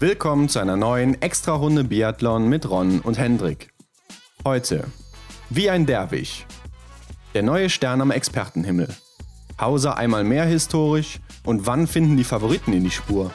Willkommen zu einer neuen Extra-Runde Biathlon mit Ron und Hendrik. Heute, wie ein Derwisch. Der neue Stern am Expertenhimmel. Hauser einmal mehr historisch und wann finden die Favoriten in die Spur?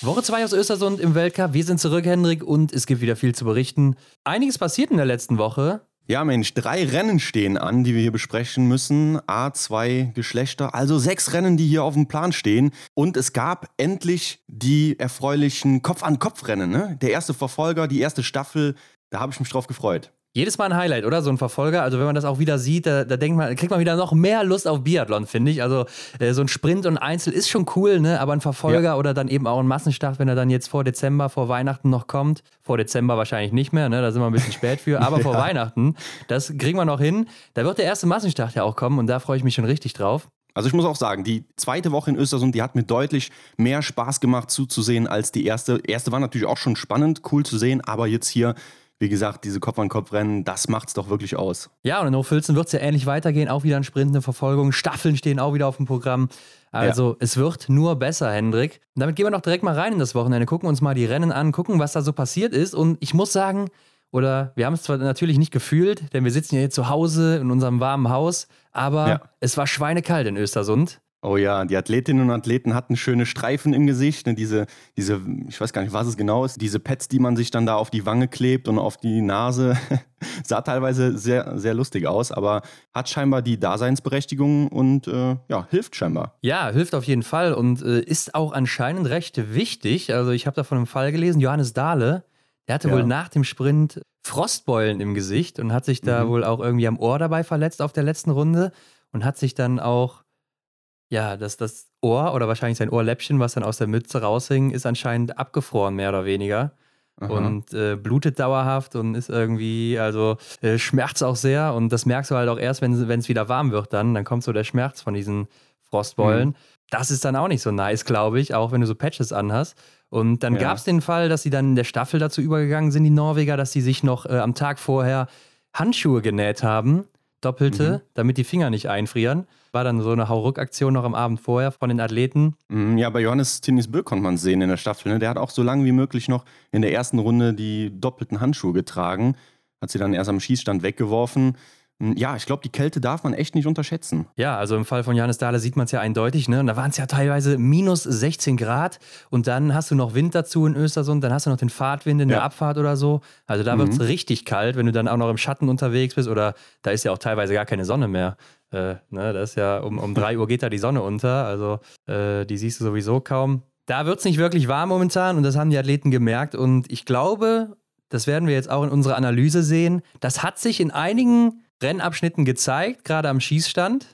Woche 2 aus Östersund im Weltcup. Wir sind zurück, Hendrik, und es gibt wieder viel zu berichten. Einiges passiert in der letzten Woche. Ja, Mensch, drei Rennen stehen an, die wir hier besprechen müssen. A2 Geschlechter, also sechs Rennen, die hier auf dem Plan stehen. Und es gab endlich die erfreulichen Kopf-an-Kopf-Rennen. Ne? Der erste Verfolger, die erste Staffel, da habe ich mich drauf gefreut. Jedes Mal ein Highlight, oder? So ein Verfolger. Also, wenn man das auch wieder sieht, da, da denkt man, kriegt man wieder noch mehr Lust auf Biathlon, finde ich. Also, äh, so ein Sprint und Einzel ist schon cool, ne? Aber ein Verfolger ja. oder dann eben auch ein Massenstart, wenn er dann jetzt vor Dezember, vor Weihnachten noch kommt. Vor Dezember wahrscheinlich nicht mehr, ne? Da sind wir ein bisschen spät für. Aber ja. vor Weihnachten, das kriegen wir noch hin. Da wird der erste Massenstart ja auch kommen und da freue ich mich schon richtig drauf. Also ich muss auch sagen, die zweite Woche in Östersund, die hat mir deutlich mehr Spaß gemacht zuzusehen als die erste. Erste war natürlich auch schon spannend, cool zu sehen, aber jetzt hier wie gesagt, diese Kopf-an-Kopf-Rennen, das macht es doch wirklich aus. Ja, und in Hochfilzen wird es ja ähnlich weitergehen. Auch wieder ein Sprint, eine Verfolgung. Staffeln stehen auch wieder auf dem Programm. Also ja. es wird nur besser, Hendrik. Und damit gehen wir doch direkt mal rein in das Wochenende, gucken uns mal die Rennen an, gucken, was da so passiert ist. Und ich muss sagen, oder wir haben es zwar natürlich nicht gefühlt, denn wir sitzen ja hier zu Hause in unserem warmen Haus, aber ja. es war schweinekalt in Östersund. Oh ja, die Athletinnen und Athleten hatten schöne Streifen im Gesicht. Ne? Diese, diese, ich weiß gar nicht, was es genau ist, diese Pads, die man sich dann da auf die Wange klebt und auf die Nase. Sah teilweise sehr, sehr lustig aus, aber hat scheinbar die Daseinsberechtigung und äh, ja, hilft scheinbar. Ja, hilft auf jeden Fall und äh, ist auch anscheinend recht wichtig. Also ich habe da von einem Fall gelesen, Johannes Dahle, der hatte ja. wohl nach dem Sprint Frostbeulen im Gesicht und hat sich da mhm. wohl auch irgendwie am Ohr dabei verletzt auf der letzten Runde und hat sich dann auch ja, das, das Ohr oder wahrscheinlich sein Ohrläppchen, was dann aus der Mütze raushing, ist anscheinend abgefroren, mehr oder weniger. Aha. Und äh, blutet dauerhaft und ist irgendwie, also äh, schmerzt auch sehr. Und das merkst du halt auch erst, wenn es wieder warm wird, dann. Dann kommt so der Schmerz von diesen Frostbeulen. Mhm. Das ist dann auch nicht so nice, glaube ich, auch wenn du so Patches anhast. Und dann ja. gab es den Fall, dass sie dann in der Staffel dazu übergegangen sind, die Norweger, dass sie sich noch äh, am Tag vorher Handschuhe genäht haben doppelte, mhm. damit die Finger nicht einfrieren. War dann so eine Hauruck-Aktion noch am Abend vorher von den Athleten. Mhm, ja, bei Johannes Tinnis Bö konnte man sehen in der Staffel. Ne? Der hat auch so lange wie möglich noch in der ersten Runde die doppelten Handschuhe getragen. Hat sie dann erst am Schießstand weggeworfen. Ja, ich glaube, die Kälte darf man echt nicht unterschätzen. Ja, also im Fall von Johannes Dahle sieht man es ja eindeutig. Ne? Und da waren es ja teilweise minus 16 Grad. Und dann hast du noch Wind dazu in Östersund. Dann hast du noch den Fahrtwind in ja. der Abfahrt oder so. Also da mhm. wird es richtig kalt, wenn du dann auch noch im Schatten unterwegs bist. Oder da ist ja auch teilweise gar keine Sonne mehr. Äh, ne? Da ist ja um, um 3 Uhr geht da die Sonne unter. Also äh, die siehst du sowieso kaum. Da wird es nicht wirklich warm momentan. Und das haben die Athleten gemerkt. Und ich glaube, das werden wir jetzt auch in unserer Analyse sehen. Das hat sich in einigen Rennabschnitten gezeigt, gerade am Schießstand.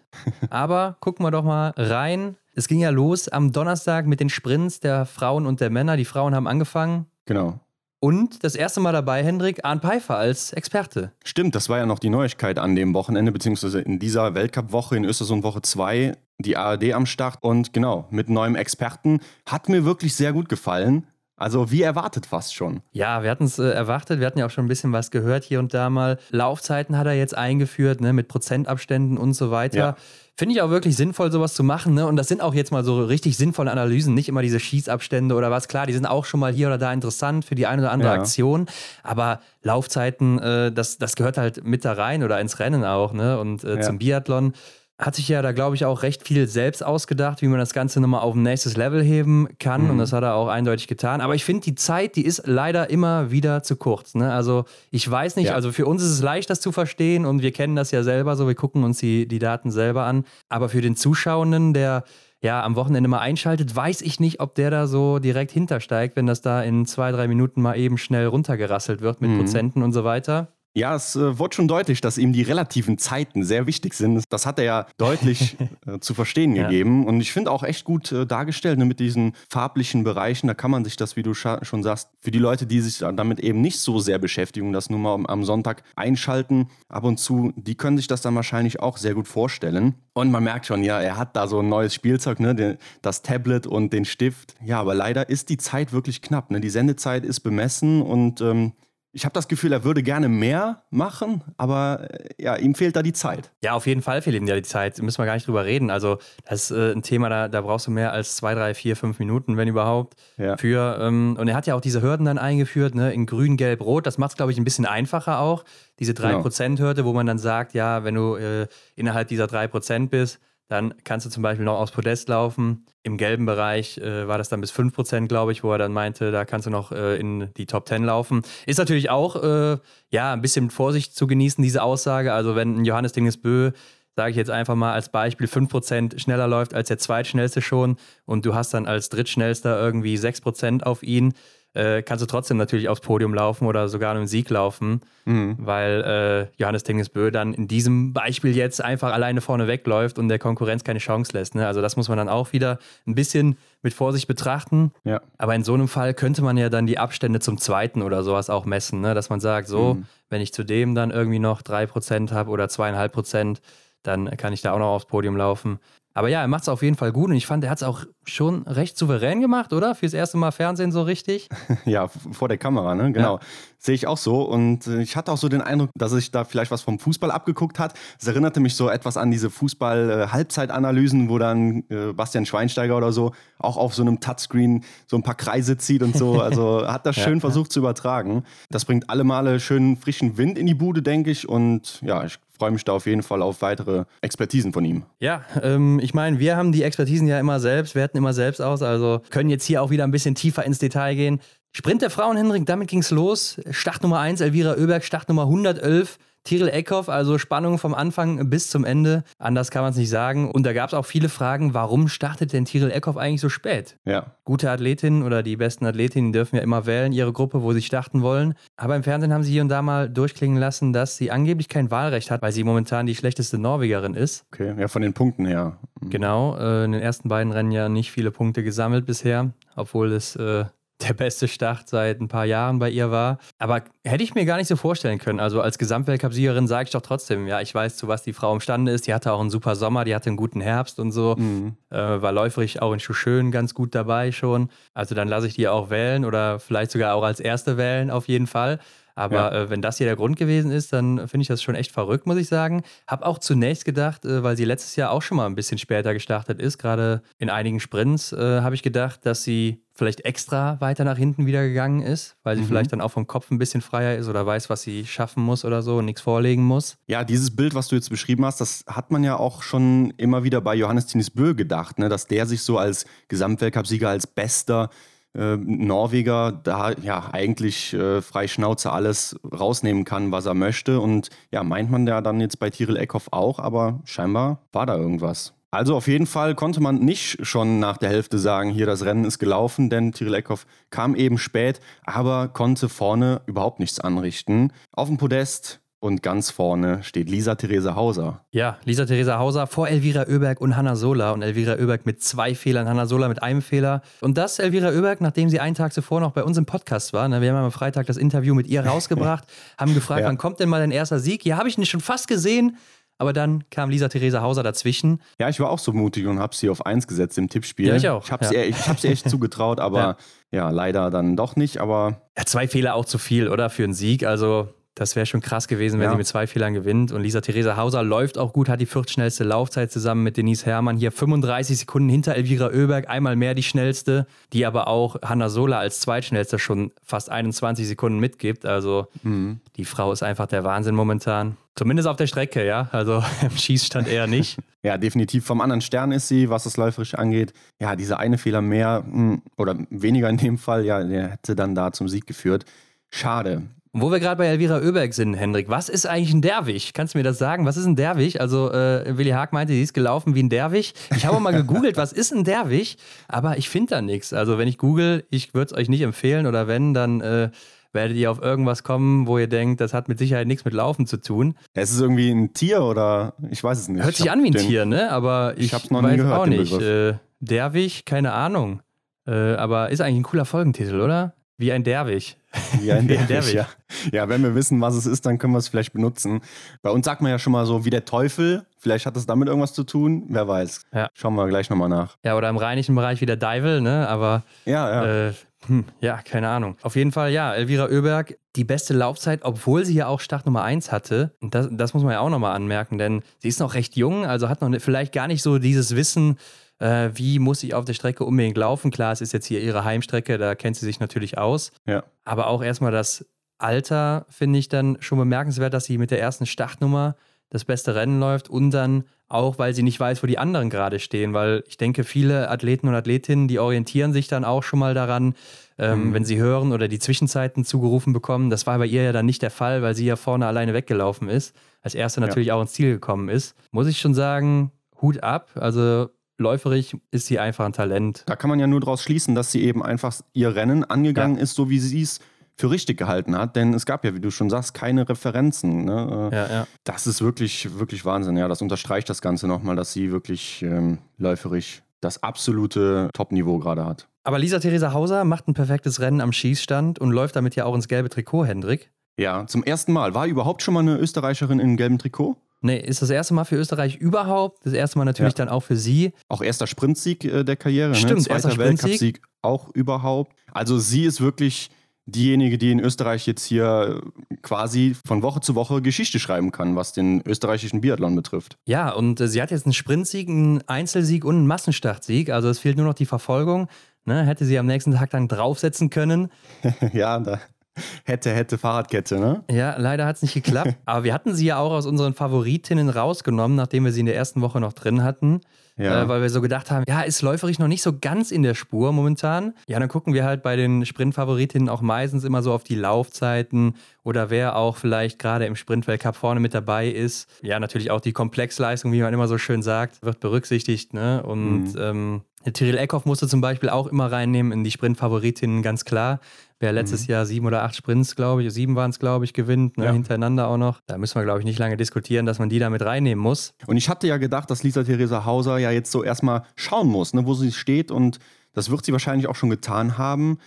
Aber gucken wir doch mal rein. Es ging ja los am Donnerstag mit den Sprints der Frauen und der Männer. Die Frauen haben angefangen. Genau. Und das erste Mal dabei, Hendrik, Arndt Pfeiffer als Experte. Stimmt, das war ja noch die Neuigkeit an dem Wochenende, beziehungsweise in dieser Weltcup-Woche in Östersund Woche 2, die ARD am Start. Und genau, mit neuem Experten. Hat mir wirklich sehr gut gefallen. Also wie erwartet fast schon. Ja, wir hatten es äh, erwartet. Wir hatten ja auch schon ein bisschen was gehört hier und da mal. Laufzeiten hat er jetzt eingeführt, ne, mit Prozentabständen und so weiter. Ja. Finde ich auch wirklich sinnvoll, sowas zu machen. Ne? Und das sind auch jetzt mal so richtig sinnvolle Analysen, nicht immer diese Schießabstände oder was. Klar, die sind auch schon mal hier oder da interessant für die eine oder andere ja. Aktion. Aber Laufzeiten, äh, das, das gehört halt mit da rein oder ins Rennen auch. Ne? Und äh, ja. zum Biathlon hat sich ja da, glaube ich, auch recht viel selbst ausgedacht, wie man das Ganze nochmal auf ein nächstes Level heben kann. Mhm. Und das hat er auch eindeutig getan. Aber ich finde, die Zeit, die ist leider immer wieder zu kurz. Ne? Also ich weiß nicht, ja. also für uns ist es leicht, das zu verstehen und wir kennen das ja selber so, wir gucken uns die, die Daten selber an. Aber für den Zuschauenden, der ja am Wochenende mal einschaltet, weiß ich nicht, ob der da so direkt hintersteigt, wenn das da in zwei, drei Minuten mal eben schnell runtergerasselt wird mit mhm. Prozenten und so weiter. Ja, es äh, wurde schon deutlich, dass ihm die relativen Zeiten sehr wichtig sind. Das hat er ja deutlich äh, zu verstehen ja. gegeben. Und ich finde auch echt gut äh, dargestellt ne, mit diesen farblichen Bereichen. Da kann man sich das, wie du schon sagst, für die Leute, die sich damit eben nicht so sehr beschäftigen, das nur mal am, am Sonntag einschalten, ab und zu, die können sich das dann wahrscheinlich auch sehr gut vorstellen. Und man merkt schon, ja, er hat da so ein neues Spielzeug, ne, den, das Tablet und den Stift. Ja, aber leider ist die Zeit wirklich knapp. Ne? Die Sendezeit ist bemessen und ähm, Ich habe das Gefühl, er würde gerne mehr machen, aber äh, ja, ihm fehlt da die Zeit. Ja, auf jeden Fall fehlt ihm ja die Zeit. Müssen wir gar nicht drüber reden. Also, das ist äh, ein Thema, da, da brauchst du mehr als zwei, drei, vier, fünf Minuten, wenn überhaupt. Ja. Für, ähm, und er hat ja auch diese Hürden dann eingeführt, ne, in grün, gelb, rot. Das macht es, glaube ich, ein bisschen einfacher auch. Diese 3%-Hürde, genau. wo man dann sagt, ja, wenn du äh, innerhalb dieser 3% bist, dann kannst du zum Beispiel noch aufs Podest laufen. Im gelben Bereich äh, war das dann bis 5%, glaube ich, wo er dann meinte, da kannst du noch äh, in die Top 10 laufen. Ist natürlich auch äh, ja, ein bisschen mit Vorsicht zu genießen, diese Aussage. Also wenn ein Johannes Dingesbö, sage ich jetzt einfach mal als Beispiel, 5% schneller läuft als der Zweitschnellste schon und du hast dann als Drittschnellster irgendwie 6% auf ihn, äh, kannst du trotzdem natürlich aufs Podium laufen oder sogar einen Sieg laufen, mhm. weil äh, Johannes Tingesbö dann in diesem Beispiel jetzt einfach alleine vorne wegläuft und der Konkurrenz keine Chance lässt. Ne? Also das muss man dann auch wieder ein bisschen mit Vorsicht betrachten. Ja. Aber in so einem Fall könnte man ja dann die Abstände zum zweiten oder sowas auch messen, ne? dass man sagt, so, mhm. wenn ich zudem dann irgendwie noch 3% habe oder 2,5%, dann kann ich da auch noch aufs Podium laufen. Aber ja, er macht es auf jeden Fall gut und ich fand, er hat es auch schon recht souverän gemacht, oder? Fürs erste Mal Fernsehen so richtig. ja, vor der Kamera, ne? Genau. Ja. Sehe ich auch so. Und äh, ich hatte auch so den Eindruck, dass sich da vielleicht was vom Fußball abgeguckt hat. Es erinnerte mich so etwas an diese Fußball-Halbzeitanalysen, wo dann äh, Bastian Schweinsteiger oder so auch auf so einem Touchscreen so ein paar Kreise zieht und so. Also hat das schön ja. versucht zu übertragen. Das bringt alle Male schön frischen Wind in die Bude, denke ich. Und ja, ich freue mich da auf jeden Fall auf weitere Expertisen von ihm. Ja, ähm, ich meine, wir haben die Expertisen ja immer selbst, werten immer selbst aus, also können jetzt hier auch wieder ein bisschen tiefer ins Detail gehen. Sprint der Frauen, Hendrik, damit ging es los. Start Nummer 1, Elvira Oeberg, Start Nummer 111. Tyrell Eckhoff, also Spannung vom Anfang bis zum Ende. Anders kann man es nicht sagen. Und da gab es auch viele Fragen, warum startet denn Tyrell Eckhoff eigentlich so spät? Ja. Gute Athletinnen oder die besten Athletinnen dürfen ja immer wählen, ihre Gruppe, wo sie starten wollen. Aber im Fernsehen haben sie hier und da mal durchklingen lassen, dass sie angeblich kein Wahlrecht hat, weil sie momentan die schlechteste Norwegerin ist. Okay, ja, von den Punkten her. Mhm. Genau, äh, in den ersten beiden Rennen ja nicht viele Punkte gesammelt bisher, obwohl es äh, der beste Start seit ein paar Jahren bei ihr war. Aber hätte ich mir gar nicht so vorstellen können. Also als Gesamtweltcup-Siegerin sage ich doch trotzdem, ja, ich weiß, zu was die Frau imstande ist. Die hatte auch einen super Sommer, die hatte einen guten Herbst und so. Mhm. Äh, war läuferig auch in Schuschön ganz gut dabei schon. Also dann lasse ich die auch wählen oder vielleicht sogar auch als erste wählen auf jeden Fall. Aber ja. äh, wenn das hier der Grund gewesen ist, dann finde ich das schon echt verrückt, muss ich sagen. Habe auch zunächst gedacht, äh, weil sie letztes Jahr auch schon mal ein bisschen später gestartet ist, gerade in einigen Sprints, äh, habe ich gedacht, dass sie vielleicht extra weiter nach hinten wieder gegangen ist, weil sie mhm. vielleicht dann auch vom Kopf ein bisschen freier ist oder weiß, was sie schaffen muss oder so und nichts vorlegen muss. Ja, dieses Bild, was du jetzt beschrieben hast, das hat man ja auch schon immer wieder bei Johannes Tinis Bö gedacht, ne? dass der sich so als Gesamtweltcupsieger, als bester äh, Norweger da ja eigentlich äh, frei Schnauze alles rausnehmen kann, was er möchte. Und ja, meint man ja dann jetzt bei Tyrell Eckhoff auch, aber scheinbar war da irgendwas. Also auf jeden Fall konnte man nicht schon nach der Hälfte sagen, hier das Rennen ist gelaufen, denn Tyrell Eckhoff kam eben spät, aber konnte vorne überhaupt nichts anrichten. Auf dem Podest und ganz vorne steht Lisa Theresa Hauser. Ja, Lisa Theresa Hauser vor Elvira Oeberg und Hanna Sola. Und Elvira Oeberg mit zwei Fehlern, Hanna Sola mit einem Fehler. Und das Elvira Oeberg, nachdem sie einen Tag zuvor noch bei uns im Podcast war. Ne, wir haben am Freitag das Interview mit ihr rausgebracht, haben gefragt, ja. wann kommt denn mal dein erster Sieg? Ja, habe ich nicht schon fast gesehen. Aber dann kam Lisa Theresa Hauser dazwischen. Ja, ich war auch so mutig und habe sie auf 1 gesetzt im Tippspiel. Ja, ich auch. Ich habe ja. sie, hab sie echt zugetraut, aber ja. ja. leider dann doch nicht. Aber ja, zwei Fehler auch zu viel, oder? Für einen Sieg. Also das wäre schon krass gewesen, wenn ja. sie mit zwei Fehlern gewinnt. Und Lisa Theresa Hauser läuft auch gut, hat die viertschnellste Laufzeit zusammen mit Denise Herrmann. Hier 35 Sekunden hinter Elvira Oeberg, einmal mehr die schnellste, die aber auch Hanna Sola als zweitschnellste schon fast 21 Sekunden mitgibt. Also mhm. die Frau ist einfach der Wahnsinn momentan. Zumindest auf der Strecke, ja. Also im Schießstand eher nicht. ja, definitiv vom anderen Stern ist sie, was das läuferisch angeht. Ja, dieser eine Fehler mehr hm, oder weniger in dem Fall, ja, der hätte dann da zum Sieg geführt. Schade. Wo wir gerade bei Elvira Oeberg sind, Hendrik, was ist eigentlich ein Derwig? Kannst du mir das sagen? Was ist ein Derwig? Also, äh, Willi Haag meinte, sie ist gelaufen wie ein Derwig. Ich habe mal gegoogelt, was ist ein Derwig? Aber ich finde da nichts. Also, wenn ich google, ich würde es euch nicht empfehlen oder wenn, dann äh, werdet ihr auf irgendwas kommen, wo ihr denkt, das hat mit Sicherheit nichts mit Laufen zu tun. Es ist irgendwie ein Tier oder ich weiß es nicht. Hört sich an wie ein den, Tier, ne? Aber ich, ich hab's noch nie gehört, auch nicht. Äh, Derwig, keine Ahnung. Äh, aber ist eigentlich ein cooler Folgentitel, oder? Wie ein Derwig. Wie ein Derwig, Derwig. Ja. ja, wenn wir wissen, was es ist, dann können wir es vielleicht benutzen. Bei uns sagt man ja schon mal so wie der Teufel. Vielleicht hat das damit irgendwas zu tun. Wer weiß. Ja. Schauen wir gleich nochmal nach. Ja, oder im rheinischen Bereich wie der Deivel, ne? Aber ja, ja. Äh, Hm, ja, keine Ahnung. Auf jeden Fall, ja, Elvira Oeberg, die beste Laufzeit, obwohl sie ja auch Start Nummer 1 hatte. Und das, das muss man ja auch nochmal anmerken, denn sie ist noch recht jung, also hat noch vielleicht gar nicht so dieses Wissen, äh, wie muss ich auf der Strecke unbedingt laufen. Klar, es ist jetzt hier ihre Heimstrecke, da kennt sie sich natürlich aus. Ja. Aber auch erstmal das Alter finde ich dann schon bemerkenswert, dass sie mit der ersten Startnummer das beste Rennen läuft und dann auch, weil sie nicht weiß, wo die anderen gerade stehen, weil ich denke, viele Athleten und Athletinnen, die orientieren sich dann auch schon mal daran, ähm, mhm. wenn sie hören oder die Zwischenzeiten zugerufen bekommen. Das war bei ihr ja dann nicht der Fall, weil sie ja vorne alleine weggelaufen ist, als erste natürlich ja. auch ins Ziel gekommen ist. Muss ich schon sagen, Hut ab. Also läuferig ist sie einfach ein Talent. Da kann man ja nur daraus schließen, dass sie eben einfach ihr Rennen angegangen ja. ist, so wie sie es für richtig gehalten hat, denn es gab ja, wie du schon sagst, keine Referenzen. Ne? Äh, ja, ja. Das ist wirklich, wirklich Wahnsinn. Ja, das unterstreicht das Ganze nochmal, dass sie wirklich ähm, läuferisch das absolute Top-Niveau gerade hat. Aber Lisa Theresa Hauser macht ein perfektes Rennen am Schießstand und läuft damit ja auch ins gelbe Trikot, Hendrik. Ja, zum ersten Mal. War überhaupt schon mal eine Österreicherin in gelbem Trikot? Nee, ist das erste Mal für Österreich überhaupt. Das erste Mal natürlich ja. dann auch für sie. Auch erster Sprintsieg äh, der Karriere. Stimmt, ne? Zweiter erster Weltcupsieg auch überhaupt. Also sie ist wirklich diejenige, die in Österreich jetzt hier quasi von Woche zu Woche Geschichte schreiben kann, was den österreichischen Biathlon betrifft. Ja, und äh, sie hat jetzt einen Sprintsieg, einen Einzelsieg und einen Massenstartsieg. Also es fehlt nur noch die Verfolgung. Ne? Hätte sie am nächsten Tag dann draufsetzen können. ja, da hätte, hätte Fahrradkette, ne? Ja, leider hat es nicht geklappt. Aber wir hatten sie ja auch aus unseren Favoritinnen rausgenommen, nachdem wir sie in der ersten Woche noch drin hatten. Ja. Äh, weil wir so gedacht haben, ja, ist läuferisch noch nicht so ganz in der Spur momentan. Ja, dann gucken wir halt bei den Sprintfavoritinnen auch meistens immer so auf die Laufzeiten oder wer auch vielleicht gerade im Sprintweltcup vorne mit dabei ist. Ja, natürlich auch die Komplexleistung, wie man immer so schön sagt, wird berücksichtigt. Ne? Und mhm. ähm, Tyrell Eckhoff musste zum Beispiel auch immer reinnehmen in die Sprintfavoritinnen, ganz klar. Wer letztes mhm. Jahr sieben oder acht Sprints, glaube ich, sieben waren es, glaube ich, gewinnt, ne, ja. hintereinander auch noch. Da müssen wir, glaube ich, nicht lange diskutieren, dass man die da mit reinnehmen muss. Und ich hatte ja gedacht, dass Lisa Theresa Hauser ja jetzt so erstmal schauen muss, ne, wo sie steht. Und das wird sie wahrscheinlich auch schon getan haben.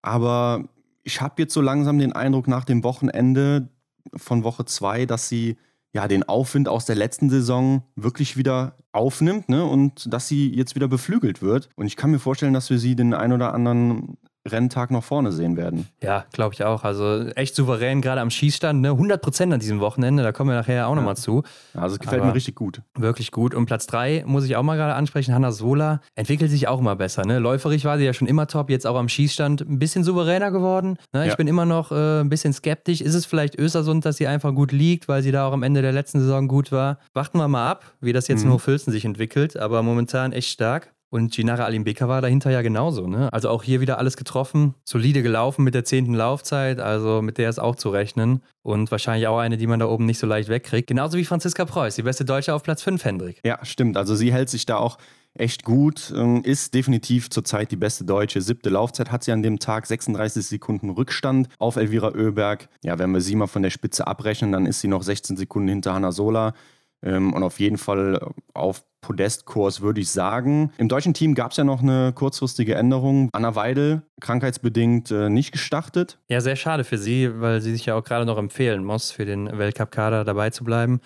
Aber ich habe jetzt so langsam den Eindruck nach dem Wochenende von Woche zwei, dass sie ja den Aufwind aus der letzten Saison wirklich wieder aufnimmt ne? und dass sie jetzt wieder beflügelt wird. Und ich kann mir vorstellen, dass wir sie den ein oder anderen Renntag noch vorne sehen werden. Ja, glaube ich auch. Also echt souverän, gerade am Schießstand. Ne? 100 Prozent an diesem Wochenende, da kommen wir nachher auch ja. nochmal zu. Also es gefällt Aber mir richtig gut. Wirklich gut. Und Platz 3 muss ich auch mal gerade ansprechen. Hanna Sola entwickelt sich auch immer besser. Ne? Läuferig war sie ja schon immer top, jetzt auch am Schießstand ein bisschen souveräner geworden. Ne? Ich ja. bin immer noch äh, ein bisschen skeptisch. Ist es vielleicht Östersund, dass sie einfach gut liegt, weil sie da auch am Ende der letzten Saison gut war? Warten wir mal ab, wie das jetzt mhm. in Hochfilzen sich entwickelt. Aber momentan echt stark. Und Ginara Alimbeka war dahinter ja genauso. Ne? Also auch hier wieder alles getroffen, solide gelaufen mit der zehnten Laufzeit, also mit der ist auch zu rechnen. Und wahrscheinlich auch eine, die man da oben nicht so leicht wegkriegt. Genauso wie Franziska Preuß, die beste Deutsche auf Platz 5, Hendrik. Ja, stimmt. Also sie hält sich da auch echt gut, ähm, ist definitiv zurzeit die beste Deutsche. Siebte Laufzeit hat sie an dem Tag 36 Sekunden Rückstand auf Elvira Oeberg. Ja, wenn wir sie mal von der Spitze abrechnen, dann ist sie noch 16 Sekunden hinter Hanna Sola. Ähm, und auf jeden Fall auf Podestkurs, würde ich sagen. Im deutschen Team gab es ja noch eine kurzfristige Änderung. Anna Weidel, krankheitsbedingt äh, nicht gestartet. Ja, sehr schade für sie, weil sie sich ja auch gerade noch empfehlen muss, für den Weltcup-Kader dabei zu bleiben.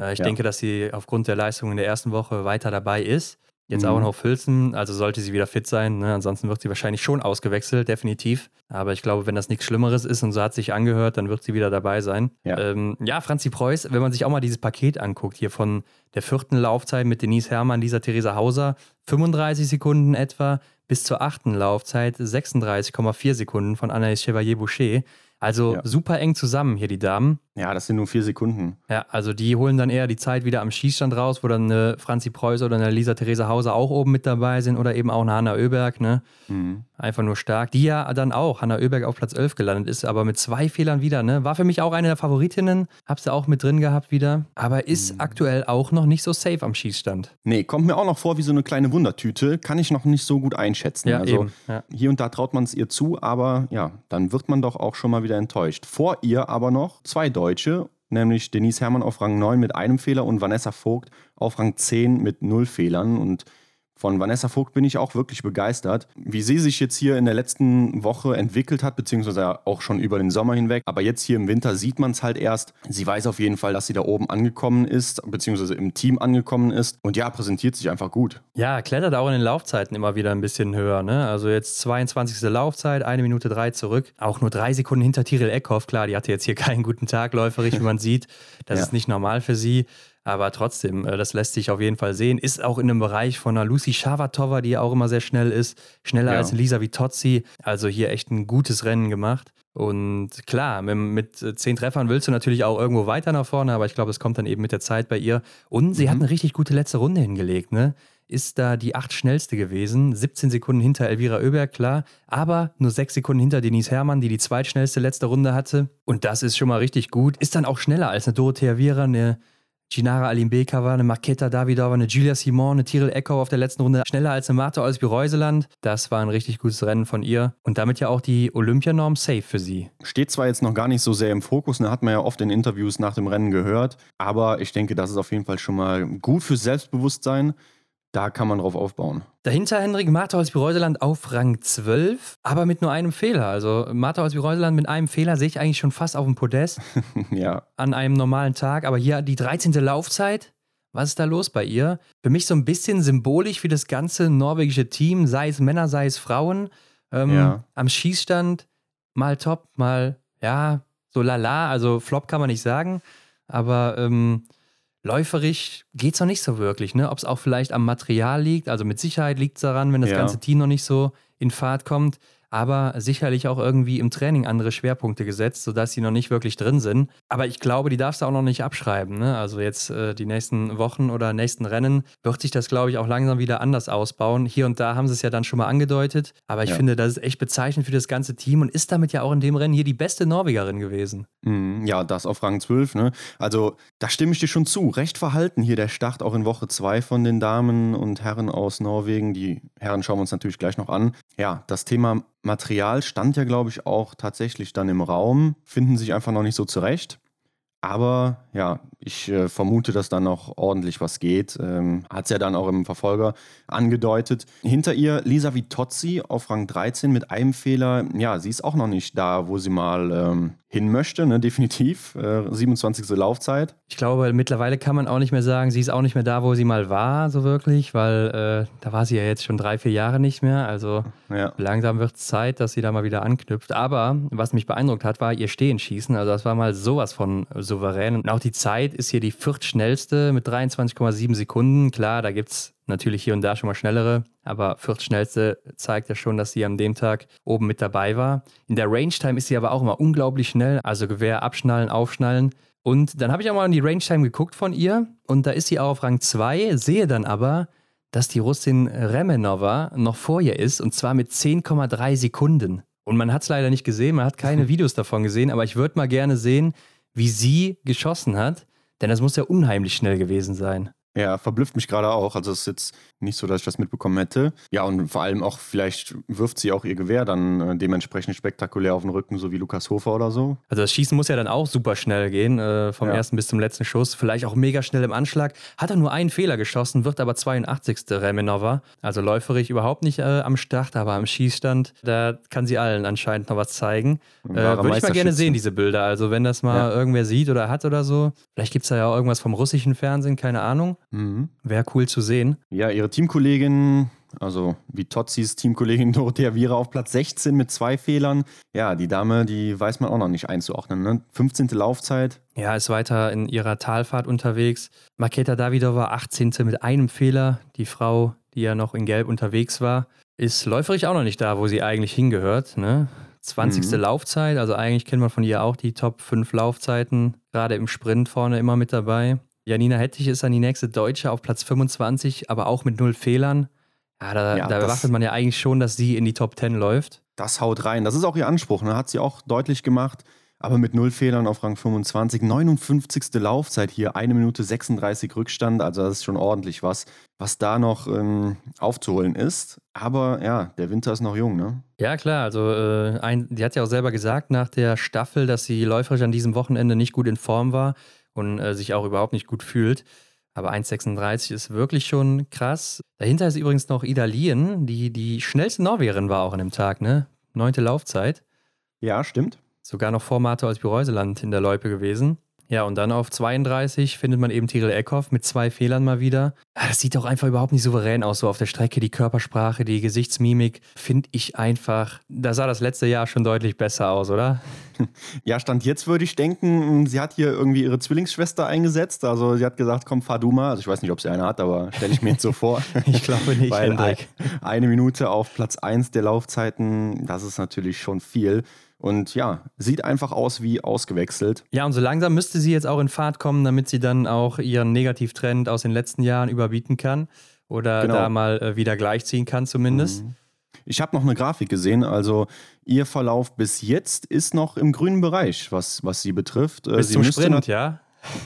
Äh, ich ja. denke, dass sie aufgrund der Leistung in der ersten Woche weiter dabei ist. Jetzt mhm. auch noch Hülsen, also sollte sie wieder fit sein. Ne? Ansonsten wird sie wahrscheinlich schon ausgewechselt, definitiv. Aber ich glaube, wenn das nichts Schlimmeres ist und so hat sich angehört, dann wird sie wieder dabei sein. Ja, ähm, ja Franzi Preuß, wenn man sich auch mal dieses Paket anguckt, hier von der vierten Laufzeit mit Denise Herrmann, Lisa Theresa Hauser, 35 Sekunden etwa, bis zur achten Laufzeit 36,4 Sekunden von Anaïs Chevalier-Boucher. Also ja. super eng zusammen hier die Damen. Ja, das sind nur vier Sekunden. Ja, also die holen dann eher die Zeit wieder am Schießstand raus, wo dann eine Franzi Preuß oder eine Lisa Theresa Hauser auch oben mit dabei sind oder eben auch eine Hanna Oeberg, ne? Mhm. Einfach nur stark. Die ja dann auch, Hanna Oeberg auf Platz 11 gelandet ist, aber mit zwei Fehlern wieder, ne? War für mich auch eine der Favoritinnen, hab sie auch mit drin gehabt wieder, aber ist mhm. aktuell auch noch nicht so safe am Schießstand. Nee, kommt mir auch noch vor wie so eine kleine Wundertüte, kann ich noch nicht so gut einschätzen. Ja, also eben. Ja. hier und da traut man es ihr zu, aber ja, dann wird man doch auch schon mal wieder enttäuscht. Vor ihr aber noch zwei Deutsche, nämlich Denise Herrmann auf Rang 9 mit einem Fehler und Vanessa Vogt auf Rang 10 mit null Fehlern. Und Von Vanessa Vogt bin ich auch wirklich begeistert. Wie sie sich jetzt hier in der letzten Woche entwickelt hat, beziehungsweise auch schon über den Sommer hinweg. Aber jetzt hier im Winter sieht man es halt erst. Sie weiß auf jeden Fall, dass sie da oben angekommen ist, beziehungsweise im Team angekommen ist. Und ja, präsentiert sich einfach gut. Ja, klettert auch in den Laufzeiten immer wieder ein bisschen höher. Ne? Also jetzt 22. Laufzeit, eine Minute drei zurück. Auch nur drei Sekunden hinter Tiril Eckhoff. Klar, die hatte jetzt hier keinen guten Tag läuferisch, wie man sieht. Das ja. ist nicht normal für sie. Aber trotzdem, äh, das lässt sich auf jeden Fall sehen. Ist auch in einem Bereich von einer Lucy Schavatova, die auch immer sehr schnell ist. Schneller ja. als Lisa Vitozzi. Also hier echt ein gutes Rennen gemacht. Und klar, mit, mit, äh, zehn Treffern willst du natürlich auch irgendwo weiter nach vorne, aber ich glaube, es kommt dann eben mit der Zeit bei ihr. Und sie mhm. hat eine richtig gute letzte Runde hingelegt, ne? Ist da die acht schnellste gewesen, 17 Sekunden hinter Elvira Oeberg, klar, aber nur sechs Sekunden hinter Denise Herrmann, die die zweitschnellste letzte Runde hatte. Und das ist schon mal richtig gut. Ist dann auch schneller als eine Dorothea Viera, eine Ginara Alimbekova, eine Marketa Davidova, eine Julia Simon, eine Tyrell Eckhoff auf der letzten Runde schneller als eine Marta Olsby-Reuseland. Das war ein richtig gutes Rennen von ihr und damit ja auch die Olympianorm safe für sie. Steht zwar jetzt noch gar nicht so sehr im Fokus, ne, hat man ja oft in Interviews nach dem Rennen gehört, aber ich denke, das ist auf jeden Fall schon mal gut fürs Selbstbewusstsein da kann man drauf aufbauen. Dahinter Henrik Martha Holzby-Reuseland auf Rang 12, aber mit nur einem Fehler. Also Martha Holzby-Reuseland mit einem Fehler sehe ich eigentlich schon fast auf dem Podest. ja. An einem normalen Tag. Aber hier die 13. Laufzeit. Was ist da los bei ihr? Für mich so ein bisschen symbolisch für das ganze norwegische Team, sei es Männer, sei es Frauen. Ähm, ja. Am Schießstand mal top, mal ja, so lala. Also Flop kann man nicht sagen. Aber ähm, läuferisch geht es noch nicht so wirklich. Ne? Ob es auch vielleicht am Material liegt, also mit Sicherheit liegt es daran, wenn das ja. ganze Team noch nicht so in Fahrt kommt aber sicherlich auch irgendwie im Training andere Schwerpunkte gesetzt, sodass sie noch nicht wirklich drin sind. Aber ich glaube, die darfst du auch noch nicht abschreiben. Ne? Also jetzt äh, die nächsten Wochen oder nächsten Rennen wird sich das, glaube ich, auch langsam wieder anders ausbauen. Hier und da haben sie es ja dann schon mal angedeutet, aber ich ja. finde, das ist echt bezeichnend für das ganze Team und ist damit ja auch in dem Rennen hier die beste Norwegerin gewesen. Mhm, ja, das auf Rang 12. Ne? Also da stimme ich dir schon zu. Recht verhalten hier der Start auch in Woche 2 von den Damen und Herren aus Norwegen. Die Herren schauen wir uns natürlich gleich noch an. Ja, das Thema Material stand ja, glaube ich, auch tatsächlich dann im Raum, finden sich einfach noch nicht so zurecht. Aber ja, ich äh, vermute, dass da noch ordentlich was geht. Ähm, Hat es ja dann auch im Verfolger angedeutet. Hinter ihr Lisa Vitozzi auf Rang 13 mit einem Fehler. Ja, sie ist auch noch nicht da, wo sie mal ähm, hin möchte, ne? definitiv. Äh, 27. Laufzeit. Ich glaube, mittlerweile kann man auch nicht mehr sagen, sie ist auch nicht mehr da, wo sie mal war, so wirklich, weil äh, da war sie ja jetzt schon drei, vier Jahre nicht mehr. Also ja. langsam wird es Zeit, dass sie da mal wieder anknüpft. Aber was mich beeindruckt hat, war ihr Stehenschießen. Also das war mal sowas von souverän. Und auch die Zeit ist hier die viertschnellste mit 23,7 Sekunden. Klar, da gibt es natürlich hier und da schon mal schnellere, aber viertschnellste zeigt ja schon, dass sie an dem Tag oben mit dabei war. In der Range-Time ist sie aber auch immer unglaublich schnell, also Gewehr abschnallen, aufschnallen. Und dann habe ich auch mal in die Range-Time geguckt von ihr und da ist sie auch auf Rang 2, sehe dann aber, dass die Russin Remenova noch vor ihr ist und zwar mit 10,3 Sekunden. Und man hat es leider nicht gesehen, man hat keine Videos davon gesehen, aber ich würde mal gerne sehen, wie sie geschossen hat, denn das muss ja unheimlich schnell gewesen sein. Ja, verblüfft mich gerade auch. Also es ist jetzt nicht so, dass ich das mitbekommen hätte. Ja, und vor allem auch, vielleicht wirft sie auch ihr Gewehr dann äh, dementsprechend spektakulär auf den Rücken, so wie Lukas Hofer oder so. Also das Schießen muss ja dann auch super schnell gehen, äh, vom ja. ersten bis zum letzten Schuss. Vielleicht auch mega schnell im Anschlag. Hat er nur einen Fehler geschossen, wird aber 82. Remenova. Also läuferig überhaupt nicht äh, am Start, aber am Schießstand, da kann sie allen anscheinend noch was zeigen. Äh, Würde ich mal gerne sehen, diese Bilder. Also wenn das mal ja. irgendwer sieht oder hat oder so. Vielleicht gibt es da ja auch irgendwas vom russischen Fernsehen, keine Ahnung. Mhm. Wäre cool zu sehen. Ja, ihre Teamkollegin, also wie Totzis Teamkollegin Dorothea Viera auf Platz 16 mit zwei Fehlern. Ja, die Dame, die weiß man auch noch nicht einzuordnen. Ne? 15. Laufzeit. Ja, ist weiter in ihrer Talfahrt unterwegs. Maketa Davidova 18. mit einem Fehler. Die Frau, die ja noch in Gelb unterwegs war, ist läuferig auch noch nicht da, wo sie eigentlich hingehört. Ne? 20. Mhm. Laufzeit, also eigentlich kennt man von ihr auch die Top 5 Laufzeiten, gerade im Sprint vorne immer mit dabei. Janina Hettich ist dann die nächste Deutsche auf Platz 25, aber auch mit null Fehlern. Ja, da, ja, da erwartet man ja eigentlich schon, dass sie in die Top 10 läuft. Das haut rein. Das ist auch ihr Anspruch. Ne? Hat sie auch deutlich gemacht. Aber mit null Fehlern auf Rang 25. 59. Laufzeit hier, eine Minute 36 Rückstand. Also das ist schon ordentlich was, was da noch ähm, aufzuholen ist. Aber ja, der Winter ist noch jung, ne? Ja, klar. Also äh, ein, die hat ja auch selber gesagt nach der Staffel, dass sie läuferisch an diesem Wochenende nicht gut in Form war und äh, sich auch überhaupt nicht gut fühlt. Aber 1,36 ist wirklich schon krass. Dahinter ist übrigens noch Ida Lien, die die schnellste Norwegerin war auch an dem Tag, ne? Neunte Laufzeit. Ja, stimmt. Sogar noch vor Martha als Bireuseland in der Loipe gewesen. Ja, und dann auf 32 findet man eben Tiril Eckhoff mit zwei Fehlern mal wieder. Ah, das sieht doch einfach überhaupt nicht souverän aus, so auf der Strecke. Die Körpersprache, die Gesichtsmimik, finde ich einfach. Da sah das letzte Jahr schon deutlich besser aus, oder? Ja, Stand jetzt würde ich denken, sie hat hier irgendwie ihre Zwillingsschwester eingesetzt. Also sie hat gesagt, komm, fahr du mal. Also ich weiß nicht, ob sie eine hat, aber stelle ich mir jetzt so vor. ich glaube nicht, Weil Hendrik. Eine Minute auf Platz 1 der Laufzeiten, das ist natürlich schon viel. Und ja, sieht einfach aus wie ausgewechselt. Ja, und so langsam müsste sie jetzt auch in Fahrt kommen, damit sie dann auch ihren Negativtrend aus den letzten Jahren überbieten kann oder genau. da mal äh, wieder gleichziehen kann zumindest. Mhm. Ich habe noch eine Grafik gesehen, also ihr Verlauf bis jetzt ist noch im grünen Bereich, was, was sie betrifft. Äh, bis sie zum Sprint, ja?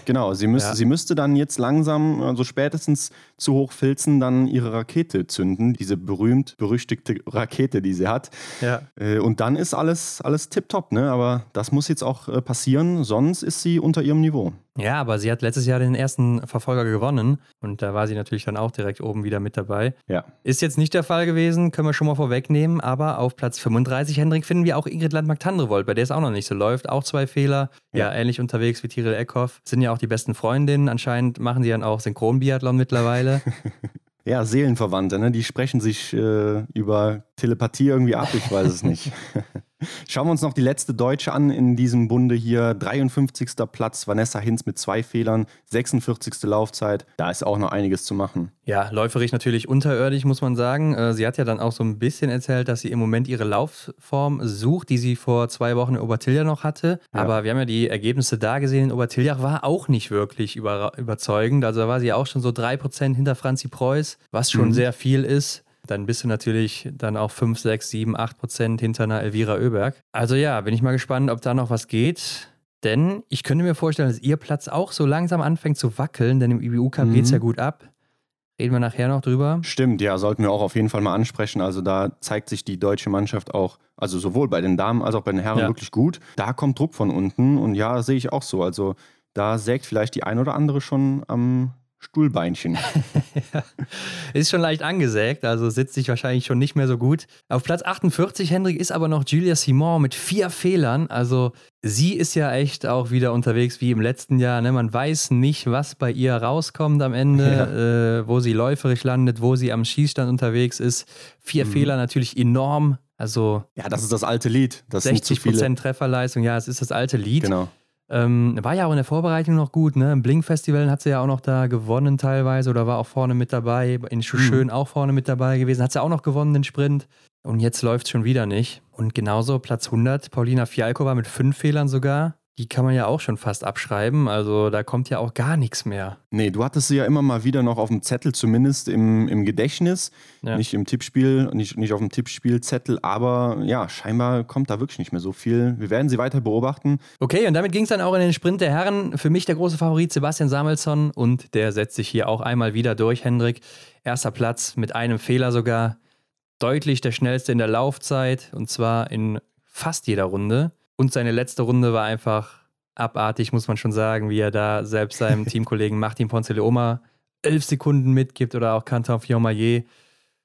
Genau, sie, müsste, ja. sie müsste dann jetzt langsam, also spätestens zu Hochfilzen, dann ihre Rakete zünden, diese berühmt-berüchtigte Rakete, die sie hat. Ja. Äh, und dann ist alles, alles tipptopp, ne? Aber das muss jetzt auch äh, passieren, sonst ist sie unter ihrem Niveau. Ja, aber sie hat letztes Jahr den ersten Verfolger gewonnen und da war sie natürlich dann auch direkt oben wieder mit dabei. Ja. Ist jetzt nicht der Fall gewesen, können wir schon mal vorwegnehmen, aber auf Platz 35, Hendrik, finden wir auch Ingrid Landmark-Tandrevold, bei der es auch noch nicht so läuft. Auch zwei Fehler, ja, ja ähnlich unterwegs wie Tiril Eckhoff. Sind ja auch die besten Freundinnen, anscheinend machen sie dann auch Synchronbiathlon mittlerweile. ja, Seelenverwandte, ne? die sprechen sich äh, über Telepathie irgendwie ab, ich weiß es nicht. Schauen wir uns noch die letzte Deutsche an in diesem Bunde hier. 53. Platz, Vanessa Hinz mit zwei Fehlern, 46. Laufzeit. Da ist auch noch einiges zu machen. Ja, läuferig natürlich unterirdisch, muss man sagen. Äh, sie hat ja dann auch so ein bisschen erzählt, dass sie im Moment ihre Laufform sucht, die sie vor zwei Wochen in Obertiljach noch hatte. Ja. Aber wir haben ja die Ergebnisse da gesehen. In Obertiljach war auch nicht wirklich über, überzeugend. Also da war sie auch schon so 3% hinter Franzi Preuß, was schon mhm. sehr viel ist dann bist du natürlich dann auch 5, 6, 7, 8 Prozent hinter einer Elvira Oeberg. Also ja, bin ich mal gespannt, ob da noch was geht. Denn ich könnte mir vorstellen, dass ihr Platz auch so langsam anfängt zu wackeln, denn im IBU Cup mhm. geht es ja gut ab. Reden wir nachher noch drüber. Stimmt, ja, sollten wir auch auf jeden Fall mal ansprechen. Also da zeigt sich die deutsche Mannschaft auch, also sowohl bei den Damen als auch bei den Herren ja. wirklich gut. Da kommt Druck von unten und ja, sehe ich auch so. Also da sägt vielleicht die ein oder andere schon am Stuhlbeinchen. ist schon leicht angesägt, also sitzt sich wahrscheinlich schon nicht mehr so gut. Auf Platz 48, Hendrik, ist aber noch Julia Simon mit vier Fehlern. Also sie ist ja echt auch wieder unterwegs wie im letzten Jahr. Ne? Man weiß nicht, was bei ihr rauskommt am Ende, ja. äh, wo sie läuferisch landet, wo sie am Schießstand unterwegs ist. Vier mhm. Fehler natürlich enorm. Also ja, das ist das alte Lied. Das 60 Prozent Trefferleistung, ja, es ist das alte Lied. Genau. Ähm, war ja auch in der Vorbereitung noch gut, ne? Im Blink-Festival hat sie ja auch noch da gewonnen teilweise oder war auch vorne mit dabei. In Schuschön mhm. auch vorne mit dabei gewesen. Hat sie auch noch gewonnen, den Sprint. Und jetzt läuft es schon wieder nicht. Und genauso Platz 100, Paulina Fialkova mit fünf Fehlern sogar die kann man ja auch schon fast abschreiben. Also da kommt ja auch gar nichts mehr. Nee, du hattest sie ja immer mal wieder noch auf dem Zettel, zumindest im, im Gedächtnis. Ja. Nicht im Tippspiel, nicht, nicht auf dem Tippspielzettel, aber ja, scheinbar kommt da wirklich nicht mehr so viel. Wir werden sie weiter beobachten. Okay, und damit ging es dann auch in den Sprint der Herren. Für mich der große Favorit Sebastian Samuelsson und der setzt sich hier auch einmal wieder durch, Hendrik. Erster Platz mit einem Fehler sogar. Deutlich der schnellste in der Laufzeit und zwar in fast jeder Runde. Und seine letzte Runde war einfach abartig, muss man schon sagen, wie er da selbst seinem Teamkollegen Martin Ponzeleoma elf Sekunden mitgibt oder auch Canton Fiormaillet.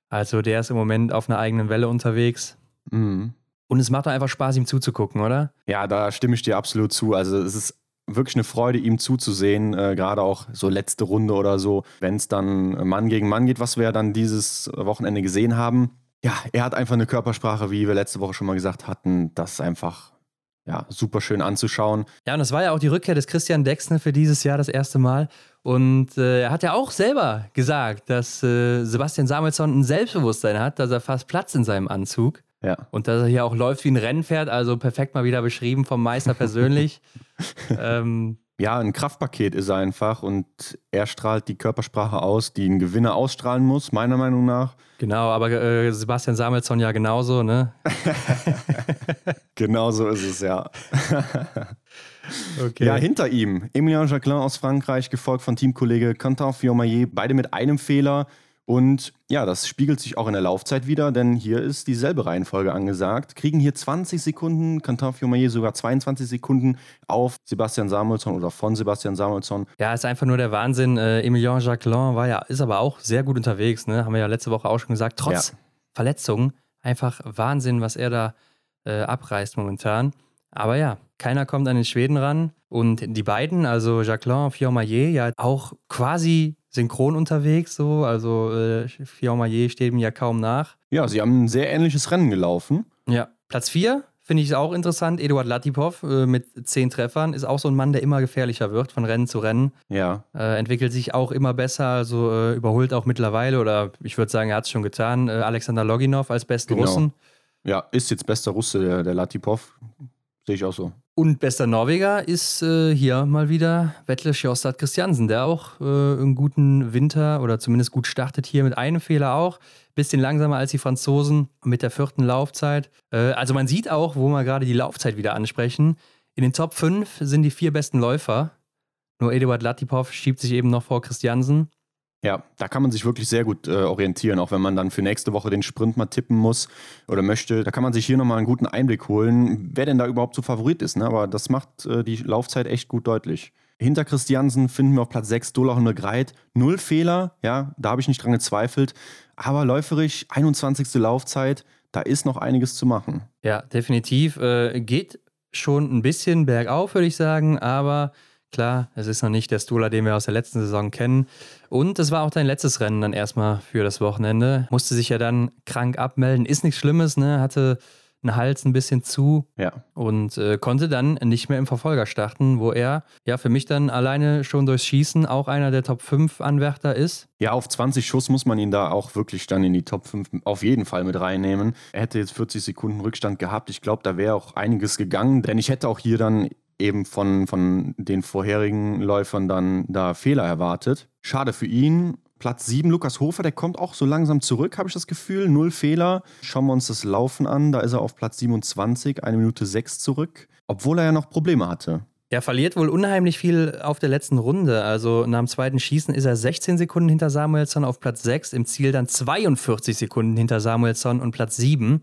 Also der ist im Moment auf einer eigenen Welle unterwegs. Mhm. Und es macht einfach Spaß, ihm zuzugucken, oder? Ja, da stimme ich dir absolut zu. Also es ist wirklich eine Freude, ihm zuzusehen, äh, gerade auch so letzte Runde oder so, wenn es dann Mann gegen Mann geht, was wir ja dann dieses Wochenende gesehen haben. Ja, er hat einfach eine Körpersprache, wie wir letzte Woche schon mal gesagt hatten, das ist einfach ja, super schön anzuschauen. Ja, und das war ja auch die Rückkehr des Christian Dexner für dieses Jahr das erste Mal. Und äh, er hat ja auch selber gesagt, dass äh, Sebastian Samuelsson ein Selbstbewusstsein hat, dass er fast Platz in seinem Anzug. Ja. Und dass er hier auch läuft wie ein Rennpferd, also perfekt mal wieder beschrieben vom Meister persönlich. ähm, ja, ein Kraftpaket ist er einfach und er strahlt die Körpersprache aus, die ein Gewinner ausstrahlen muss, meiner Meinung nach. Genau, aber äh, Sebastian Samuelsson ja genauso, ne? genauso ist es, ja. okay. Ja, hinter ihm Emilien Jacquelin aus Frankreich, gefolgt von Teamkollege Quentin Fiormaillet, beide mit einem Fehler. Und ja, das spiegelt sich auch in der Laufzeit wieder, denn hier ist dieselbe Reihenfolge angesagt. Kriegen hier 20 Sekunden, Quentin Fiomayer sogar 22 Sekunden auf Sebastian Samuelsson oder von Sebastian Samuelsson. Ja, ist einfach nur der Wahnsinn. Äh, Emilien Jacquelin war ja, ist aber auch sehr gut unterwegs, ne? Haben wir ja letzte Woche auch schon gesagt. Trotz ja. Verletzungen, einfach Wahnsinn, was er da äh, abreißt momentan. Aber ja, keiner kommt an den Schweden ran. Und die beiden, also Jacqueline und Fiormaillet, ja auch quasi synchron unterwegs, so. Also äh, Fiormaillet steht ihm ja kaum nach. Ja, sie haben ein sehr ähnliches Rennen gelaufen. Ja. Platz 4 finde ich auch interessant. Eduard Latipov äh, mit zehn Treffern ist auch so ein Mann, der immer gefährlicher wird von Rennen zu Rennen. Ja. Äh, entwickelt sich auch immer besser, also äh, überholt auch mittlerweile, oder ich würde sagen, er hat es schon getan, äh, Alexander Loginov als besten genau. Russen. Ja, ist jetzt bester Russe, der, der Latipov. Sehe ich auch so. Und bester Norweger ist äh, hier mal wieder Vettel Sjostad Christiansen, der auch äh, einen guten Winter oder zumindest gut startet hier mit einem Fehler auch. Bisschen langsamer als die Franzosen mit der vierten Laufzeit. Äh, also man sieht auch, wo wir gerade die Laufzeit wieder ansprechen. In den Top 5 sind die vier besten Läufer. Nur Eduard Latipov schiebt sich eben noch vor Christiansen. Ja, da kann man sich wirklich sehr gut äh, orientieren, auch wenn man dann für nächste Woche den Sprint mal tippen muss oder möchte. Da kann man sich hier nochmal einen guten Einblick holen, wer denn da überhaupt so Favorit ist. Ne? Aber das macht äh, die Laufzeit echt gut deutlich. Hinter Christiansen finden wir auf Platz 6 Dollar und Greit. Null Fehler, ja, da habe ich nicht dran gezweifelt. Aber läuferisch 21. Laufzeit, da ist noch einiges zu machen. Ja, definitiv. Äh, geht schon ein bisschen bergauf, würde ich sagen, aber Klar, es ist noch nicht der Stola, den wir aus der letzten Saison kennen. Und es war auch dein letztes Rennen dann erstmal für das Wochenende. Musste sich ja dann krank abmelden. Ist nichts Schlimmes, ne? Hatte einen Hals ein bisschen zu ja. und äh, konnte dann nicht mehr im Verfolger starten, wo er ja für mich dann alleine schon durchs Schießen auch einer der Top 5 Anwärter ist. Ja, auf 20 Schuss muss man ihn da auch wirklich dann in die Top 5 auf jeden Fall mit reinnehmen. Er hätte jetzt 40 Sekunden Rückstand gehabt. Ich glaube, da wäre auch einiges gegangen, denn ich hätte auch hier dann eben von, von den vorherigen Läufern dann da Fehler erwartet. Schade für ihn. Platz 7, Lukas Hofer, der kommt auch so langsam zurück, habe ich das Gefühl. Null Fehler. Schauen wir uns das Laufen an. Da ist er auf Platz 27, eine Minute 6 zurück. Obwohl er ja noch Probleme hatte. Er verliert wohl unheimlich viel auf der letzten Runde. Also nach dem zweiten Schießen ist er 16 Sekunden hinter Samuelsson auf Platz 6, im Ziel dann 42 Sekunden hinter Samuelsson und Platz 7.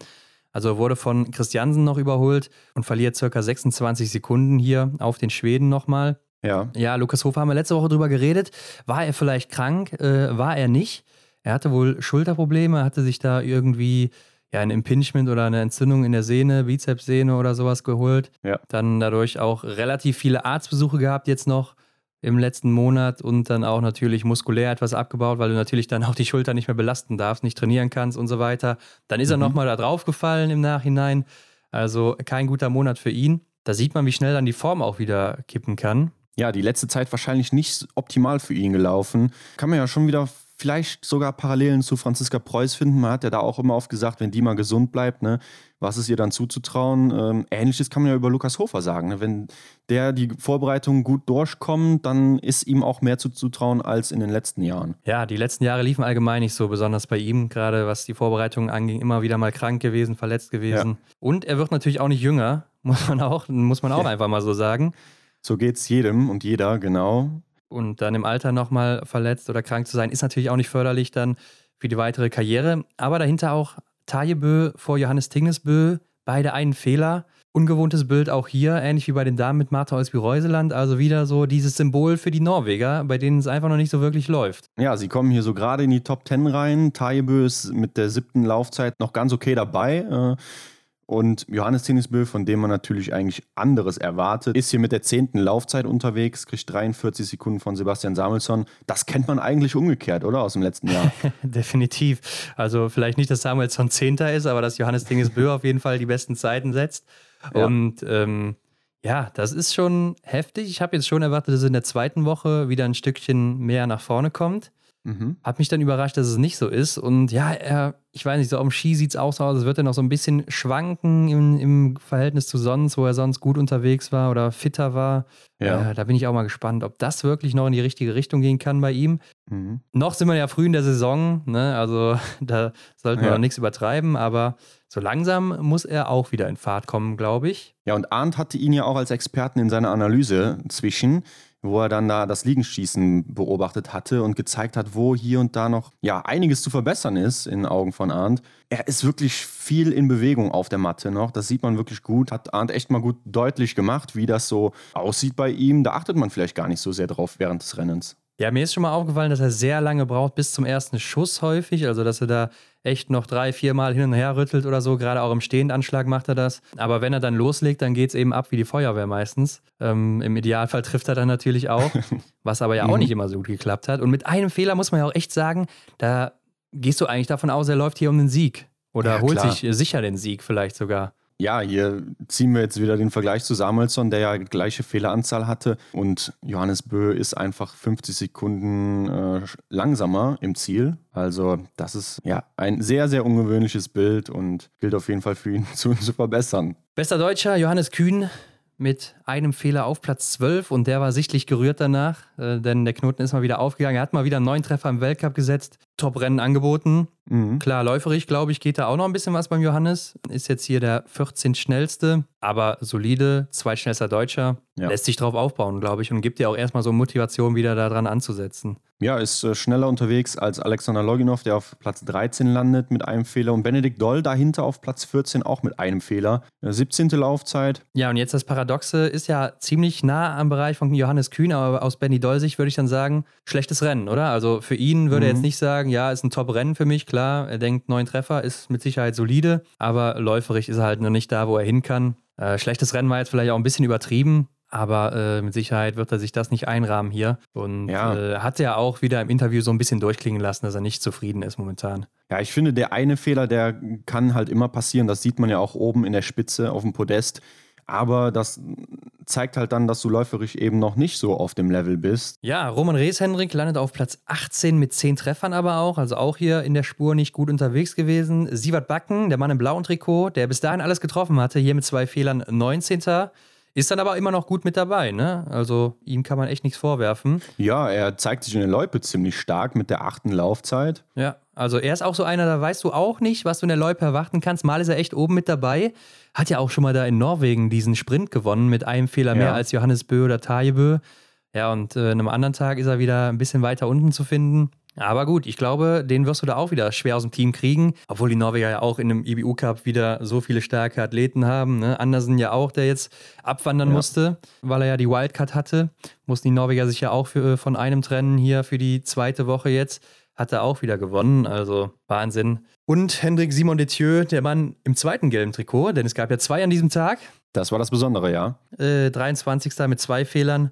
Also wurde von Christiansen noch überholt und verliert circa 26 Sekunden hier auf den Schweden nochmal. Ja. Ja, Lukas Hofer haben wir letzte Woche drüber geredet. War er vielleicht krank? Äh, war er nicht? Er hatte wohl Schulterprobleme, hatte sich da irgendwie ja, ein Impingement oder eine Entzündung in der Sehne, Bizepssehne oder sowas geholt. Ja. Dann dadurch auch relativ viele Arztbesuche gehabt jetzt noch im letzten Monat und dann auch natürlich muskulär etwas abgebaut, weil du natürlich dann auch die Schulter nicht mehr belasten darfst, nicht trainieren kannst und so weiter. Dann ist mhm. er nochmal da drauf gefallen im Nachhinein. Also kein guter Monat für ihn. Da sieht man, wie schnell dann die Form auch wieder kippen kann. Ja, die letzte Zeit wahrscheinlich nicht optimal für ihn gelaufen. Kann man ja schon wieder vielleicht sogar Parallelen zu Franziska Preuß finden. Man hat ja da auch immer oft gesagt, wenn die mal gesund bleibt, ne, was ist ihr dann zuzutrauen? Ähm, Ähnliches kann man ja über Lukas Hofer sagen. Ne? Wenn der die Vorbereitung gut durchkommt, dann ist ihm auch mehr zuzutrauen als in den letzten Jahren. Ja, die letzten Jahre liefen allgemein nicht so, besonders bei ihm, gerade was die Vorbereitung anging, immer wieder mal krank gewesen, verletzt gewesen. Ja. Und er wird natürlich auch nicht jünger, muss man auch, muss man auch ja. einfach mal so sagen. So geht es jedem und jeder, genau. Und dann im Alter nochmal verletzt oder krank zu sein, ist natürlich auch nicht förderlich dann für die weitere Karriere. Aber dahinter auch Tajebö vor Johannes Tingnesbö, beide einen Fehler. Ungewohntes Bild auch hier, ähnlich wie bei den Damen mit Martha Olsby-Reuseland. Also wieder so dieses Symbol für die Norweger, bei denen es einfach noch nicht so wirklich läuft. Ja, sie kommen hier so gerade in die Top Ten rein. Tajebö ist mit der siebten Laufzeit noch ganz okay dabei. Äh, und Johannes Tinnisbö, von dem man natürlich eigentlich anderes erwartet, ist hier mit der zehnten Laufzeit unterwegs, kriegt 43 Sekunden von Sebastian Samuelsson. Das kennt man eigentlich umgekehrt, oder? Aus dem letzten Jahr. Definitiv. Also vielleicht nicht, dass Samuelsson Zehnter ist, aber dass Johannes Tinnisbö auf jeden Fall die besten Zeiten setzt. Ja. Und ähm, ja, das ist schon heftig. Ich habe jetzt schon erwartet, dass es in der zweiten Woche wieder ein Stückchen mehr nach vorne kommt. Mhm. Hat mich dann überrascht, dass es nicht so ist. Und ja, er, ich weiß nicht, so am Ski sieht es auch so aus, als würde er noch so ein bisschen schwanken im, im, Verhältnis zu sonst, wo er sonst gut unterwegs war oder fitter war. Ja. Äh, da bin ich auch mal gespannt, ob das wirklich noch in die richtige Richtung gehen kann bei ihm. Mhm. Noch sind wir ja früh in der Saison, ne? also da sollten wir ja. noch nichts übertreiben, aber so langsam muss er auch wieder in Fahrt kommen, glaube ich. Ja, und Arndt hatte ihn ja auch als Experten in seiner Analyse zwischen. Wo er dann da das Liegenschießen beobachtet hatte und gezeigt hat, wo hier und da noch ja einiges zu verbessern ist in Augen von Arndt. Er ist wirklich viel in Bewegung auf der Matte noch. Das sieht man wirklich gut. Hat Arndt echt mal gut deutlich gemacht, wie das so aussieht bei ihm. Da achtet man vielleicht gar nicht so sehr drauf während des Rennens. Ja, mir ist schon mal aufgefallen, dass er sehr lange braucht bis zum ersten Schuss häufig. Also, dass er da echt noch drei, vier Mal hin und her rüttelt oder so. Gerade auch im Stehendanschlag macht er das. Aber wenn er dann loslegt, dann geht es eben ab wie die Feuerwehr meistens. Ähm, Im Idealfall trifft er dann natürlich auch, was aber ja auch mhm. nicht immer so gut geklappt hat. Und mit einem Fehler muss man ja auch echt sagen, da gehst du eigentlich davon aus, er läuft hier um den Sieg. Oder ja, holt klar. sich sicher den Sieg vielleicht sogar ja, hier ziehen wir jetzt wieder den Vergleich zu Samuelsson, der ja gleiche Fehleranzahl hatte. Und Johannes Bö ist einfach 50 Sekunden äh, langsamer im Ziel. Also, das ist ja ein sehr, sehr ungewöhnliches Bild und gilt auf jeden Fall für ihn zu, zu verbessern. Bester Deutscher, Johannes Kühn mit einem Fehler auf Platz 12 und der war sichtlich gerührt danach, äh, denn der Knoten ist mal wieder aufgegangen. Er hat mal wieder neuen Treffer im Weltcup gesetzt, Top-Rennen angeboten. Mhm. Klar, läuferig, glaube ich, geht da auch noch ein bisschen was beim Johannes. Ist jetzt hier der 14 schnellste, aber solide, zweitschnellster Deutscher. Ja. Lässt sich drauf aufbauen, glaube ich, und gibt dir auch erstmal so Motivation, wieder daran anzusetzen. Ja, ist äh, schneller unterwegs als Alexander Loginov, der auf Platz 13 landet mit einem Fehler. Und Benedikt Doll dahinter auf Platz 14 auch mit einem Fehler. 17. Laufzeit. Ja, und jetzt das Paradoxe ist ja ziemlich nah am Bereich von Johannes Kühn, aber aus Benny Doll Sicht würde ich dann sagen, schlechtes Rennen, oder? Also für ihn würde mhm. er jetzt nicht sagen, ja, ist ein Top-Rennen für mich, klar. Er denkt, neun Treffer ist mit Sicherheit solide, aber läuferig ist er halt noch nicht da, wo er hin kann. Äh, schlechtes Rennen war jetzt vielleicht auch ein bisschen übertrieben, aber äh, mit Sicherheit wird er sich das nicht einrahmen hier. Und ja. äh, hat ja auch wieder im Interview so ein bisschen durchklingen lassen, dass er nicht zufrieden ist momentan. Ja, ich finde, der eine Fehler, der kann halt immer passieren. Das sieht man ja auch oben in der Spitze auf dem Podest. Aber das zeigt halt dann, dass du läuferisch eben noch nicht so auf dem Level bist. Ja, Roman Rees-Hendrik landet auf Platz 18 mit 10 Treffern aber auch, also auch hier in der Spur nicht gut unterwegs gewesen. Sievert Backen, der Mann im blauen Trikot, der bis dahin alles getroffen hatte, hier mit zwei Fehlern 19. Ist dann aber immer noch gut mit dabei, ne? Also ihm kann man echt nichts vorwerfen. Ja, er zeigt sich in der Loipe ziemlich stark mit der achten Laufzeit. Ja, also er ist auch so einer, da weißt du auch nicht, was du in der Loipe erwarten kannst. Mal ist er echt oben mit dabei. Hat ja auch schon mal da in Norwegen diesen Sprint gewonnen mit einem Fehler ja. mehr als Johannes Bö oder Tajebö. Ja, und äh, an einem anderen Tag ist er wieder ein bisschen weiter unten zu finden. Aber gut, ich glaube, den wirst du da auch wieder schwer aus dem Team kriegen. Obwohl die Norweger ja auch in einem IBU Cup wieder so viele starke Athleten haben. Ne? Andersen ja auch, der jetzt abwandern ja. musste, weil er ja die Wildcard hatte. Mussten die Norweger sich ja auch für, von einem trennen hier für die zweite Woche jetzt. Hat er auch wieder gewonnen. Also Wahnsinn. Und Hendrik Simon Detieu, der Mann im zweiten gelben Trikot, denn es gab ja zwei an diesem Tag. Das war das Besondere, ja. Äh, 23. mit zwei Fehlern.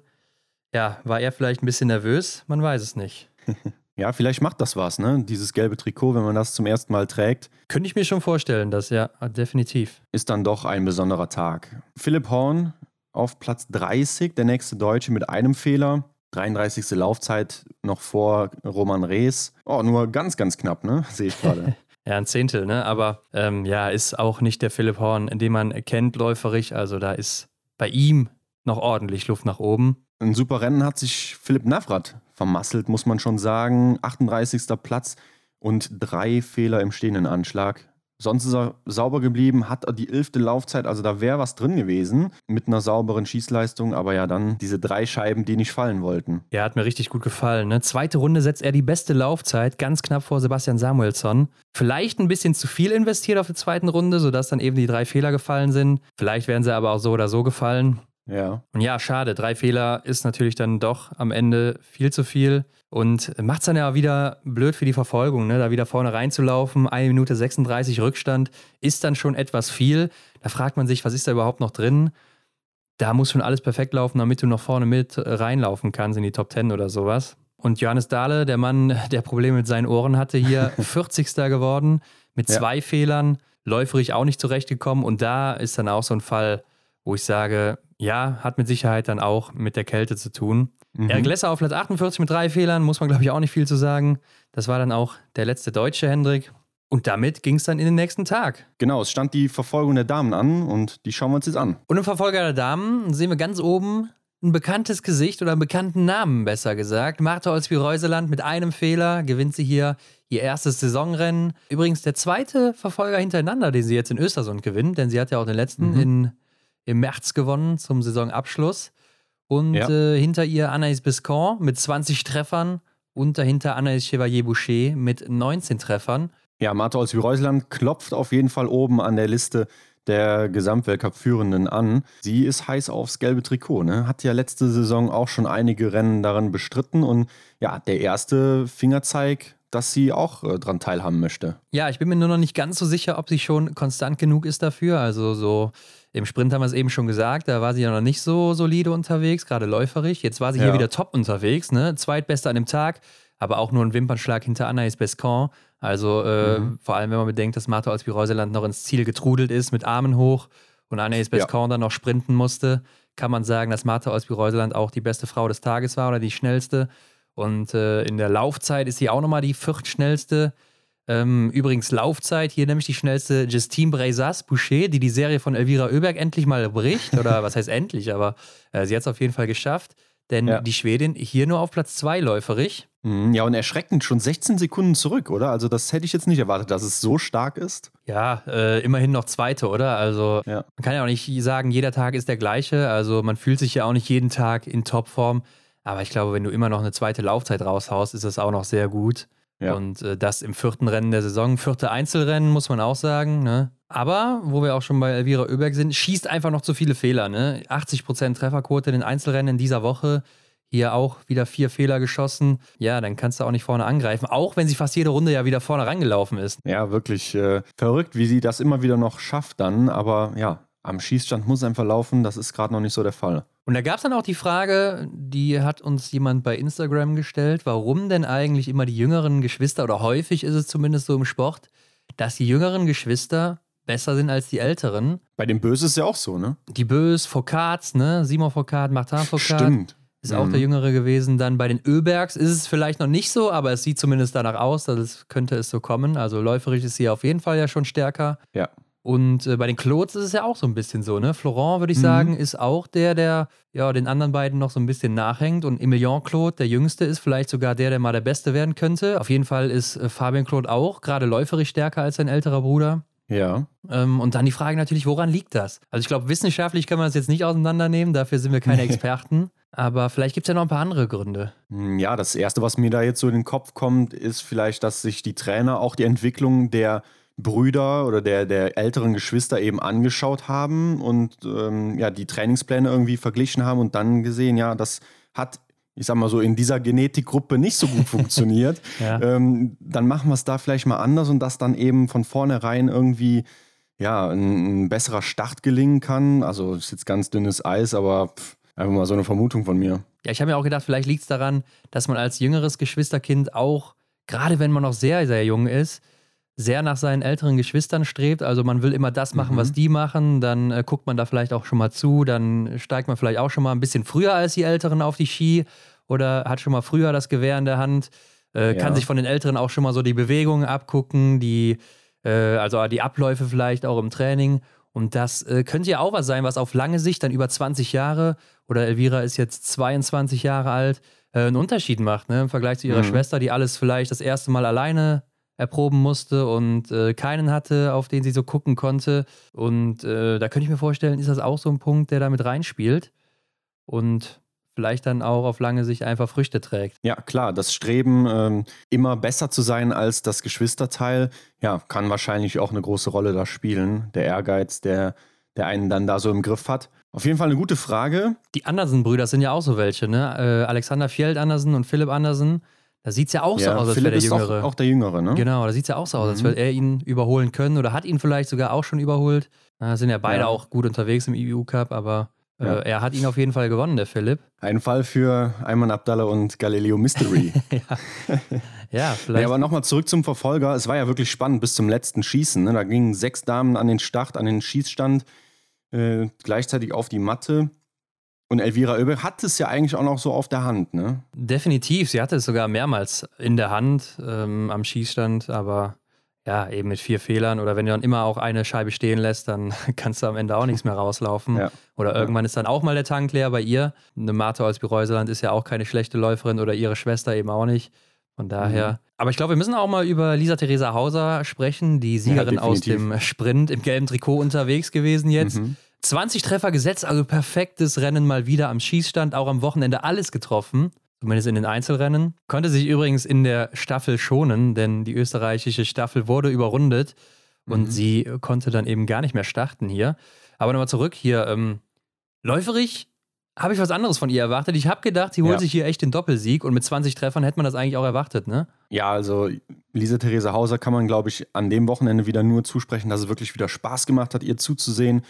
Ja, war er vielleicht ein bisschen nervös? Man weiß es nicht. Ja, vielleicht macht das was, ne? Dieses gelbe Trikot, wenn man das zum ersten Mal trägt. Könnte ich mir schon vorstellen, das ja, definitiv. Ist dann doch ein besonderer Tag. Philipp Horn auf Platz 30, der nächste Deutsche mit einem Fehler. 33. Laufzeit noch vor Roman Rees. Oh, nur ganz, ganz knapp, ne? Sehe ich gerade. ja, ein Zehntel, ne? Aber ähm, ja, ist auch nicht der Philipp Horn, den man kennt läuferig. Also da ist bei ihm noch ordentlich Luft nach oben. Ein super Rennen hat sich Philipp Navrat vermasselt, muss man schon sagen. 38. Platz und drei Fehler im stehenden Anschlag. Sonst ist er sauber geblieben, hat die elfte Laufzeit, also da wäre was drin gewesen mit einer sauberen Schießleistung, aber ja dann diese drei Scheiben, die nicht fallen wollten. Ja, hat mir richtig gut gefallen. Ne? Zweite Runde setzt er die beste Laufzeit, ganz knapp vor Sebastian Samuelsson. Vielleicht ein bisschen zu viel investiert auf der zweiten Runde, sodass dann eben die drei Fehler gefallen sind. Vielleicht wären sie aber auch so oder so gefallen. Ja. Und ja, schade. Drei Fehler ist natürlich dann doch am Ende viel zu viel und macht es dann ja wieder blöd für die Verfolgung, ne? da wieder vorne reinzulaufen. Eine Minute 36 Rückstand ist dann schon etwas viel. Da fragt man sich, was ist da überhaupt noch drin? Da muss schon alles perfekt laufen, damit du noch vorne mit reinlaufen kannst in die Top 10 oder sowas. Und Johannes Dahle, der Mann, der Probleme mit seinen Ohren hatte, hier 40. geworden mit zwei ja. Fehlern, läuferig auch nicht zurechtgekommen. Und da ist dann auch so ein Fall, wo ich sage, ja, hat mit Sicherheit dann auch mit der Kälte zu tun. Mhm. Eric Lesser auf Platz 48 mit drei Fehlern, muss man glaube ich auch nicht viel zu sagen. Das war dann auch der letzte deutsche Hendrik. Und damit ging es dann in den nächsten Tag. Genau, es stand die Verfolgung der Damen an und die schauen wir uns jetzt an. Und im Verfolger der Damen sehen wir ganz oben ein bekanntes Gesicht oder einen bekannten Namen, besser gesagt. Martha Olsby-Reuseland mit einem Fehler gewinnt sie hier ihr erstes Saisonrennen. Übrigens der zweite Verfolger hintereinander, den sie jetzt in Östersund gewinnt, denn sie hat ja auch den letzten mhm. in im März gewonnen zum Saisonabschluss. Und ja. äh, hinter ihr Anaïs Biscon mit 20 Treffern und dahinter Anaïs Chevalier-Boucher mit 19 Treffern. Ja, Martha aus Reuseland klopft auf jeden Fall oben an der Liste der Gesamtweltcup-Führenden an. Sie ist heiß aufs gelbe Trikot, ne? Hat ja letzte Saison auch schon einige Rennen daran bestritten und ja, der erste Fingerzeig dass sie auch äh, dran teilhaben möchte. Ja, ich bin mir nur noch nicht ganz so sicher, ob sie schon konstant genug ist dafür. Also so im Sprint haben wir es eben schon gesagt, da war sie ja noch nicht so solide unterwegs, gerade läuferig. Jetzt war sie ja. hier wieder top unterwegs, ne? Zweitbeste an dem Tag, aber auch nur ein Wimpernschlag hinter Anaïs Bescon. Also äh, mhm. vor allem, wenn man bedenkt, dass Marta Olsby-Reuseland noch ins Ziel getrudelt ist mit Armen hoch und Anaïs Bescon ja. dann noch sprinten musste, kann man sagen, dass Marta Olsby-Reuseland auch die beste Frau des Tages war oder die schnellste. Und äh, in der Laufzeit ist sie auch nochmal die viertschnellste. Ähm, übrigens Laufzeit, hier nämlich die schnellste Justine Breisas Boucher, die die Serie von Elvira Oeberg endlich mal bricht. Oder was heißt endlich, aber äh, sie hat es auf jeden Fall geschafft. Denn ja. die Schwedin hier nur auf Platz 2 läuferig. Mhm, ja, und erschreckend schon 16 Sekunden zurück, oder? Also das hätte ich jetzt nicht erwartet, dass es so stark ist. Ja, äh, immerhin noch Zweite, oder? Also ja. man kann ja auch nicht sagen, jeder Tag ist der gleiche. Also man fühlt sich ja auch nicht jeden Tag in Topform. Aber ich glaube, wenn du immer noch eine zweite Laufzeit raushaust, ist das auch noch sehr gut. Ja. Und äh, das im vierten Rennen der Saison, vierte Einzelrennen, muss man auch sagen. Ne? Aber, wo wir auch schon bei Elvira Oeberg sind, schießt einfach noch zu viele Fehler. Ne? 80% Trefferquote in den Einzelrennen in dieser Woche. Hier auch wieder vier Fehler geschossen. Ja, dann kannst du auch nicht vorne angreifen. Auch wenn sie fast jede Runde ja wieder vorne rangelaufen ist. Ja, wirklich äh, verrückt, wie sie das immer wieder noch schafft dann. Aber ja, am Schießstand muss einfach laufen. Das ist gerade noch nicht so der Fall. Und da gab es dann auch die Frage, die hat uns jemand bei Instagram gestellt, warum denn eigentlich immer die jüngeren Geschwister, oder häufig ist es zumindest so im Sport, dass die jüngeren Geschwister besser sind als die älteren. Bei den Bös ist es ja auch so, ne? Die Bös, Foucault, ne? Simon Foucault, Martin Foucault. Stimmt. Ist mhm. auch der Jüngere gewesen. Dann bei den Öbergs ist es vielleicht noch nicht so, aber es sieht zumindest danach aus, dass es könnte es so kommen. Also läuferisch ist sie auf jeden Fall ja schon stärker. Ja. Und äh, bei den Claudes ist es ja auch so ein bisschen so, ne? Florent, würde ich mhm. sagen, ist auch der, der ja den anderen beiden noch so ein bisschen nachhängt. Und Emilien Claude, der Jüngste, ist vielleicht sogar der, der mal der Beste werden könnte. Auf jeden Fall ist äh, Fabien Claude auch gerade läuferisch stärker als sein älterer Bruder. Ja. Ähm, und dann die Frage natürlich, woran liegt das? Also ich glaube, wissenschaftlich können wir das jetzt nicht auseinandernehmen, dafür sind wir keine Experten. Aber vielleicht gibt es ja noch ein paar andere Gründe. Hm, ja, das Erste, was mir da jetzt so in den Kopf kommt, ist vielleicht, dass sich die Trainer auch die Entwicklung der Brüder oder der, der älteren Geschwister eben angeschaut haben und ähm, ja, die Trainingspläne irgendwie verglichen haben und dann gesehen, ja, das hat, ich sag mal so, in dieser Genetikgruppe nicht so gut funktioniert. ja. ähm, dann machen wir es da vielleicht mal anders und dass dann eben von vornherein irgendwie ja, ein, ein besserer Start gelingen kann. Also ist jetzt ganz dünnes Eis, aber pff, einfach mal so eine Vermutung von mir. Ja, ich habe mir auch gedacht, vielleicht liegt es daran, dass man als jüngeres Geschwisterkind auch, gerade wenn man noch sehr, sehr jung ist, sehr nach seinen älteren Geschwistern strebt. Also man will immer das machen, mhm. was die machen. Dann äh, guckt man da vielleicht auch schon mal zu. Dann steigt man vielleicht auch schon mal ein bisschen früher als die Älteren auf die Ski oder hat schon mal früher das Gewehr in der Hand. Äh, ja. Kann sich von den Älteren auch schon mal so die Bewegungen abgucken, die, äh, also die Abläufe vielleicht auch im Training. Und das äh, könnte ja auch was sein, was auf lange Sicht dann über 20 Jahre oder Elvira ist jetzt 22 Jahre alt, äh, einen Unterschied macht, ne? Im Vergleich zu ihrer mhm. Schwester, die alles vielleicht das erste Mal alleine erproben musste und äh, keinen hatte, auf den sie so gucken konnte. Und äh, da könnte ich mir vorstellen, ist das auch so ein Punkt, der damit reinspielt und vielleicht dann auch auf lange Sicht einfach Früchte trägt. Ja, klar, das Streben, ähm, immer besser zu sein als das Geschwisterteil, ja, kann wahrscheinlich auch eine große Rolle da spielen. Der Ehrgeiz, der, der einen dann da so im Griff hat. Auf jeden Fall eine gute Frage. Die Andersen-Brüder sind ja auch so welche, ne? Äh, Alexander Fjeld Andersen und Philipp Andersen da sieht es ja auch ja, so aus, als wäre der Jüngere. Auch, auch, der Jüngere, ne? Genau, da sieht es ja auch so aus, mhm. als würde er ihn überholen können oder hat ihn vielleicht sogar auch schon überholt. Da sind ja beide ja. auch gut unterwegs im IBU Cup, aber äh, er hat ihn auf jeden Fall gewonnen, der Philipp. Ein Fall für Ayman Abdallah und Galileo Mystery. ja. ja, vielleicht. Ja, aber nochmal zurück zum Verfolger. Es war ja wirklich spannend bis zum letzten Schießen. Ne? Da gingen sechs Damen an den Start, an den Schießstand, äh, gleichzeitig auf die Matte. Und Elvira Oeberg hat es ja eigentlich auch noch so auf der Hand, ne? Definitiv. Sie hatte es sogar mehrmals in der Hand ähm, am Schießstand, aber ja, eben mit vier Fehlern oder wenn du dann immer auch eine Scheibe stehen lässt, dann kannst du am Ende auch nichts mehr rauslaufen. Ja. Oder irgendwann ist dann auch mal der Tank leer bei ihr. Eine Martha aus Bireuseland ist ja auch keine schlechte Läuferin oder ihre Schwester eben auch nicht. Von daher. Mhm. Aber ich glaube, wir müssen auch mal über Lisa Theresa Hauser sprechen, die Siegerin ja, aus dem Sprint im gelben Trikot unterwegs gewesen jetzt. Mhm. 20 Treffer gesetzt, also perfektes Rennen mal wieder am Schießstand, auch am Wochenende alles getroffen. Zumindest in den Einzelrennen. Konnte sich übrigens in der Staffel schonen, denn die österreichische Staffel wurde überrundet und mhm. sie konnte dann eben gar nicht mehr starten hier. Aber nochmal zurück hier. Ähm, läuferig habe ich was anderes von ihr erwartet. Ich habe gedacht, sie holt ja. sich hier echt den Doppelsieg und mit 20 Treffern hätte man das eigentlich auch erwartet, ne? Ja, also Lisa Therese Hauser kann man, glaube ich, an dem Wochenende wieder nur zusprechen, dass es wirklich wieder Spaß gemacht hat, ihr zuzusehen,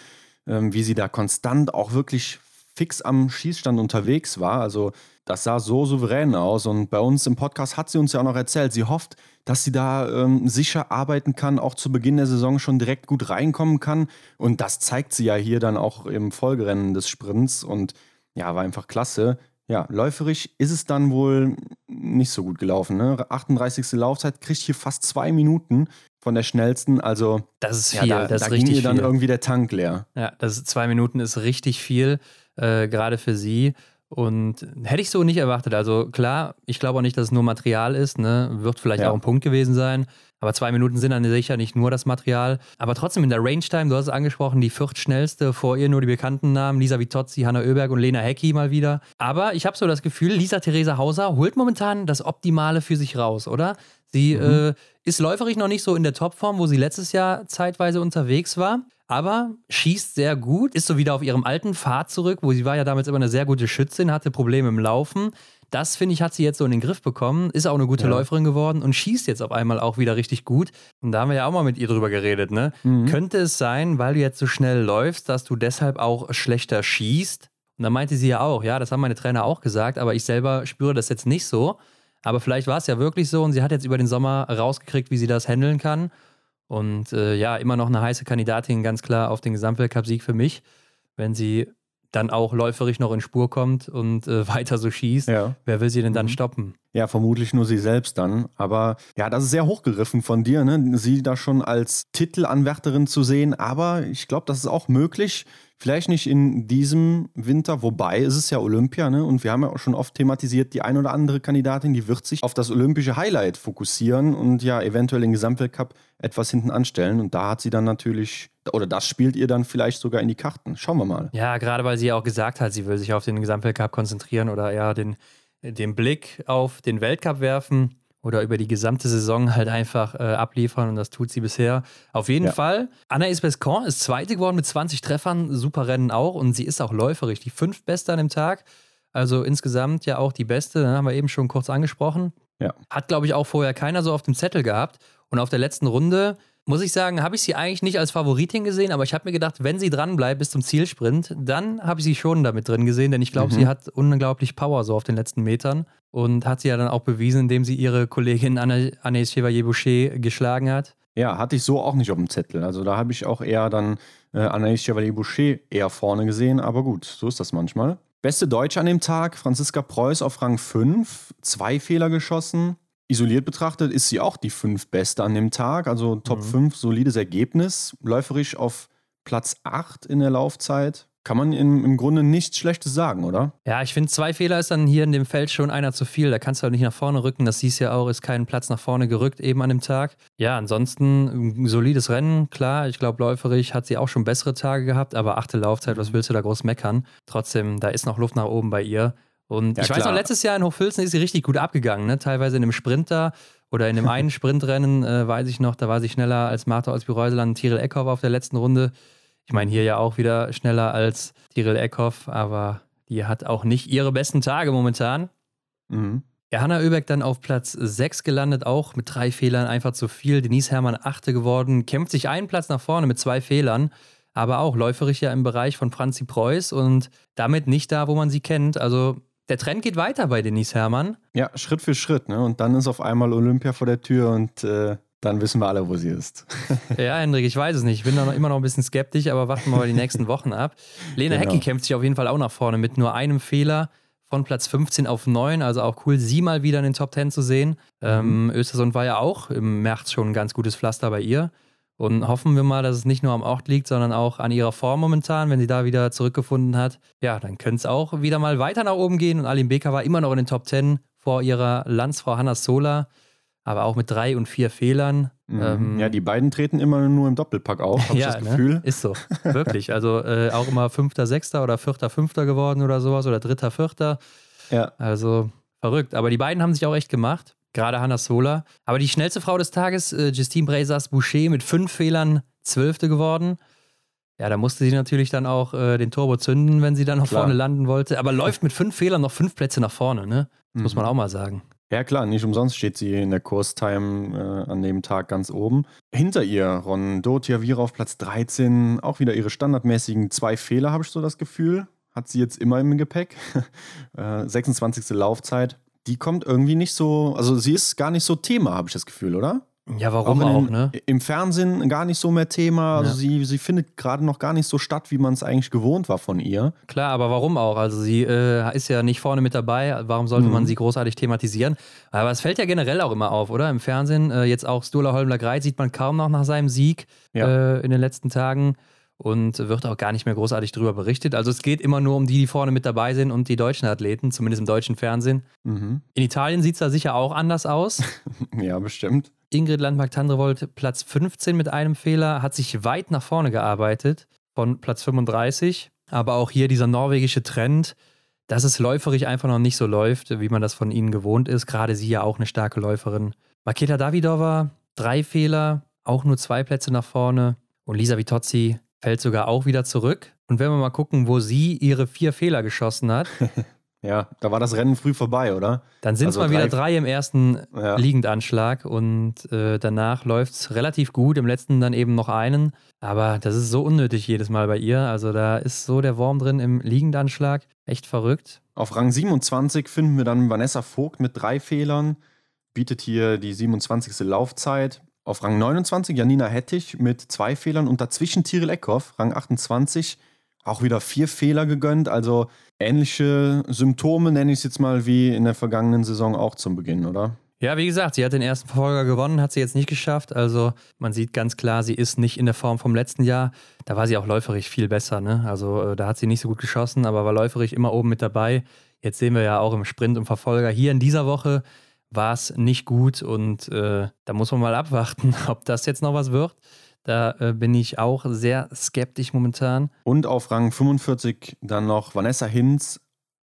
wie sie da konstant auch wirklich fix am Schießstand unterwegs war. Also das sah so souverän aus. Und bei uns im Podcast hat sie uns ja auch noch erzählt, sie hofft, dass sie da ähm, sicher arbeiten kann, auch zu Beginn der Saison schon direkt gut reinkommen kann. Und das zeigt sie ja hier dann auch im Folgerennen des Sprints. Und ja, war einfach klasse. Ja, läuferisch ist es dann wohl nicht so gut gelaufen. Ne? 38. Laufzeit kriegt hier fast zwei Minuten von der schnellsten. Also das ist viel. Ja, da, das da ist ging ihr dann viel. irgendwie der Tank leer. Ja, das ist, zwei Minuten ist richtig viel, äh, gerade für sie. Und hätte ich so nicht erwartet. Also klar, ich glaube auch nicht, dass es nur Material ist. Ne? Wird vielleicht ja. auch ein Punkt gewesen sein. Aber zwei Minuten sind dann sicher nicht nur das Material. Aber trotzdem in der Range-Time, du hast es angesprochen, die viertschnellste, vor ihr nur die bekannten Namen, Lisa Vitozzi, Hanna Oeberg und Lena Hecki mal wieder. Aber ich habe so das Gefühl, Lisa Theresa Hauser holt momentan das Optimale für sich raus, oder? Sie mhm. äh, ist läuferig noch nicht so in der Topform, wo sie letztes Jahr zeitweise unterwegs war aber schießt sehr gut, ist so wieder auf ihrem alten Pfad zurück, wo sie war ja damals immer eine sehr gute Schützin, hatte Probleme im Laufen. Das, finde ich, hat sie jetzt so in den Griff bekommen, ist auch eine gute ja. Läuferin geworden und schießt jetzt auf einmal auch wieder richtig gut. Und da haben wir ja auch mal mit ihr drüber geredet, ne? Mhm. Könnte es sein, weil du jetzt so schnell läufst, dass du deshalb auch schlechter schießt? Und da meinte sie ja auch, ja, das haben meine Trainer auch gesagt, aber ich selber spüre das jetzt nicht so. Aber vielleicht war es ja wirklich so und sie hat jetzt über den Sommer rausgekriegt, wie sie das handeln kann. Und äh, ja, immer noch eine heiße Kandidatin, ganz klar auf den Gesamtweltcup-Sieg für mich, wenn sie dann auch läuferisch noch in Spur kommt und äh, weiter so schießt. Ja. Wer will sie denn dann mhm. stoppen? Ja, vermutlich nur sie selbst dann. Aber ja, das ist sehr hochgegriffen von dir, ne? sie da schon als Titelanwärterin zu sehen. Aber ich glaube, das ist auch möglich. Vielleicht nicht in diesem Winter, wobei es ist ja Olympia, ne? Und wir haben ja auch schon oft thematisiert, die ein oder andere Kandidatin, die wird sich auf das olympische Highlight fokussieren und ja eventuell den Gesamtweltcup etwas hinten anstellen. Und da hat sie dann natürlich, oder das spielt ihr dann vielleicht sogar in die Karten. Schauen wir mal. Ja, gerade weil sie ja auch gesagt hat, sie will sich auf den Gesamtweltcup konzentrieren oder ja den, den Blick auf den Weltcup werfen oder über die gesamte Saison halt einfach äh, abliefern und das tut sie bisher. Auf jeden ja. Fall. Anaïs Bescon ist Zweite geworden mit 20 Treffern, super Rennen auch und sie ist auch läuferig, die fünf Beste an dem Tag. Also insgesamt ja auch die Beste, ne, haben wir eben schon kurz angesprochen. Ja. Hat, glaube ich, auch vorher keiner so auf dem Zettel gehabt. Und auf der letzten Runde muss ich sagen, habe ich sie eigentlich nicht als Favoritin gesehen, aber ich habe mir gedacht, wenn sie dran bleibt bis zum Zielsprint, dann habe ich sie schon damit drin gesehen, denn ich glaube, mhm. sie hat unglaublich Power so auf den letzten Metern und hat sie ja dann auch bewiesen, indem sie ihre Kollegin Anaïs Chevalier-Boucher geschlagen hat. Ja, hatte ich so auch nicht auf dem Zettel. Also da habe ich auch eher dann äh, Anaïs Chevalier-Boucher eher vorne gesehen, aber gut, so ist das manchmal. Beste Deutsche an dem Tag, Franziska Preuß auf Rang 5, zwei Fehler geschossen, Isoliert betrachtet ist sie auch die fünf Beste an dem Tag, also Top mhm. 5, solides Ergebnis. Läuferisch auf Platz 8 in der Laufzeit. Kann man im, im Grunde nichts Schlechtes sagen, oder? Ja, ich finde, zwei Fehler ist dann hier in dem Feld schon einer zu viel. Da kannst du auch nicht nach vorne rücken. Das siehst du ja auch, ist kein Platz nach vorne gerückt eben an dem Tag. Ja, ansonsten ein solides Rennen, klar. Ich glaube, läuferisch hat sie auch schon bessere Tage gehabt, aber achte Laufzeit, was willst du da groß meckern? Trotzdem, da ist noch Luft nach oben bei ihr. Und ja, ich weiß noch, letztes Jahr in Hochfilzen ist sie richtig gut abgegangen, ne? teilweise in einem Sprinter oder in einem einen Sprintrennen, äh, weiß ich noch, da war sie schneller als Martha aus Bireuseland, Tiril Eckhoff auf der letzten Runde. Ich meine, hier ja auch wieder schneller als Tiril Eckhoff, aber die hat auch nicht ihre besten Tage momentan. Mhm. Ja, Hanna Oeberg dann auf Platz 6 gelandet, auch mit drei Fehlern einfach zu viel. Denise Herrmann achte geworden, kämpft sich einen Platz nach vorne mit zwei Fehlern aber auch läuferisch ja im Bereich von Franzi Preuß und damit nicht da, wo man sie kennt. Also der Trend geht weiter bei Denise Herrmann. Ja, Schritt für Schritt. Ne? Und dann ist auf einmal Olympia vor der Tür und äh, dann wissen wir alle, wo sie ist. ja, Hendrik, ich weiß es nicht. Ich bin da noch, immer noch ein bisschen skeptisch, aber warten wir mal die nächsten Wochen ab. Lena genau. Hecki kämpft sich auf jeden Fall auch nach vorne mit nur einem Fehler von Platz 15 auf 9. Also auch cool, sie mal wieder in den Top 10 zu sehen. Mhm. Ähm, Östersund war ja auch im März schon ein ganz gutes Pflaster bei ihr. Und hoffen wir mal, dass es nicht nur am Ort liegt, sondern auch an ihrer Form momentan, wenn sie da wieder zurückgefunden hat. Ja, dann könnte es auch wieder mal weiter nach oben gehen. Und Alim Becker war immer noch in den Top 10 vor ihrer Landsfrau Hanna Sola. aber auch mit drei und vier Fehlern. Mhm. Ähm, ja, die beiden treten immer nur im Doppelpack auf, habe ja, ich das ne? Gefühl. Ne? Ist so, wirklich. Also äh, auch immer Fünfter, Sechster oder Vierter, Fünfter geworden oder sowas oder Dritter, Vierter. Ja. Also verrückt. Aber die beiden haben sich auch echt gemacht. Gerade Hannah Sola. Aber die schnellste Frau des Tages, äh, Justine Brazas Boucher, mit fünf Fehlern Zwölfte geworden. Ja, da musste sie natürlich dann auch äh, den Turbo zünden, wenn sie dann noch Klar. vorne landen wollte. Aber läuft mit fünf Fehlern noch fünf Plätze nach vorne, ne? Das mhm. muss man auch mal sagen. Ja, klar, nicht umsonst steht sie in der Kurstime äh, an dem Tag ganz oben. Hinter ihr Ron Dotiavira auf Platz 13, auch wieder ihre standardmäßigen zwei Fehler, habe ich so das Gefühl. Hat sie jetzt immer im Gepäck. äh, 26. Laufzeit. Die kommt irgendwie nicht so, also sie ist gar nicht so Thema, habe ich das Gefühl, oder? Ja, warum auch, auch ne? Im Fernsehen gar nicht so mehr Thema. Also ja. sie, sie findet gerade noch gar nicht so statt, wie man es eigentlich gewohnt war von ihr. Klar, aber warum auch? Also sie äh, ist ja nicht vorne mit dabei. Warum sollte mhm. man sie großartig thematisieren? Aber es fällt ja generell auch immer auf, oder? Im Fernsehen, äh, jetzt auch Stola Holmler Greit sieht man kaum noch nach seinem Sieg ja. äh, in den letzten Tagen und wird auch gar nicht mehr großartig darüber berichtet. Also es geht immer nur um die, die vorne mit dabei sind und die deutschen Athleten, zumindest im deutschen Fernsehen. Mhm. In Italien sieht es da sicher auch anders aus. ja, bestimmt. Ingrid Landmark-Tandrevold Platz 15 mit einem Fehler, hat sich weit nach vorne gearbeitet von Platz 35. Aber auch hier dieser norwegische Trend, dass es läuferisch einfach noch nicht so läuft, wie man das von ihnen gewohnt ist. Gerade sie ja auch eine starke Läuferin. Maketa Davidova, drei Fehler, auch nur zwei Plätze nach vorne. Und Lisa Vitozzi fällt sogar auch wieder zurück. Und wenn wir mal gucken, wo sie ihre vier Fehler geschossen hat. ja, da war das Rennen früh vorbei, oder? Dann sind es also mal wieder drei im ersten ja. Liegendanschlag und äh, danach läuft es relativ gut. Im letzten dann eben noch einen. Aber das ist so unnötig jedes Mal bei ihr. Also da ist so der Wurm drin im Liegendanschlag. Echt verrückt. Auf Rang 27 finden wir dann Vanessa Vogt mit drei Fehlern. Bietet hier die 27. Laufzeit. Auf Rang 29 Janina Hettich mit zwei Fehlern und dazwischen Tiril Eckhoff, Rang 28, auch wieder vier Fehler gegönnt. Also ähnliche Symptome nenne ich es jetzt mal wie in der vergangenen Saison auch zum Beginn, oder? Ja, wie gesagt, sie hat den ersten Verfolger gewonnen, hat sie jetzt nicht geschafft. Also man sieht ganz klar, sie ist nicht in der Form vom letzten Jahr. Da war sie auch läuferig viel besser. Ne? Also äh, da hat sie nicht so gut geschossen, aber war läuferig immer oben mit dabei. Jetzt sehen wir ja auch im Sprint und Verfolger hier in dieser Woche war es nicht gut und äh, da muss man mal abwarten, ob das jetzt noch was wird. Da äh, bin ich auch sehr skeptisch momentan. Und auf Rang 45 dann noch Vanessa Hinz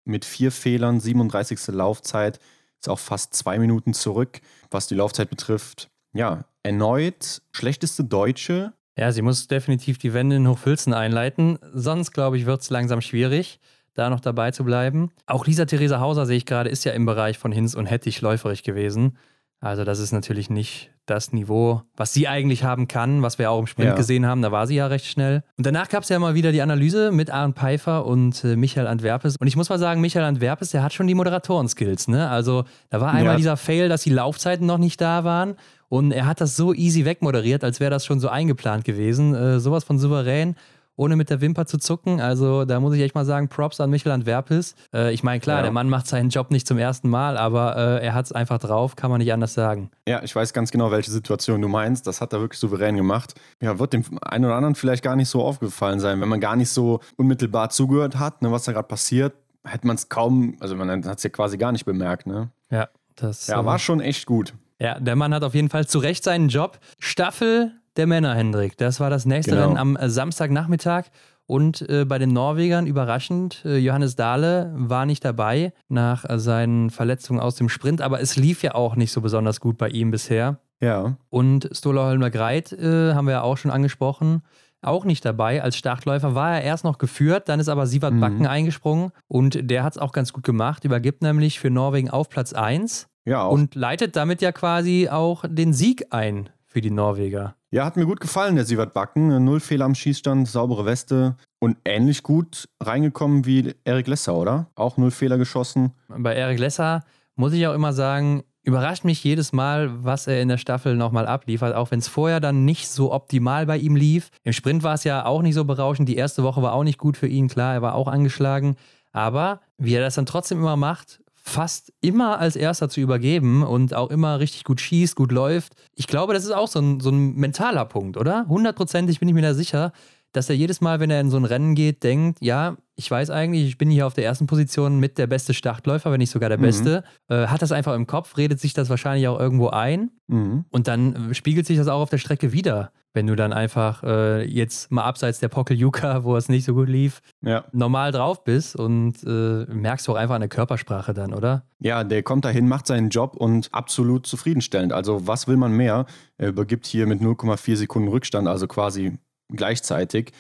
mit vier Fehlern, 37. Laufzeit, ist auch fast zwei Minuten zurück, was die Laufzeit betrifft. Ja, erneut schlechteste Deutsche. Ja, sie muss definitiv die Wende in Hochfilzen einleiten. Sonst, glaube ich, wird es langsam schwierig da noch dabei zu bleiben. Auch Lisa Theresa Hauser, sehe ich gerade, ist ja im Bereich von Hinz und Hettich läuferig gewesen. Also das ist natürlich nicht das Niveau, was sie eigentlich haben kann, was wir auch im Sprint ja. gesehen haben. Da war sie ja recht schnell. Und danach gab es ja mal wieder die Analyse mit Aaron Pfeiffer und äh, Michael Antwerpes. Und ich muss mal sagen, Michael Antwerpes, der hat schon die Moderatoren-Skills. Ne? Also da war einmal ja. dieser Fail, dass die Laufzeiten noch nicht da waren. Und er hat das so easy wegmoderiert, als wäre das schon so eingeplant gewesen. Äh, sowas von souverän ohne mit der Wimper zu zucken. Also da muss ich echt mal sagen, Props an Michael Antwerpes. Äh, ich meine, klar, ja. der Mann macht seinen Job nicht zum ersten Mal, aber äh, er hat es einfach drauf, kann man nicht anders sagen. Ja, ich weiß ganz genau, welche Situation du meinst. Das hat er wirklich souverän gemacht. Ja, wird dem einen oder anderen vielleicht gar nicht so aufgefallen sein, wenn man gar nicht so unmittelbar zugehört hat, ne, was da gerade passiert, hätte man es kaum, also man hat es ja quasi gar nicht bemerkt. Ne? Ja, das ja, war schon echt gut. Ja, der Mann hat auf jeden Fall zu Recht seinen Job. Staffel der Männer, Hendrik. Das war das nächste genau. Rennen am äh, Samstagnachmittag. Und äh, bei den Norwegern überraschend, äh, Johannes Dahle war nicht dabei nach äh, seinen Verletzungen aus dem Sprint, aber es lief ja auch nicht so besonders gut bei ihm bisher. Ja. Und Stola Holmer Greit äh, haben wir ja auch schon angesprochen, auch nicht dabei. Als Startläufer war er erst noch geführt, dann ist aber Sivert mhm. Backen eingesprungen und der hat es auch ganz gut gemacht, übergibt nämlich für Norwegen auf Platz 1 ja, auch. und leitet damit ja quasi auch den Sieg ein für die Norweger. Ja, hat mir gut gefallen, der Sievert Backen. Null Fehler am Schießstand, saubere Weste und ähnlich gut reingekommen wie Erik Lesser, oder? Auch null Fehler geschossen. Bei Erik Lesser muss ich auch immer sagen, überrascht mich jedes Mal, was er in der Staffel nochmal abliefert, auch wenn es vorher dann nicht so optimal bei ihm lief. Im Sprint war es ja auch nicht so berauschend. Die erste Woche war auch nicht gut für ihn, klar, er war auch angeschlagen. Aber wie er das dann trotzdem immer macht, fast immer als erster zu übergeben und auch immer richtig gut schießt, gut läuft. Ich glaube, das ist auch so ein, so ein mentaler Punkt, oder? Hundertprozentig bin ich mir da sicher. Dass er jedes Mal, wenn er in so ein Rennen geht, denkt, ja, ich weiß eigentlich, ich bin hier auf der ersten Position mit der beste Startläufer, wenn nicht sogar der mhm. beste. Äh, hat das einfach im Kopf, redet sich das wahrscheinlich auch irgendwo ein mhm. und dann spiegelt sich das auch auf der Strecke wieder. Wenn du dann einfach äh, jetzt mal abseits der Pokeljuka, wo es nicht so gut lief, ja. normal drauf bist und äh, merkst du auch einfach an der Körpersprache dann, oder? Ja, der kommt dahin, macht seinen Job und absolut zufriedenstellend. Also was will man mehr? Er übergibt hier mit 0,4 Sekunden Rückstand, also quasi gleichzeitig.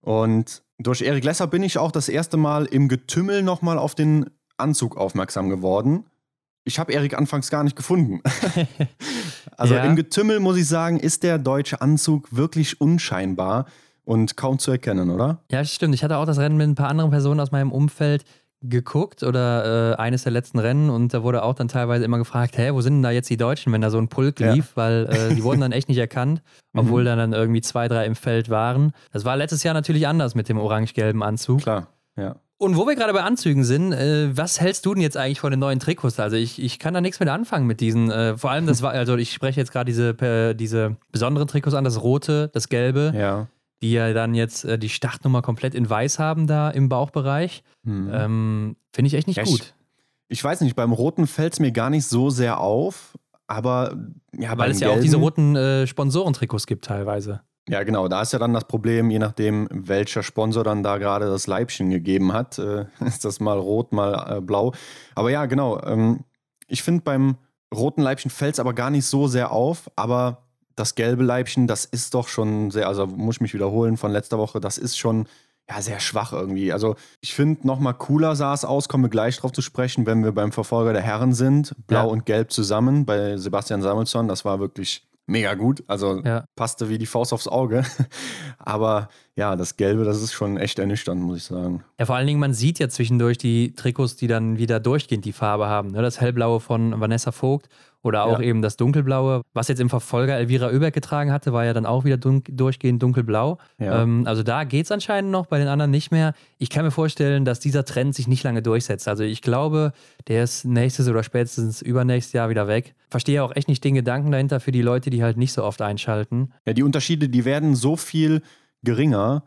Und durch Erik Lesser bin ich auch das erste Mal im Getümmel nochmal auf den Anzug aufmerksam geworden. Ich habe Erik anfangs gar nicht gefunden. also ja. im Getümmel muss ich sagen, ist der deutsche Anzug wirklich unscheinbar und kaum zu erkennen, oder? Ja, stimmt. Ich hatte auch das Rennen mit ein paar anderen Personen aus meinem Umfeld geguckt oder äh, eines der letzten Rennen und da wurde auch dann teilweise immer gefragt, hä, wo sind denn da jetzt die Deutschen, wenn da so ein Pulk ja. lief, weil äh, die wurden dann echt nicht erkannt, obwohl mhm. dann irgendwie zwei, drei im Feld waren. Das war letztes Jahr natürlich anders mit dem orange-gelben Anzug. Klar, ja. Und wo wir gerade bei Anzügen sind, äh, was hältst du denn jetzt eigentlich von den neuen Trikots? Also ich, ich kann da nichts mit anfangen mit diesen. Äh, vor allem das war, also ich spreche jetzt gerade diese, diese besonderen Trikots an, das rote, das gelbe. Ja die ja dann jetzt äh, die Startnummer komplett in weiß haben da im Bauchbereich. Mhm. Ähm, Finde ich echt nicht ja, gut. Ich, weiß nicht, beim Roten fällt es mir gar nicht so sehr auf, aber ja, Weil es ja auch diese roten äh, Sponsorentrikots gibt teilweise. Ja, genau. Da ist ja dann das Problem, je nachdem, welcher Sponsor dann da gerade das Leibchen gegeben hat, äh, ist das mal rot, mal äh, blau. Aber ja, genau. Ähm, ich finde, beim roten Leibchen fällt es aber gar nicht so sehr auf, aber das gelbe Leibchen, das ist doch schon sehr, also muss ich mich wiederholen von letzter Woche, das ist schon ja, sehr schwach irgendwie. Also ich finde, nochmal cooler sah es aus, kommen wir gleich drauf zu sprechen, wenn wir beim Verfolger der Herren sind. Blau ja. und Gelb zusammen bei Sebastian Samuelsson. Das war wirklich mega gut. Also ja. passte wie die Faust aufs Auge. Aber ja, das Gelbe, das ist schon echt ernüchternd, muss ich sagen. Ja, vor allen Dingen, man sieht ja zwischendurch die Trikots, die dann wieder durchgehend die Farbe haben. Ne? Das Hellblaue von Vanessa Vogt oder auch ja. eben das Dunkelblaue. Was jetzt im Verfolger Elvira Oeberg getragen hatte, war ja dann auch wieder dun durchgehend dunkelblau. Ja. Ähm, also da geht es anscheinend noch, bei den anderen nicht mehr. Ich kann mir vorstellen, dass dieser Trend sich nicht lange durchsetzt. Also ich glaube, der ist nächstes oder spätestens übernächstes Jahr wieder weg. Verstehe auch echt nicht den Gedanken dahinter für die Leute, die halt nicht so oft einschalten. Ja, die Unterschiede, die werden so viel geringer,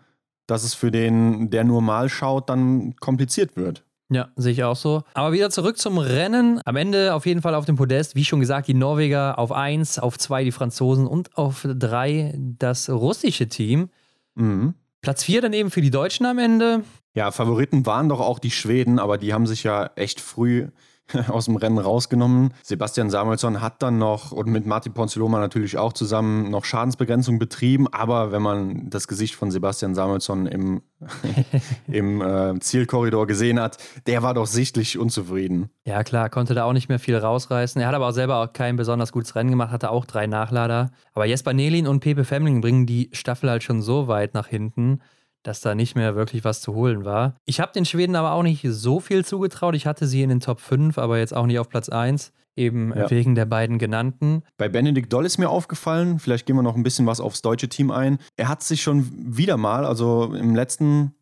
dass es für den, der nur mal schaut, dann kompliziert wird. Ja, sehe ich auch so. Aber wieder zurück zum Rennen. Am Ende auf jeden Fall auf dem Podest. Wie schon gesagt, die Norweger auf 1, auf 2 die Franzosen und auf 3 das russische Team. Mhm. Platz 4 dann eben für die Deutschen am Ende. Ja, Favoriten waren doch auch die Schweden, aber die haben sich ja echt früh aus dem Rennen rausgenommen. Sebastian Samuelsson hat dann noch und mit Martin Ponziloma natürlich auch zusammen noch Schadensbegrenzung betrieben. Aber wenn man das Gesicht von Sebastian Samuelsson im, im äh, Zielkorridor gesehen hat, der war doch sichtlich unzufrieden. Ja, klar, konnte da auch nicht mehr viel rausreißen. Er hat aber auch selber auch kein besonders gutes Rennen gemacht, hatte auch drei Nachlader. Aber Jesper Nelin und Pepe Femling bringen die Staffel halt schon so weit nach hinten dass da nicht mehr wirklich was zu holen war. Ich habe den Schweden aber auch nicht so viel zugetraut. Ich hatte sie in den Top 5, aber jetzt auch nicht auf Platz 1, eben ja. wegen der beiden genannten. Bei Benedikt Doll ist mir aufgefallen, vielleicht gehen wir noch ein bisschen was aufs deutsche Team ein. Er hat sich schon wieder mal, also im letzten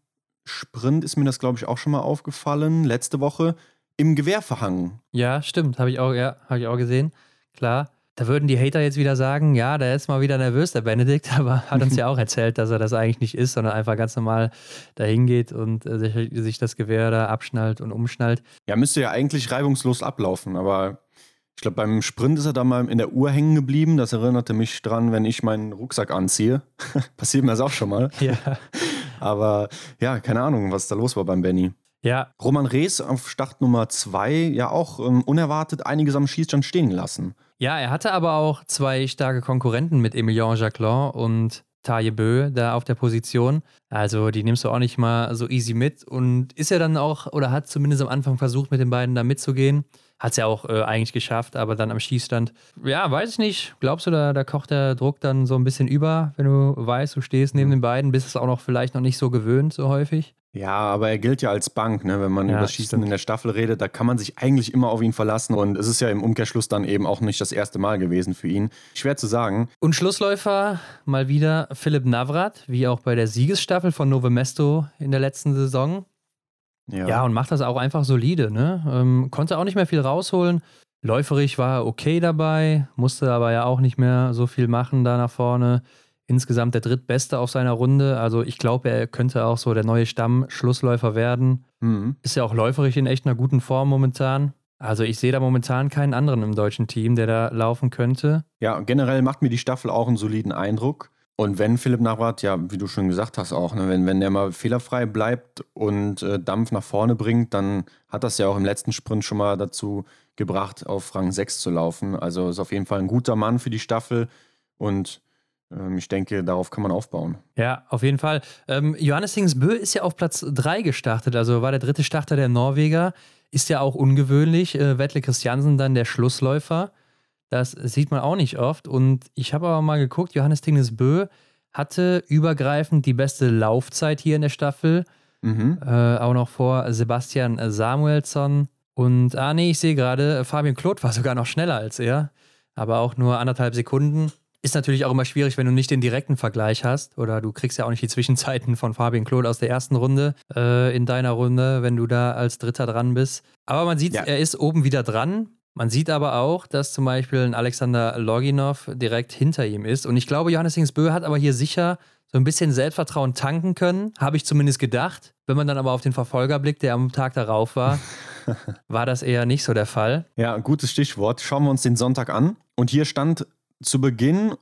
Sprint ist mir das, glaube ich, auch schon mal aufgefallen, letzte Woche, im Gewehr verhangen. Ja, stimmt, habe ich auch, ja, habe ich auch gesehen. Klar. Da würden die Hater jetzt wieder sagen, ja, der ist mal wieder nervös, der Benedikt, aber hat uns ja auch erzählt, dass er das eigentlich nicht ist, sondern einfach ganz normal dahin geht und äh, sich, sich, das Gewehr da abschnallt und umschnallt. Ja, müsste ja eigentlich reibungslos ablaufen, aber ich glaube, beim Sprint ist er da mal in der Uhr hängen geblieben. Das erinnerte mich dran, wenn ich meinen Rucksack anziehe. Passiert mir das auch schon mal. Ja. aber ja, keine Ahnung, was da los war beim Benny. Ja. Roman Rees auf Start Nummer zwei ja auch ähm, unerwartet einiges am Schießstand stehen lassen. Ja, er hatte aber auch zwei starke Konkurrenten mit Emilien Jacquelin und Taille Bö da auf der Position. Also die nimmst du auch nicht mal so easy mit. Und ist er dann auch, oder hat zumindest am Anfang versucht, mit den beiden da mitzugehen. Hat es ja auch äh, eigentlich geschafft, aber dann am Schießstand, ja, weiß ich nicht. Glaubst du, da, da kocht der Druck dann so ein bisschen über, wenn du weißt, du stehst neben den beiden, bist es auch noch vielleicht noch nicht so gewöhnt, so häufig? Ja, aber er gilt ja als Bank, ne? wenn man ja, über das Schießen stimmt. in der Staffel redet, da kann man sich eigentlich immer auf ihn verlassen und es ist ja im Umkehrschluss dann eben auch nicht das erste Mal gewesen für ihn. Schwer zu sagen. Und Schlussläufer mal wieder Philipp Navrat, wie auch bei der Siegesstaffel von Nove Mesto in der letzten Saison. Ja. ja, und macht das auch einfach solide. Ne? Ähm, konnte auch nicht mehr viel rausholen. Läuferig war er okay dabei, musste aber ja auch nicht mehr so viel machen da nach vorne. Insgesamt der drittbeste auf seiner Runde. Also ich glaube, er könnte auch so der neue Stamm-Schlussläufer werden. Mhm. Ist ja auch läuferisch in echt einer guten Form momentan. Also ich sehe da momentan keinen anderen im deutschen Team, der da laufen könnte. Ja, generell macht mir die Staffel auch einen soliden Eindruck. Und wenn Philipp Navrat, ja, wie du schon gesagt hast auch, ne, wenn, wenn der mal fehlerfrei bleibt und äh, Dampf nach vorne bringt, dann hat das ja auch im letzten Sprint schon mal dazu gebracht, auf Rang 6 zu laufen. Also ist auf jeden Fall ein guter Mann für die Staffel und ich denke, darauf kann man aufbauen. Ja, auf jeden Fall. Ähm, Johannes Hingsbö ist ja auf Platz 3 gestartet, also war der dritte Starter der Norweger. Ist ja auch ungewöhnlich. Äh, Wettle Christiansen dann der Schlussläufer. Das sieht man auch nicht oft. Und ich habe aber mal geguckt, Johannes Tingnes hatte übergreifend die beste Laufzeit hier in der Staffel. Mhm. Äh, auch noch vor Sebastian Samuelsson. Und, ah nee, ich sehe gerade, Fabian Kloth war sogar noch schneller als er. Aber auch nur anderthalb Sekunden. Ist natürlich auch immer schwierig, wenn du nicht den direkten Vergleich hast. Oder du kriegst ja auch nicht die Zwischenzeiten von Fabian Claude aus der ersten Runde äh, in deiner Runde, wenn du da als Dritter dran bist. Aber man sieht, ja. er ist oben wieder dran. Man sieht aber auch, dass zum Beispiel ein Alexander Loginov direkt hinter ihm ist. Und ich glaube, Johannes Hingsbö hat aber hier sicher so ein bisschen Selbstvertrauen tanken können, habe ich zumindest gedacht. Wenn man dann aber auf den Verfolger blickt, der am Tag darauf war, war das eher nicht so der Fall. Ja, gutes Stichwort. Schauen wir uns den Sonntag an. Und hier stand zu Beginn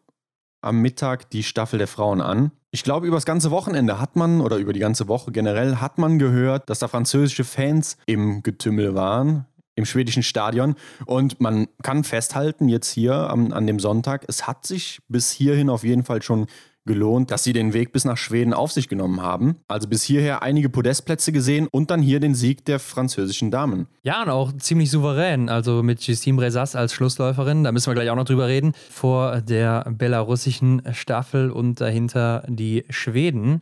am Mittag die Staffel der Frauen an. Ich glaube, über das ganze Wochenende hat man, oder über die ganze Woche generell, hat man gehört, dass da französische Fans im Getümmel waren, im schwedischen Stadion. Und man kann festhalten, jetzt hier an, an dem Sonntag, es hat sich bis hierhin auf jeden Fall schon gelohnt, dass sie den Weg bis nach Schweden auf sich genommen haben. Also bis hierher einige Podestplätze gesehen und dann hier den Sieg der französischen Damen. Ja, und auch ziemlich souverän. Also mit Justine Brezas als Schlussläuferin, da müssen wir gleich auch noch drüber reden, vor der belarussischen Staffel und dahinter die Schweden,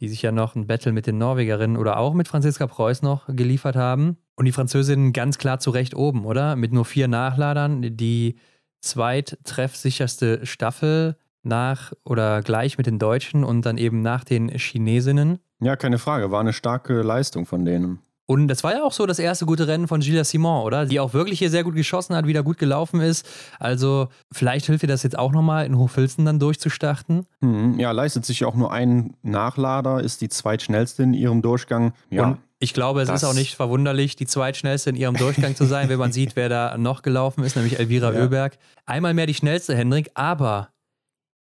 die sich ja noch ein Battle mit den Norwegerinnen oder auch mit Franziska Preuß noch geliefert haben. Und die Französinnen ganz klar zu Recht oben, oder? Mit nur vier Nachladern, die zweittreffsicherste Staffel nach oder gleich mit den Deutschen und dann eben nach den Chinesinnen. Ja, keine Frage, war eine starke Leistung von denen. Und das war ja auch so das erste gute Rennen von Gilles Simon, oder? Die auch wirklich hier sehr gut geschossen hat, wieder gut gelaufen ist. Also vielleicht hilft ihr das jetzt auch nochmal in Hochfilzen dann durchzustarten. Mhm, ja, leistet sich auch nur ein Nachlader, ist die zweitschnellste in ihrem Durchgang. Ja. Und ich glaube, es ist auch nicht verwunderlich, die zweitschnellste in ihrem Durchgang zu sein, wenn man sieht, wer da noch gelaufen ist, nämlich Elvira ja. Oeberg. Einmal mehr die schnellste, Hendrik, aber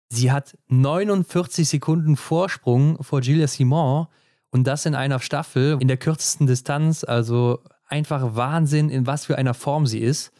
Sie hat 49 Sekunden Vorsprung vor Gilles Simon und das in einer Staffel in der kürzesten Distanz. Also einfach Wahnsinn, in was für einer Form sie ist.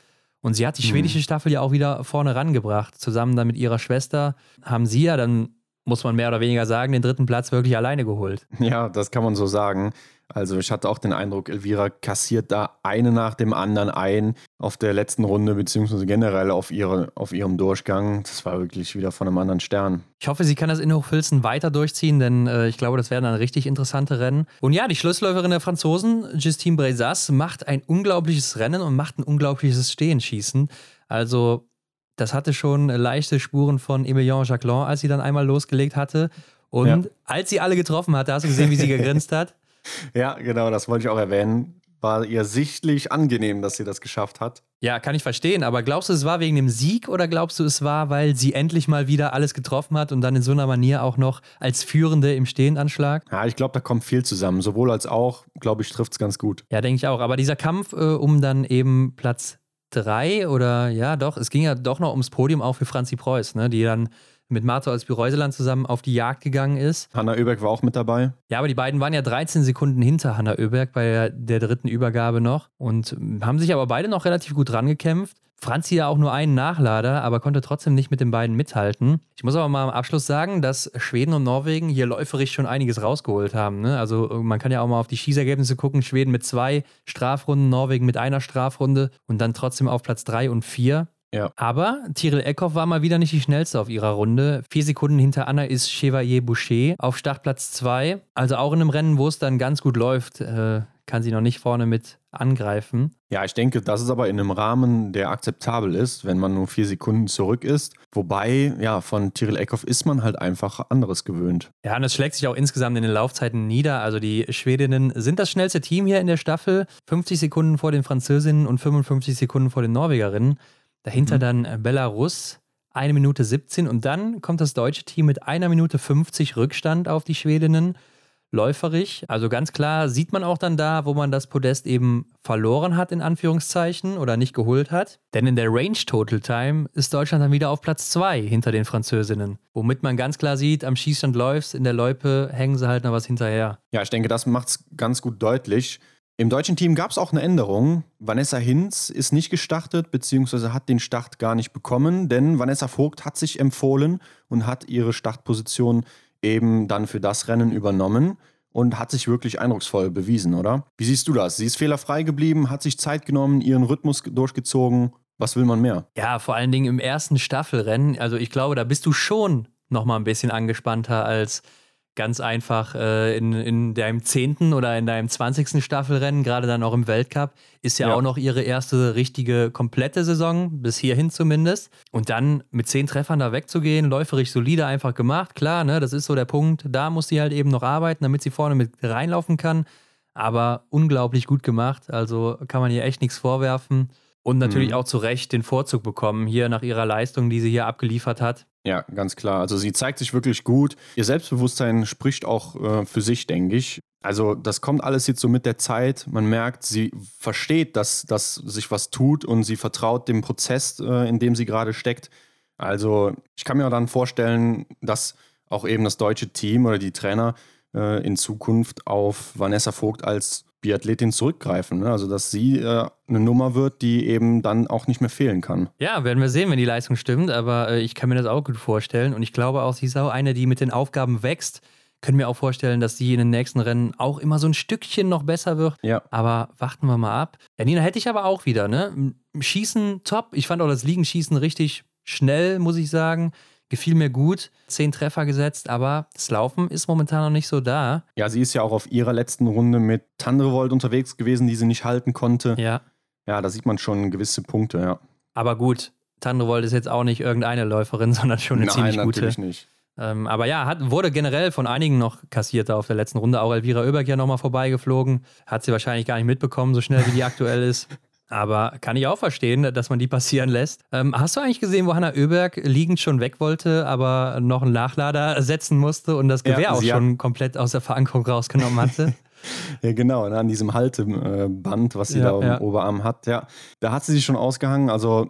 Und sie hat die mhm. schwedische Staffel ja auch wieder vorne rangebracht. Zusammen dann mit ihrer Schwester haben sie ja dann, muss man mehr oder weniger sagen, den dritten Platz wirklich alleine geholt. Ja, das kann man so sagen. Also ich hatte auch den Eindruck, Elvira kassiert da eine nach dem anderen ein auf der letzten Runde, beziehungsweise generell auf, ihre, auf ihrem Durchgang. Das war wirklich wieder von einem anderen Stern. Ich hoffe, sie kann das in Hochfilzen weiter durchziehen, denn äh, ich glaube, das werden dann richtig interessante Rennen. Und ja, die Schlussläuferin der Franzosen, Justine Brezas, macht ein unglaubliches Rennen und macht ein unglaubliches Stehenschießen. Also das hatte schon leichte Spuren von Emilien Jacquelin, als sie dann einmal losgelegt hatte. Und ja. als sie alle getroffen hatte, hast du gesehen, wie sie gegrinst hat? Ja, genau, das wollte ich auch erwähnen. War ihr sichtlich angenehm, dass sie das geschafft hat. Ja, kann ich verstehen. Aber glaubst du, es war wegen dem Sieg oder glaubst du, es war, weil sie endlich mal wieder alles getroffen hat und dann in so einer Manier auch noch als Führende im Stehendanschlag? Ja, ich glaube, da kommt viel zusammen. Sowohl als auch, glaube ich, trifft es ganz gut. Ja, denke ich auch. Aber dieser Kampf äh, um dann eben Platz drei oder ja, doch, es ging ja doch noch ums Podium auch für Franzi Preuß, ne, die dann mit Marto als Reuseland zusammen auf die Jagd gegangen ist. Hanna Oeberg war auch mit dabei. Ja, aber die beiden waren ja 13 Sekunden hinter Hanna Oeberg bei der dritten Übergabe noch und haben sich aber beide noch relativ gut rangekämpft. Franzi ja auch nur einen Nachlader, aber konnte trotzdem nicht mit den beiden mithalten. Ich muss aber mal am Abschluss sagen, dass Schweden und Norwegen hier läuferisch schon einiges rausgeholt haben. Ne? Also man kann ja auch mal auf die Schießergebnisse gucken. Schweden mit zwei Strafrunden, Norwegen mit einer Strafrunde und dann trotzdem auf Platz drei und vier. Ja. Aber Tyrell Eckhoff war mal wieder nicht die schnellste auf ihrer Runde. Vier Sekunden hinter Anna ist Chevalier Boucher auf Startplatz 2. Also auch in einem Rennen, wo es dann ganz gut läuft, äh, kann sie noch nicht vorne mit angreifen. Ja, ich denke, das ist aber in einem Rahmen, der akzeptabel ist, wenn man nur vier Sekunden zurück ist. Wobei, ja, von Tyrell Eckhoff ist man halt einfach anderes gewöhnt. Ja, und es schlägt sich auch insgesamt in den Laufzeiten nieder. Also die Schwedinnen sind das schnellste Team hier in der Staffel. 50 Sekunden vor den Französinnen und 55 Sekunden vor den Norwegerinnen. Dahinter mhm. dann Belarus, eine Minute 17 und dann kommt das deutsche Team mit einer Minute 50 Rückstand auf die Schwedinnen läuferig. Also ganz klar sieht man auch dann da, wo man das Podest eben verloren hat, in Anführungszeichen, oder nicht geholt hat. Denn in der Range Total Time ist Deutschland dann wieder auf Platz 2 hinter den Französinnen. Womit man ganz klar sieht, am Schießstand läuft's, in der Loipe hängen sie halt noch was hinterher. Ja, ich denke, das macht es ganz gut deutlich. Im deutschen Team gab es auch eine Änderung. Vanessa Hinz ist nicht gestartet, beziehungsweise hat den Start gar nicht bekommen, denn Vanessa Vogt hat sich empfohlen und hat ihre Startposition eben dann für das Rennen übernommen und hat sich wirklich eindrucksvoll bewiesen, oder? Wie siehst du das? Sie ist fehlerfrei geblieben, hat sich Zeit genommen, ihren Rhythmus durchgezogen. Was will man mehr? Ja, vor allen Dingen im ersten Staffelrennen. Also ich glaube, da bist du schon noch mal ein bisschen angespannter als ganz einfach äh, in, in deinem zehnten oder in deinem zwanzigsten Staffelrennen, gerade dann auch im Weltcup, ist ja, ja, auch noch ihre erste richtige komplette Saison, bis hierhin zumindest. Und dann mit zehn Treffern da wegzugehen, läuferisch solide einfach gemacht, klar, ne, das ist so der Punkt. Da muss sie halt eben noch arbeiten, damit sie vorne mit reinlaufen kann. Aber unglaublich gut gemacht, also kann man ihr echt nichts vorwerfen. Und natürlich mhm. auch zu Recht den Vorzug bekommen, hier nach ihrer Leistung, die sie hier abgeliefert hat. Ja, ganz klar. Also sie zeigt sich wirklich gut. Ihr Selbstbewusstsein spricht auch äh, für sich, denke ich. Also das kommt alles jetzt so mit der Zeit. Man merkt, sie versteht, dass, dass sich was tut und sie vertraut dem Prozess, äh, in dem sie gerade steckt. Also ich kann mir dann vorstellen, dass auch eben das deutsche Team oder die Trainer äh, in Zukunft auf Vanessa Vogt als Biathletin zurückgreifen. Ne? Also, dass sie äh, eine Nummer wird, die eben dann auch nicht mehr fehlen kann. Ja, werden wir sehen, wenn die Leistung stimmt. Aber äh, ich kann mir das auch gut vorstellen. Und ich glaube auch, sie ist auch eine, die mit den Aufgaben wächst. Können wir auch vorstellen, dass sie in den nächsten Rennen auch immer so ein Stückchen noch besser wird. Ja. Aber warten wir mal ab. Ja, Nina hätte ich aber auch wieder, ne? Schießen top. Ich fand auch das Liegenschießen richtig schnell, muss ich sagen gefiel mir gut. Zehn Treffer gesetzt, aber das Laufen ist momentan noch nicht so da. Ja, sie ist ja auch auf ihrer letzten Runde mit Tandrevold unterwegs gewesen, die sie nicht halten konnte. Ja. Ja, da sieht man schon gewisse Punkte, ja. Aber gut, Tandrevold ist jetzt auch nicht irgendeine Läuferin, sondern schon eine Nein, ziemlich gute. natürlich nicht. Ähm, aber ja, hat, wurde generell von einigen noch kassiert da auf der letzten Runde. Auch Elvira Oeberg ja nochmal vorbeigeflogen. Hat sie wahrscheinlich gar nicht mitbekommen, so schnell wie die aktuell ist. Aber kann ich auch verstehen, dass man die passieren lässt. Ähm, hast du eigentlich gesehen, wo Hanna Oeberg liegend schon weg wollte, aber noch einen Nachlader setzen musste und das Gewehr ja, auch schon komplett aus der Verankerung rausgenommen hatte? ja, genau, ne, an diesem Halteband, was sie ja, da im ja. Oberarm hat. Ja, da hat sie sich schon ausgehangen. Also,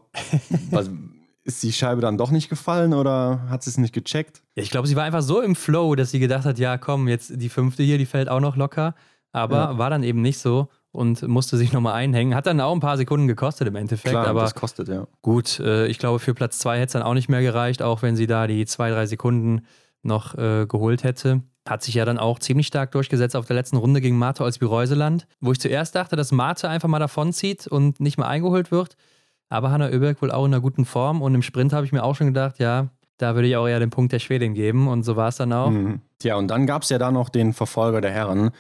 was, ist die Scheibe dann doch nicht gefallen oder hat sie es nicht gecheckt? Ja, ich glaube, sie war einfach so im Flow, dass sie gedacht hat: Ja, komm, jetzt die fünfte hier, die fällt auch noch locker. Aber war dann eben nicht so und musste sich nochmal einhängen. Hat dann auch ein paar Sekunden gekostet im Endeffekt. Klar, aber das kostet, ja. Gut, äh, ich glaube, für Platz zwei hätte es dann auch nicht mehr gereicht, auch wenn sie da die zwei, drei Sekunden noch äh, geholt hätte. Hat sich ja dann auch ziemlich stark durchgesetzt auf der letzten Runde gegen Marte als Reuseland, wo ich zuerst dachte, dass Marte einfach mal davonzieht und nicht mehr eingeholt wird. Aber Hanna Oeberg wohl auch in einer guten Form und im Sprint habe ich mir auch schon gedacht, ja, da würde ich auch eher den Punkt der Schwedin geben und so war es dann auch. Mhm. Tja, und dann gab es ja da noch den Verfolger der Herren,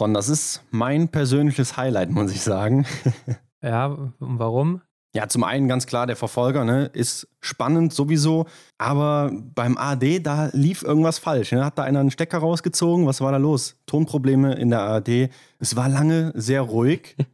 Ron, das ist mein persönliches Highlight, muss ich sagen. ja, warum? Ja, zum einen ganz klar, der Verfolger ne, ist spannend sowieso, aber beim AD, da lief irgendwas falsch. Ne? Hat da einer einen Stecker rausgezogen? Was war da los? Tonprobleme in der AD. Es war lange sehr ruhig.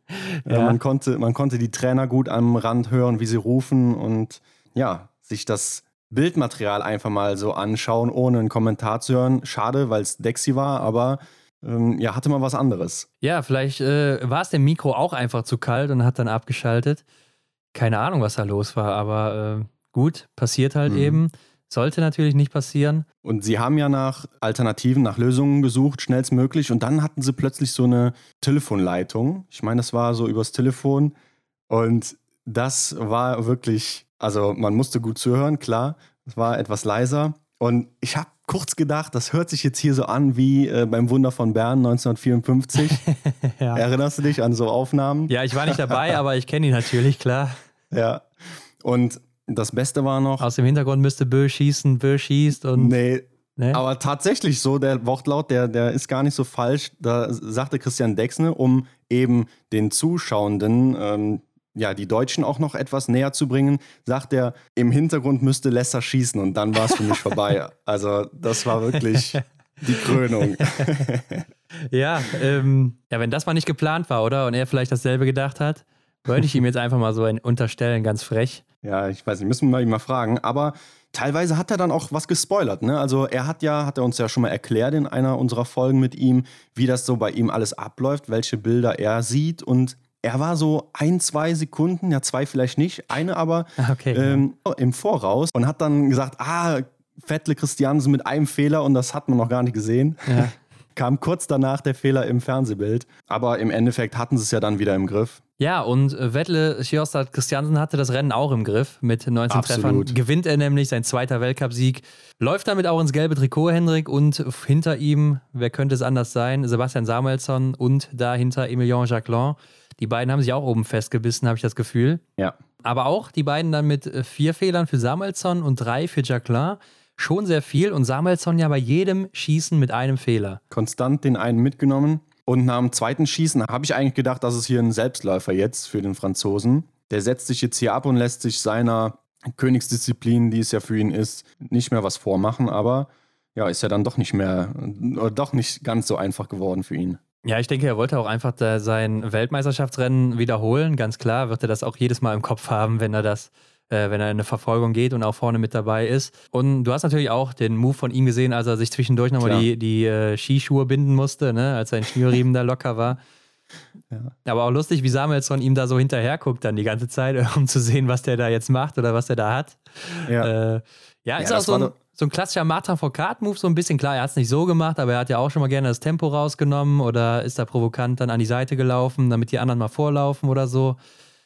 Äh, ja. man, konnte, man konnte die Trainer gut am Rand hören, wie sie rufen und ja, sich das Bildmaterial einfach mal so anschauen, ohne einen Kommentar zu hören. Schade, weil es Dexy war, aber ähm, ja, hatte mal was anderes. Ja, vielleicht äh, war es dem Mikro auch einfach zu kalt und hat dann abgeschaltet. Keine Ahnung, was da los war, aber äh, gut, passiert halt mhm. eben. Sollte natürlich nicht passieren. Und sie haben ja nach Alternativen, nach Lösungen gesucht, schnellstmöglich. Und dann hatten sie plötzlich so eine Telefonleitung. Ich meine, das war so übers Telefon. Und das war wirklich, also man musste gut zuhören, klar. Es war etwas leiser. Und ich habe kurz gedacht, das hört sich jetzt hier so an wie äh, beim Wunder von Bern 1954. ja. Erinnerst du dich an so Aufnahmen? Ja, ich war nicht dabei, aber ich kenne ihn natürlich, klar. Ja. Und das Beste war noch. Aus dem Hintergrund müsste Bö schießen, Bö schießt und. Nee. Nee? Aber tatsächlich so, der Wortlaut, der, der ist gar nicht so falsch. Da sagte Christian Dexne, um eben den Zuschauenden ähm, ja, die Deutschen auch noch etwas näher zu bringen, sagt er, im Hintergrund müsste Lesser schießen und dann war es für mich vorbei. Also das war wirklich die Krönung. ja, ähm, ja, wenn das mal nicht geplant war, oder? Und er vielleicht dasselbe gedacht hat, wollte ich ihm jetzt einfach mal so ein unterstellen, ganz frech. Ja, ich weiß nicht, müssen wir ihn mal fragen. Aber teilweise hat er dann auch was gespoilert. Ne? Also er hat ja, hat er uns ja schon mal erklärt in einer unserer Folgen mit ihm, wie das so bei ihm alles abläuft, welche Bilder er sieht und er war so ein, zwei Sekunden, ja zwei vielleicht nicht, eine aber okay, ähm, ja. im Voraus und hat dann gesagt, ah, Vettel Christiansen mit einem Fehler und das hat man noch gar nicht gesehen. Ja. Kam kurz danach der Fehler im Fernsehbild. Aber im Endeffekt hatten sie es ja dann wieder im Griff. Ja, und äh, Vettel Sjostad Christiansen hatte das Rennen auch im Griff mit 19 Absolut. Treffern. Gewinnt er nämlich sein zweiter Weltcupsieg. Läuft damit auch ins gelbe Trikot, Hendrik. Und hinter ihm, wer könnte es anders sein? Sebastian Samuelsson und dahinter Emilien Jacquelin. Die beiden haben sich auch oben festgebissen, habe ich das Gefühl. Ja. Aber auch die beiden dann mit äh, vier Fehlern für Samuelsson und drei für Jacquelin. Schon sehr viel und Samuelsson ja bei jedem Schießen mit einem Fehler. Konstant den einen mitgenommen. Und nach dem zweiten Schießen habe ich eigentlich gedacht, das ist hier ein Selbstläufer jetzt für den Franzosen. Der setzt sich jetzt hier ab und lässt sich seiner Königsdisziplin, die es ja für ihn ist, nicht mehr was vormachen. Aber ja, ist ja dann doch nicht mehr, oder doch nicht ganz so einfach geworden für ihn. Ja, ich denke, er wollte auch einfach sein Weltmeisterschaftsrennen wiederholen. Ganz klar wird er das auch jedes Mal im Kopf haben, wenn er das, äh, wenn er in eine Verfolgung geht und auch vorne mit dabei ist. Und du hast natürlich auch den Move von ihm gesehen, als er sich zwischendurch nochmal die, die äh, Skischuhe binden musste, ne? als sein Schnürriemen da locker war. Ja. Aber auch lustig, wie Samuelsson ihm da so hinterher guckt dann die ganze Zeit, um zu sehen, was der da jetzt macht oder was der da hat. Ja, äh, ja ist ja, auch so ein, so ein klassischer Martin Foucault-Move, so ein bisschen. Klar, er hat es nicht so gemacht, aber er hat ja auch schon mal gerne das Tempo rausgenommen oder ist da provokant dann an die Seite gelaufen, damit die anderen mal vorlaufen oder so.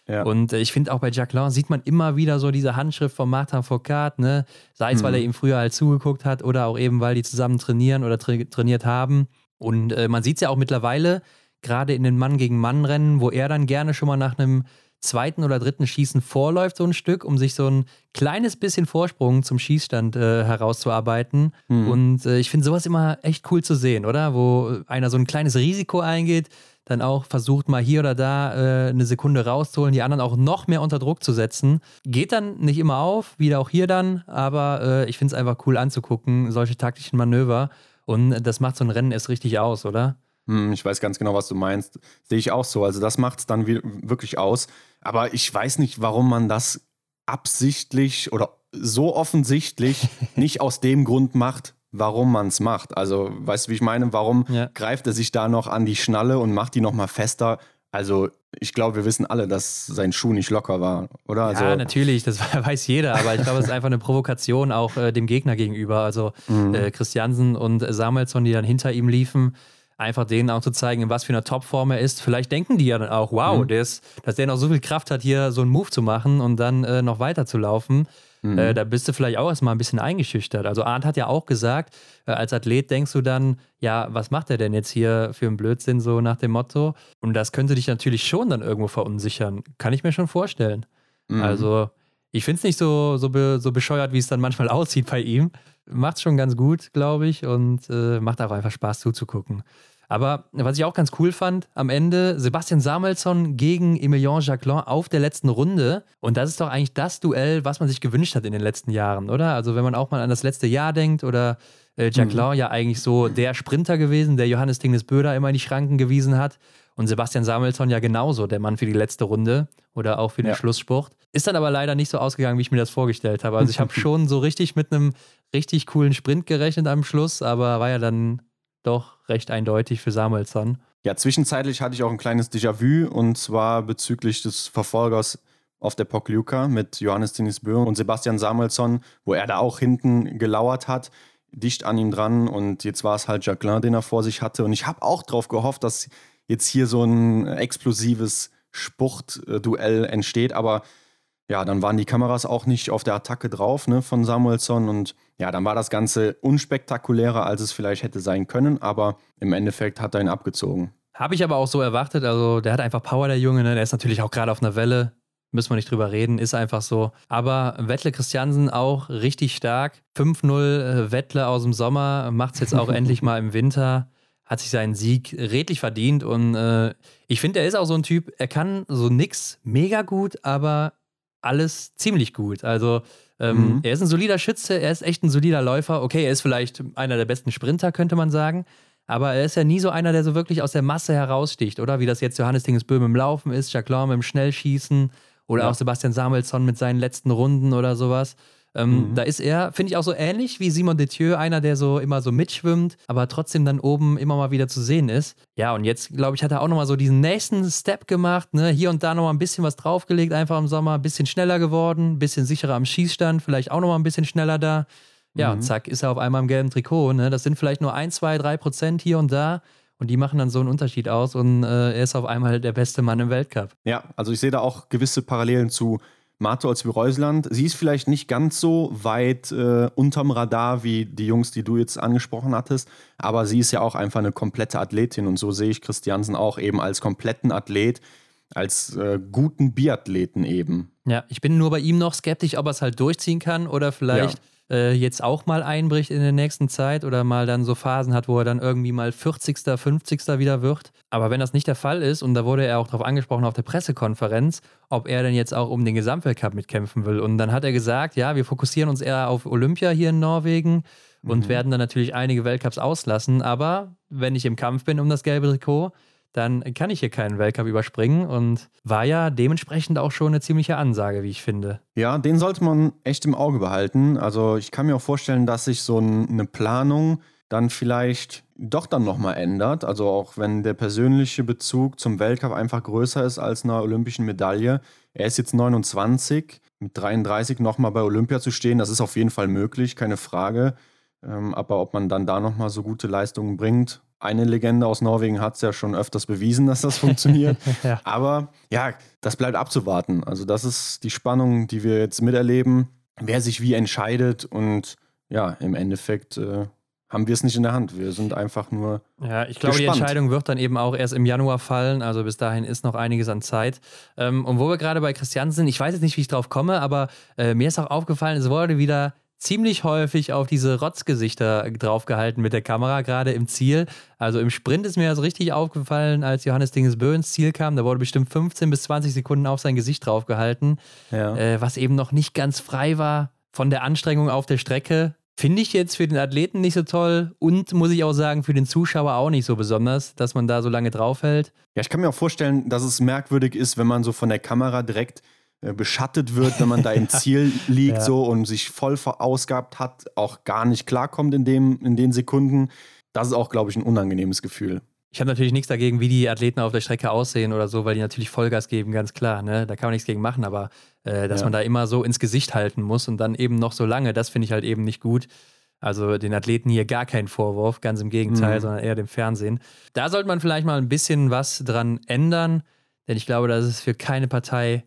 Ja. Und äh, ich finde auch bei Jacqueline sieht man immer wieder so diese Handschrift von Martin Foucault, ne? Sei es, mhm. weil er ihm früher halt zugeguckt hat oder auch eben, weil die zusammen trainieren oder tra trainiert haben. Und äh, man sieht es ja auch mittlerweile, gerade in den Mann gegen Mann-Rennen, wo er dann gerne schon mal nach einem zweiten oder dritten Schießen vorläuft, so ein Stück, um sich so ein kleines bisschen Vorsprung zum Schießstand äh, herauszuarbeiten. Mhm. Und äh, ich finde sowas immer echt cool zu sehen, oder? Wo einer so ein kleines Risiko eingeht, dann auch versucht, mal hier oder da äh, eine Sekunde rauszuholen, die anderen auch noch mehr unter Druck zu setzen. Geht dann nicht immer auf, wieder auch hier dann, aber äh, ich finde es einfach cool anzugucken, solche taktischen Manöver. Und das macht so ein Rennen erst richtig aus, oder? Hm, ich weiß ganz genau, was du meinst. Sehe ich auch so. Also das macht es dann wirklich aus. Aber ich weiß nicht, warum man das absichtlich oder so offensichtlich nicht aus dem Grund macht, warum man es macht. Also, weißt du, wie ich meine? Warum ja. greift er sich da noch an die Schnalle und macht die nochmal fester? Also, ich glaube, wir wissen alle, dass sein Schuh nicht locker war, oder? Also, ja, natürlich, das weiß jeder, aber ich glaube, es ist einfach eine Provokation auch äh, dem Gegner gegenüber. Also, mhm. äh, Christiansen und Samuelsson, die dann hinter ihm liefen, einfach denen auch zu zeigen, in was für einer Topform er ist. Vielleicht denken die ja dann auch, wow, mhm. der ist, dass der noch so viel Kraft hat, hier so einen Move zu machen und dann äh, noch weiter zu laufen. Mhm. Äh, da bist du vielleicht auch erstmal ein bisschen eingeschüchtert. Also Arndt hat ja auch gesagt, äh, als Athlet denkst du dann, ja, was macht er denn jetzt hier für einen Blödsinn, so nach dem Motto? Und das könnte dich natürlich schon dann irgendwo verunsichern. Kann ich mir schon vorstellen. Mhm. Also ich finde es nicht so, so, be, so bescheuert, wie es dann manchmal aussieht bei ihm. Macht es schon ganz gut, glaube ich, und äh, macht auch einfach Spaß zuzugucken. Aber was ich auch ganz cool fand, am Ende Sebastian Samuelsson gegen Emilien Jacquelin auf der letzten Runde. Und das ist doch eigentlich das Duell, was man sich gewünscht hat in den letzten Jahren, oder? Also wenn man auch mal an das letzte Jahr denkt oder äh, Jacquelin mhm. ja eigentlich so der Sprinter gewesen, der Johannes Tingnes Böder immer in die Schranken gewiesen hat. Und Sebastian Samuelsson ja genauso, der Mann für die letzte Runde oder auch für den ja. Schlusssport. Ist dann aber leider nicht so ausgegangen, wie ich mir das vorgestellt habe. Also ich habe schon so richtig mit einem richtig coolen Sprint gerechnet am Schluss, aber war ja dann doch recht eindeutig für Samuelsson. Ja, zwischenzeitlich hatte ich auch ein kleines Déjà-vu und zwar bezüglich des Verfolgers auf der Pokljuka mit Johannes Tinisbö und Sebastian Samuelsson, wo er da auch hinten gelauert hat, dicht an ihm dran und jetzt war es halt Jacqueline, den er vor sich hatte und ich habe auch darauf gehofft, dass jetzt hier so ein explosives Spurtduell entsteht, aber ja, dann waren die Kameras auch nicht auf der Attacke drauf ne, von Samuelsson und ja, dann war das Ganze unspektakulärer, als es vielleicht hätte sein können, aber im Endeffekt hat er ihn abgezogen. Habe ich aber auch so erwartet, also der hat einfach Power, der Junge, ne? der ist natürlich auch gerade auf einer Welle, müssen wir nicht drüber reden, ist einfach so. Aber Wettle Christiansen auch richtig stark. 5-0 äh, Wettle aus dem Sommer, macht es jetzt auch endlich mal im Winter hat sich seinen Sieg redlich verdient und äh, ich finde, er ist auch so ein Typ, er kann so nix mega gut, aber alles ziemlich gut. Also ähm, mhm. er ist ein solider Schütze, er ist echt ein solider Läufer. Okay, er ist vielleicht einer der besten Sprinter, könnte man sagen. Aber er ist ja nie so einer, der so wirklich aus der Masse heraussticht, oder? Wie das jetzt Johannes Dingesböhm im Laufen ist, Jacques Lorme im Schnellschießen Oder ja. auch Sebastian Samuelsson mit seinen letzten Runden oder sowas. Ähm, mhm. Da ist er, finde ich, auch so ähnlich wie Simon Detieu, einer, der so immer so mitschwimmt, aber trotzdem dann oben immer mal wieder zu sehen ist. Ja, und jetzt, glaube ich, hat er auch nochmal so diesen nächsten Step gemacht, ne? Hier und da nochmal ein bisschen was draufgelegt, einfach im Sommer, ein bisschen schneller geworden, ein bisschen sicherer am Schießstand, vielleicht auch nochmal ein bisschen schneller da. Ja, mhm. und zack, ist er auf einmal im gelben Trikot. Ne? Das sind vielleicht nur ein, zwei, drei Prozent hier und da. Und die machen dann so einen Unterschied aus und äh, er ist auf einmal der beste Mann im Weltcup. Ja, also ich sehe da auch gewisse Parallelen zu Mato als Reusland. Sie ist vielleicht nicht ganz so weit äh, unterm Radar wie die Jungs, die du jetzt angesprochen hattest, aber sie ist ja auch einfach eine komplette Athletin und so sehe ich Christiansen auch eben als kompletten Athlet, als äh, guten Biathleten eben. Ja, ich bin nur bei ihm noch skeptisch, ob er es halt durchziehen kann oder vielleicht ja äh, jetzt auch mal einbricht in der nächsten Zeit oder mal dann so Phasen hat, wo er dann irgendwie mal 40., 50. wieder wird. Aber wenn das nicht der Fall ist, und da wurde er auch darauf angesprochen auf der Pressekonferenz, ob er denn jetzt auch um den Gesamtweltcup mitkämpfen will. Und dann hat er gesagt, ja, wir fokussieren uns eher auf Olympia hier in Norwegen und mhm. werden dann natürlich einige Weltcups auslassen. Aber wenn ich im Kampf bin um das gelbe Trikot, dann kann ich hier keinen Weltcup überspringen und war ja dementsprechend auch schon eine ziemliche Ansage, wie ich finde. Ja, den sollte man echt im Auge behalten. Also ich kann mir auch vorstellen, dass sich so eine Planung dann vielleicht doch dann nochmal ändert. Also auch wenn der persönliche Bezug zum Weltcup einfach größer ist als einer olympischen Medaille. Er ist jetzt 29, mit 33 nochmal bei Olympia zu stehen, das ist auf jeden Fall möglich, keine Frage. Ähm, aber ob man dann da nochmal so gute Leistungen bringt, eine Legende aus Norwegen hat es ja schon öfters bewiesen, dass das funktioniert. ja. Aber ja, das bleibt abzuwarten. Also das ist die Spannung, die wir jetzt miterleben, wer sich wie entscheidet und ja, im Endeffekt äh, haben wir es nicht in der Hand. Wir sind einfach nur. Ja, ich glaube, gespannt. die Entscheidung wird dann eben auch erst im Januar fallen. Also bis dahin ist noch einiges an Zeit. Ähm, und wo wir gerade bei Christian sind, ich weiß jetzt nicht, wie ich drauf komme, aber äh, mir ist auch aufgefallen, es wurde wieder ziemlich häufig auf diese Rotzgesichter draufgehalten mit der Kamera, gerade im Ziel. Also im Sprint ist mir das richtig aufgefallen, als Johannes Dingesbö ins Ziel kam. Da wurde bestimmt 15 bis 20 Sekunden auf sein Gesicht draufgehalten, ja. äh, was eben noch nicht ganz frei war von der Anstrengung auf der Strecke. Finde ich jetzt für den Athleten nicht so toll und muss ich auch sagen, für den Zuschauer auch nicht so besonders, dass man da so lange draufhält. Ja, ich kann mir auch vorstellen, dass es merkwürdig ist, wenn man so von der Kamera direkt beschattet wird, wenn man da im Ziel liegt ja. so und sich voll verausgabt hat, auch gar nicht klarkommt in, dem, in den Sekunden. Das ist auch, glaube ich, ein unangenehmes Gefühl. Ich habe natürlich nichts dagegen, wie die Athleten auf der Strecke aussehen oder so, weil die natürlich Vollgas geben, ganz klar. Ne? Da kann man nichts gegen machen, aber äh, dass ja. man da immer so ins Gesicht halten muss und dann eben noch so lange, das finde ich halt eben nicht gut. Also den Athleten hier gar keinen Vorwurf, ganz im Gegenteil, mhm. sondern eher dem Fernsehen. Da sollte man vielleicht mal ein bisschen was dran ändern, denn ich glaube, das ist für keine Partei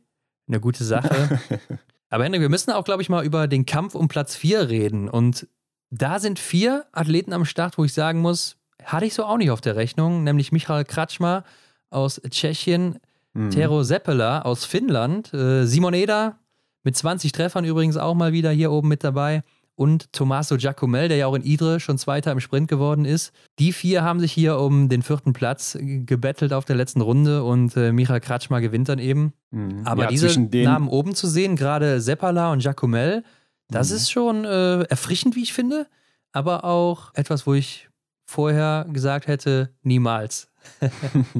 eine gute Sache. Aber Hendrik, wir müssen auch, glaube ich, mal über den Kampf um Platz 4 reden. Und da sind vier Athleten am Start, wo ich sagen muss, hatte ich so auch nicht auf der Rechnung, nämlich Michael Kratschmer aus Tschechien, mhm. Tero Seppela aus Finnland, äh, Simon Eder mit 20 Treffern übrigens auch mal wieder hier oben mit dabei und Tommaso Giacomel, der ja auch in Idre schon Zweiter im Sprint geworden ist. Die vier haben sich hier um den vierten Platz gebettelt auf der letzten Runde und äh, Michael Kratschmer gewinnt dann eben. Mhm. Aber ja, diese Namen oben zu sehen, gerade Seppala und Giacomel, das mhm. ist schon äh, erfrischend, wie ich finde, aber auch etwas, wo ich vorher gesagt hätte, niemals.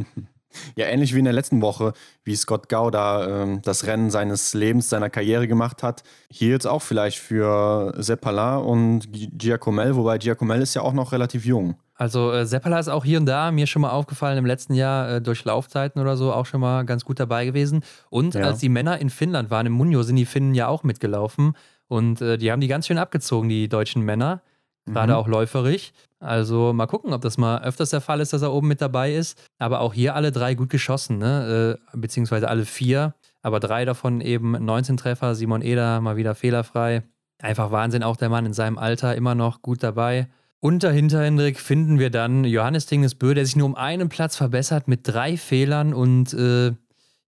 Ja, ähnlich wie in der letzten Woche, wie Scott Gauda ähm, das Rennen seines Lebens, seiner Karriere gemacht hat. Hier jetzt auch vielleicht für Seppala und Giacomel, wobei Giacomel ist ja auch noch relativ jung. Also äh, Seppala ist auch hier und da mir schon mal aufgefallen im letzten Jahr äh, durch Laufzeiten oder so auch schon mal ganz gut dabei gewesen. Und ja. als die Männer in Finnland waren, im Munio, sind die Finnen ja auch mitgelaufen. Und äh, die haben die ganz schön abgezogen, die deutschen Männer. Gerade mhm. auch läuferig. Also mal gucken, ob das mal öfters der Fall ist, dass er oben mit dabei ist. Aber auch hier alle drei gut geschossen, ne? Äh, beziehungsweise alle vier. Aber drei davon eben 19 Treffer. Simon Eder mal wieder fehlerfrei. Einfach Wahnsinn, auch der Mann in seinem Alter immer noch gut dabei. Und dahinter, Hendrik, finden wir dann Johannes Dingesbö, der sich nur um einen Platz verbessert mit drei Fehlern. Und äh,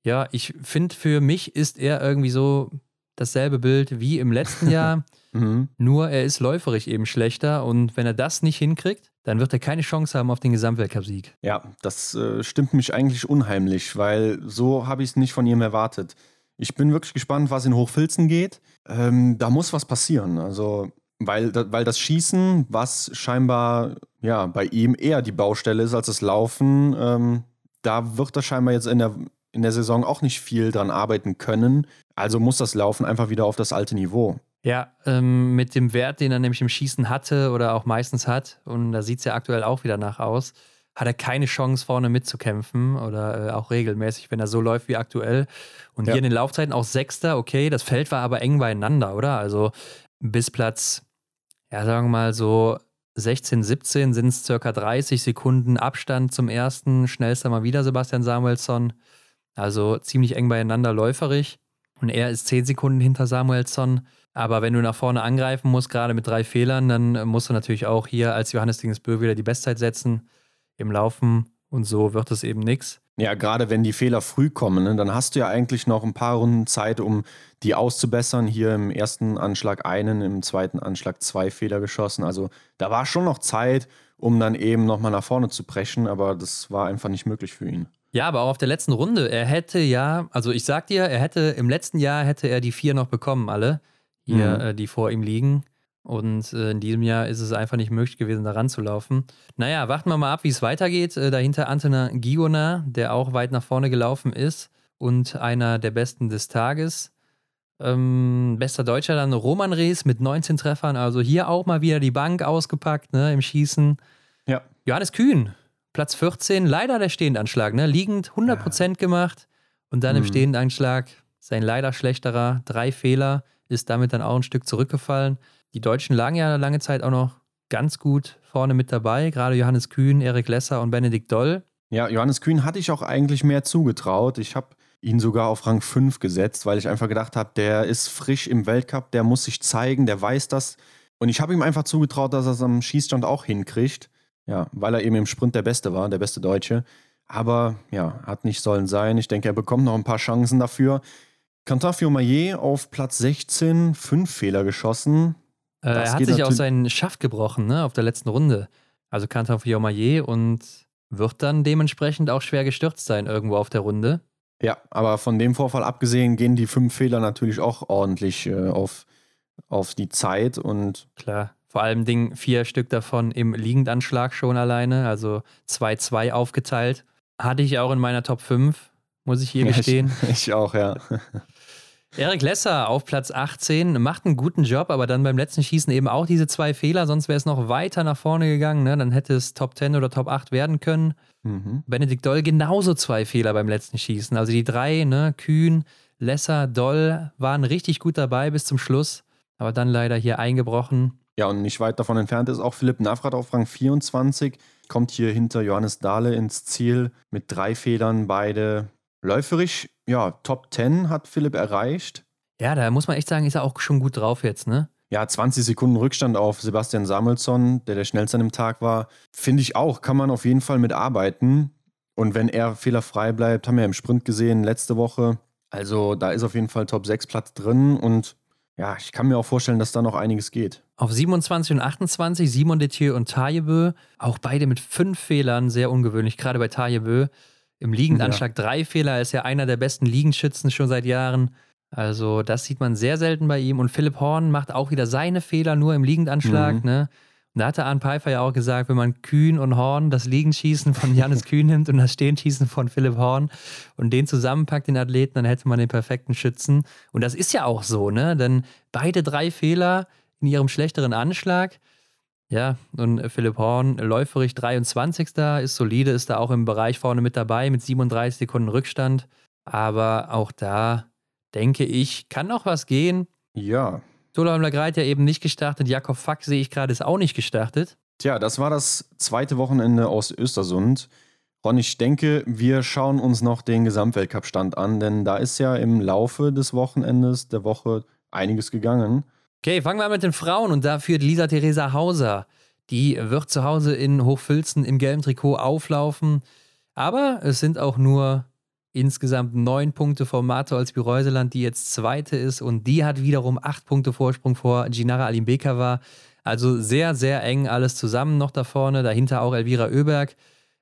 ja, ich finde, für mich ist er irgendwie so dasselbe Bild wie im letzten Jahr. Mhm. Nur er ist läuferig eben schlechter und wenn er das nicht hinkriegt, dann wird er keine Chance haben auf den Gesamtweltcup-Sieg. Ja, das äh, stimmt mich eigentlich unheimlich, weil so habe ich es nicht von ihm erwartet. Ich bin wirklich gespannt, was in Hochfilzen geht. Ähm, da muss was passieren. Also, weil, weil das Schießen, was scheinbar ja, bei ihm eher die Baustelle ist als das Laufen, ähm, da wird er scheinbar jetzt in der in der Saison auch nicht viel dran arbeiten können. Also muss das Laufen einfach wieder auf das alte Niveau. Ja, ähm, mit dem Wert, den er nämlich im Schießen hatte oder auch meistens hat, und da sieht es ja aktuell auch wieder nach aus, hat er keine Chance, vorne mitzukämpfen oder äh, auch regelmäßig, wenn er so läuft wie aktuell. Und ja. hier in den Laufzeiten auch Sechster, okay, das Feld war aber eng beieinander, oder? Also bis Platz, ja, sagen wir mal so 16, 17 sind es circa 30 Sekunden Abstand zum ersten. Schnellster mal wieder Sebastian Samuelsson. Also ziemlich eng beieinander läuferig. Und er ist 10 Sekunden hinter Samuelsson. Aber wenn du nach vorne angreifen musst, gerade mit drei Fehlern, dann musst du natürlich auch hier als Johannes Dingsbö wieder die Bestzeit setzen im Laufen. Und so wird es eben nichts. Ja, gerade wenn die Fehler früh kommen, ne, dann hast du ja eigentlich noch ein paar Runden Zeit, um die auszubessern. Hier im ersten Anschlag einen, im zweiten Anschlag zwei Fehler geschossen. Also da war schon noch Zeit, um dann eben nochmal nach vorne zu brechen, aber das war einfach nicht möglich für ihn. Ja, aber auch auf der letzten Runde, er hätte ja, also ich sag dir, er hätte im letzten Jahr hätte er die vier noch bekommen, alle, hier, mhm. äh, die vor ihm liegen. Und äh, in diesem Jahr ist es einfach nicht möglich gewesen, da ranzulaufen. Naja, warten wir mal ab, wie es weitergeht. Äh, dahinter Antona Giona, der auch weit nach vorne gelaufen ist und einer der besten des Tages. Ähm, bester Deutscher dann Roman Rees mit 19 Treffern. Also hier auch mal wieder die Bank ausgepackt ne, im Schießen. Ja. Johannes Kühn, Platz 14, leider der Stehendanschlag. Ne? Liegend 100% ja. gemacht und dann mhm. im Stehendanschlag sein leider schlechterer. Drei Fehler, ist damit dann auch ein Stück zurückgefallen. Die Deutschen lagen ja lange Zeit auch noch ganz gut vorne mit dabei, gerade Johannes Kühn, Erik Lesser und Benedikt Doll. Ja, Johannes Kühn hatte ich auch eigentlich mehr zugetraut. Ich habe ihn sogar auf Rang 5 gesetzt, weil ich einfach gedacht habe, der ist frisch im Weltcup, der muss sich zeigen, der weiß das. Und ich habe ihm einfach zugetraut, dass er es am Schießstand auch hinkriegt. Ja, weil er eben im Sprint der Beste war, der beste Deutsche. Aber ja, hat nicht sollen sein. Ich denke, er bekommt noch ein paar Chancen dafür. Cantafio Maillet auf Platz 16, fünf Fehler geschossen. Äh, er hat sich auch seinen Schaft gebrochen, ne, auf der letzten Runde. Also Kanton Fiormaillet und wird dann dementsprechend auch schwer gestürzt sein irgendwo auf der Runde. Ja, aber von dem Vorfall abgesehen gehen die fünf Fehler natürlich auch ordentlich äh, auf, auf die Zeit und. Klar, vor allem Ding vier Stück davon im Liegendanschlag schon alleine, also 2-2 aufgeteilt. Hatte ich auch in meiner Top 5, muss ich hier gestehen. ich, ich auch, ja. Erik Lesser auf Platz 18 macht einen guten Job, aber dann beim letzten Schießen eben auch diese zwei Fehler, sonst wäre es noch weiter nach vorne gegangen. Ne? Dann hätte es Top 10 oder Top 8 werden können. Mhm. Benedikt Doll genauso zwei Fehler beim letzten Schießen. Also die drei, ne? Kühn, Lesser, Doll waren richtig gut dabei bis zum Schluss, aber dann leider hier eingebrochen. Ja, und nicht weit davon entfernt ist auch Philipp Navrat auf Rang 24, kommt hier hinter Johannes Dahle ins Ziel mit drei Fehlern, beide Läuferisch, ja, Top 10 hat Philipp erreicht. Ja, da muss man echt sagen, ist er auch schon gut drauf jetzt, ne? Ja, 20 Sekunden Rückstand auf Sebastian Samuelsson, der der schnellste an dem Tag war. Finde ich auch, kann man auf jeden Fall mitarbeiten. Und wenn er fehlerfrei bleibt, haben wir im Sprint gesehen letzte Woche. Also da ist auf jeden Fall Top 6 Platz drin und ja, ich kann mir auch vorstellen, dass da noch einiges geht. Auf 27 und 28 Simon Detieu und Tajebö, auch beide mit fünf Fehlern, sehr ungewöhnlich, gerade bei Tajebö. Im Liegendanschlag ja. drei Fehler, ist ja einer der besten Liegenschützen schon seit Jahren. Also, das sieht man sehr selten bei ihm. Und Philipp Horn macht auch wieder seine Fehler nur im Liegendanschlag. Mhm. Ne? Und da hatte Arne Pfeiffer ja auch gesagt, wenn man Kühn und Horn, das Liegenschießen von Janis Kühn nimmt und das Stehenschießen von Philipp Horn und den zusammenpackt, den Athleten, dann hätte man den perfekten Schützen. Und das ist ja auch so, ne? Denn beide drei Fehler in ihrem schlechteren Anschlag. Ja, und Philipp Horn, läuferig 23. ist solide, ist da auch im Bereich vorne mit dabei mit 37 Sekunden Rückstand. Aber auch da denke ich, kann noch was gehen. Ja. Solheim Lagreit ja eben nicht gestartet. Jakob Fack sehe ich gerade ist auch nicht gestartet. Tja, das war das zweite Wochenende aus Östersund. Ron, ich denke, wir schauen uns noch den Gesamtweltcup-Stand an, denn da ist ja im Laufe des Wochenendes, der Woche, einiges gegangen. Okay, fangen wir an mit den Frauen und da führt Lisa Theresa Hauser. Die wird zu Hause in Hochfilzen im gelben Trikot auflaufen. Aber es sind auch nur insgesamt neun Punkte vor Mato als Bireuseland, die jetzt Zweite ist. Und die hat wiederum acht Punkte Vorsprung vor Ginara Alimbekava. Also sehr, sehr eng alles zusammen noch da vorne. Dahinter auch Elvira Oeberg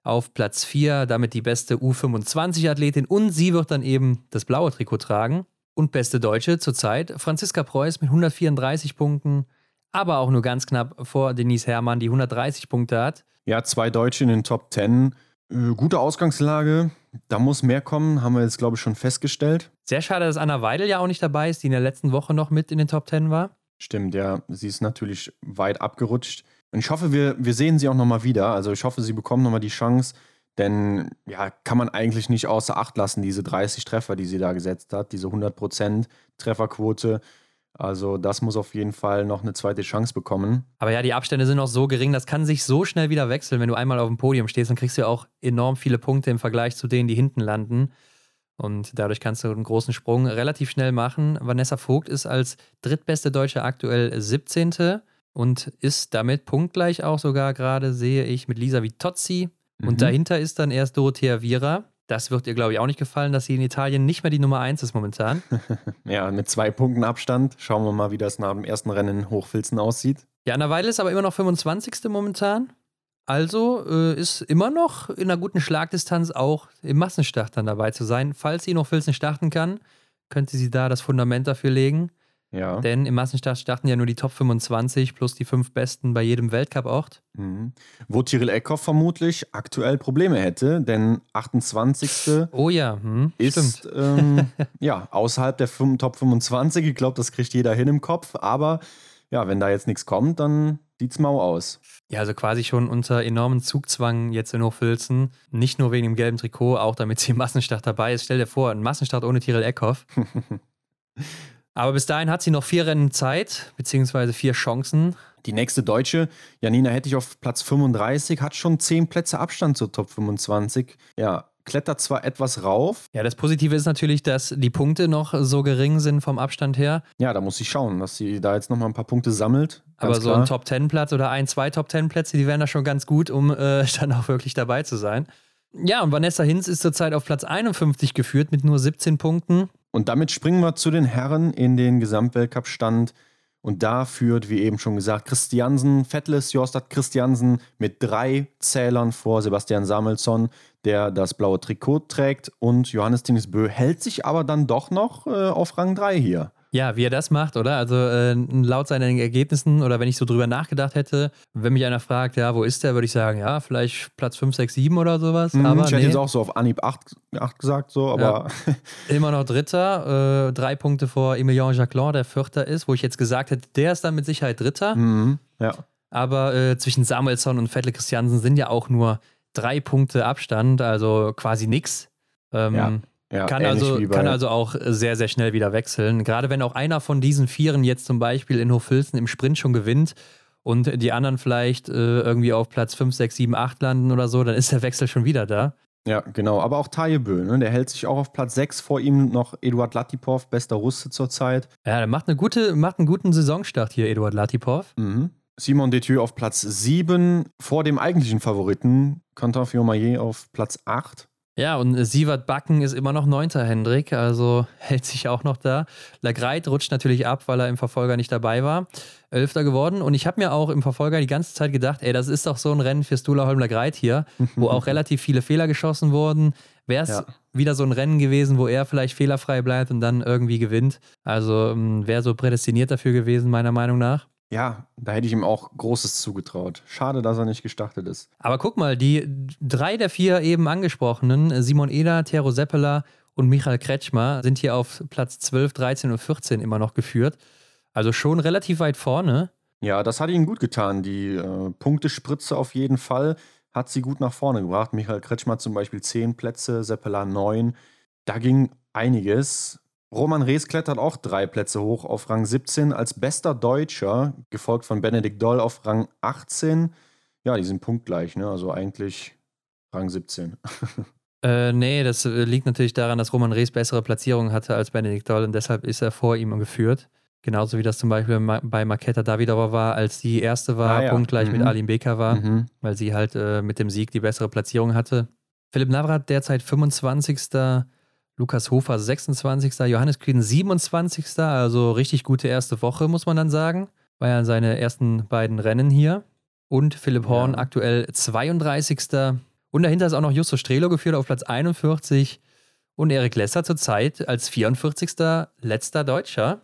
auf Platz 4, damit die beste U25-Athletin. Und sie wird dann eben das blaue Trikot tragen. Und beste Deutsche zurzeit Franziska Preuß mit 134 Punkten, aber auch nur ganz knapp vor Denise Herrmann, die 130 Punkte hat. Ja, zwei Deutsche in den Top 10. Äh, gute Ausgangslage. da muss mehr kommen, haben wir jetzt, glaube ich, schon festgestellt. Sehr schade, dass Anna Weidel ja auch nicht dabei ist, die in der letzten Woche noch mit in den Top Ten war. Stimmt, ja. Sie ist natürlich weit abgerutscht. Und ich hoffe, wir, wir sehen sie auch nochmal wieder. Also ich hoffe, sie bekommen nochmal die Chance. Denn ja, kann man eigentlich nicht außer Acht lassen, diese 30 Treffer, die sie da gesetzt hat, diese 100% Trefferquote. Also das muss auf jeden Fall noch eine zweite Chance bekommen. Aber ja, die Abstände sind noch so gering, das kann sich so schnell wieder wechseln. Wenn du einmal auf dem Podium stehst, dann kriegst du auch enorm viele Punkte im Vergleich zu denen, die hinten landen. Und dadurch kannst du einen großen Sprung relativ schnell machen. Vanessa Vogt ist als drittbeste Deutsche aktuell 17. und ist damit punktgleich auch sogar gerade, sehe ich, mit Lisa Vitozzi. Mhm. Und dahinter ist dann erst Dorothea Viera das wird ihr, glaube ich, auch nicht gefallen, dass sie in Italien nicht mehr die Nummer 1 ist momentan. ja, mit zwei Punkten Abstand. Schauen wir mal, wie das nach dem ersten Rennen in Hochfilzen aussieht. Ja, Anna Weile ist aber immer noch 25. momentan. Also äh, ist immer noch in einer guten Schlagdistanz auch im Massenstart dann dabei zu sein. Falls sie noch Filzen starten kann, könnte sie da das Fundament dafür legen. Ja. Denn im Massenstart starten ja nur die Top 25 plus die fünf Besten bei jedem Weltcup-Ort. Mhm. Wo Tyrell Eckhoff vermutlich aktuell Probleme hätte, denn 28. Oh ja, hm, ist ähm, ja, außerhalb der Top 25. Ich glaube, das kriegt jeder hin im Kopf. Aber ja, wenn da jetzt nichts kommt, dann sieht's mau aus. Ja, also quasi schon unter enormen Zugzwang jetzt in Hochfilzen. Nicht nur wegen dem gelben Trikot, auch damit sie im Massenstart dabei ist. Stell dir vor, ein Massenstart ohne Tyrell Eckhoff. Aber bis dahin hat sie noch vier Rennen Zeit, beziehungsweise vier Chancen. Die nächste Deutsche, Janina hätte ich auf Platz 35, hat schon zehn Plätze Abstand zur Top 25. Ja, klettert zwar etwas rauf. Ja, das Positive ist natürlich, dass die Punkte noch so gering sind vom Abstand her. Ja, da muss sie schauen, dass sie da jetzt nochmal ein paar Punkte sammelt. Aber so klar. ein Top-10-Platz oder ein, zwei Top-10-Plätze, die wären da schon ganz gut, um äh, dann auch wirklich dabei zu sein. Ja, und Vanessa Hinz ist zurzeit auf Platz 51 geführt mit nur 17 Punkten. Und damit springen wir zu den Herren in den Gesamtweltcup-Stand. Und da führt, wie eben schon gesagt, Christiansen, Vettles Jostad Christiansen mit drei Zählern vor Sebastian Samuelsson, der das blaue Trikot trägt. Und Johannes Tingesbö hält sich aber dann doch noch äh, auf Rang 3 hier. Ja, wie er das macht, oder? Also äh, laut seinen Ergebnissen oder wenn ich so drüber nachgedacht hätte, wenn mich einer fragt, ja, wo ist der, würde ich sagen, ja, vielleicht Platz 5, 6, 7 oder sowas. Mhm, aber ich hätte nee. jetzt auch so auf Anhieb 8, 8 gesagt, so, aber. Ja. Immer noch Dritter, äh, drei Punkte vor Emilien Jacquelin, der Vierter ist, wo ich jetzt gesagt hätte, der ist dann mit Sicherheit Dritter. Mhm, ja. Aber äh, zwischen Samuelsson und Vettel Christiansen sind ja auch nur drei Punkte Abstand, also quasi nix. Ähm, ja. Ja, kann, also, kann also auch sehr, sehr schnell wieder wechseln. Gerade wenn auch einer von diesen Vieren jetzt zum Beispiel in Hochfilzen im Sprint schon gewinnt und die anderen vielleicht äh, irgendwie auf Platz 5, 6, 7, 8 landen oder so, dann ist der Wechsel schon wieder da. Ja, genau. Aber auch Tajebö, ne? der hält sich auch auf Platz 6. Vor ihm noch Eduard Latipov, bester Russe zurzeit. Ja, der macht, eine gute, macht einen guten Saisonstart hier, Eduard Latipov. Mhm. Simon Detieu auf Platz 7, vor dem eigentlichen Favoriten, Quentin Fiomayer auf Platz 8. Ja, und Sievert Backen ist immer noch Neunter, Hendrik, also hält sich auch noch da. Lagreit rutscht natürlich ab, weil er im Verfolger nicht dabei war. Elfter geworden. Und ich habe mir auch im Verfolger die ganze Zeit gedacht, ey, das ist doch so ein Rennen für Stula Holm Lagreit hier, wo auch relativ viele Fehler geschossen wurden. Wäre es ja. wieder so ein Rennen gewesen, wo er vielleicht fehlerfrei bleibt und dann irgendwie gewinnt. Also ähm, wäre so prädestiniert dafür gewesen, meiner Meinung nach. Ja, da hätte ich ihm auch Großes zugetraut. Schade, dass er nicht gestartet ist. Aber guck mal, die drei der vier eben angesprochenen, Simon Eder, Tero Seppeler und Michael Kretschmer, sind hier auf Platz 12, 13 und 14 immer noch geführt. Also schon relativ weit vorne. Ja, das hat ihnen gut getan. Die äh, Punktespritze auf jeden Fall hat sie gut nach vorne gebracht. Michael Kretschmer zum Beispiel 10 Plätze, Seppeler 9. Da ging einiges. Roman Rees klettert auch drei Plätze hoch auf Rang 17 als bester Deutscher, gefolgt von Benedikt Doll auf Rang 18. Ja, die sind punktgleich, ne? also eigentlich Rang 17. Äh, nee, das äh, liegt natürlich daran, dass Roman Rees bessere Platzierungen hatte als Benedikt Doll und deshalb ist er vor ihm geführt. Genauso wie das zum Beispiel bei Marketa Davidova war, als die erste war, ah, ja. punktgleich mhm. mit Alim Beker war, mhm. weil sie halt äh, mit dem Sieg die bessere Platzierung hatte. Philipp Navrat derzeit 25. Lukas Hofer 26. Johannes Kühn 27. Also richtig gute erste Woche, muss man dann sagen. War ja seine ersten beiden Rennen hier. Und Philipp Horn ja. aktuell 32. Und dahinter ist auch noch Justus Strelo geführt auf Platz 41. Und Erik Lesser zurzeit als 44. letzter Deutscher.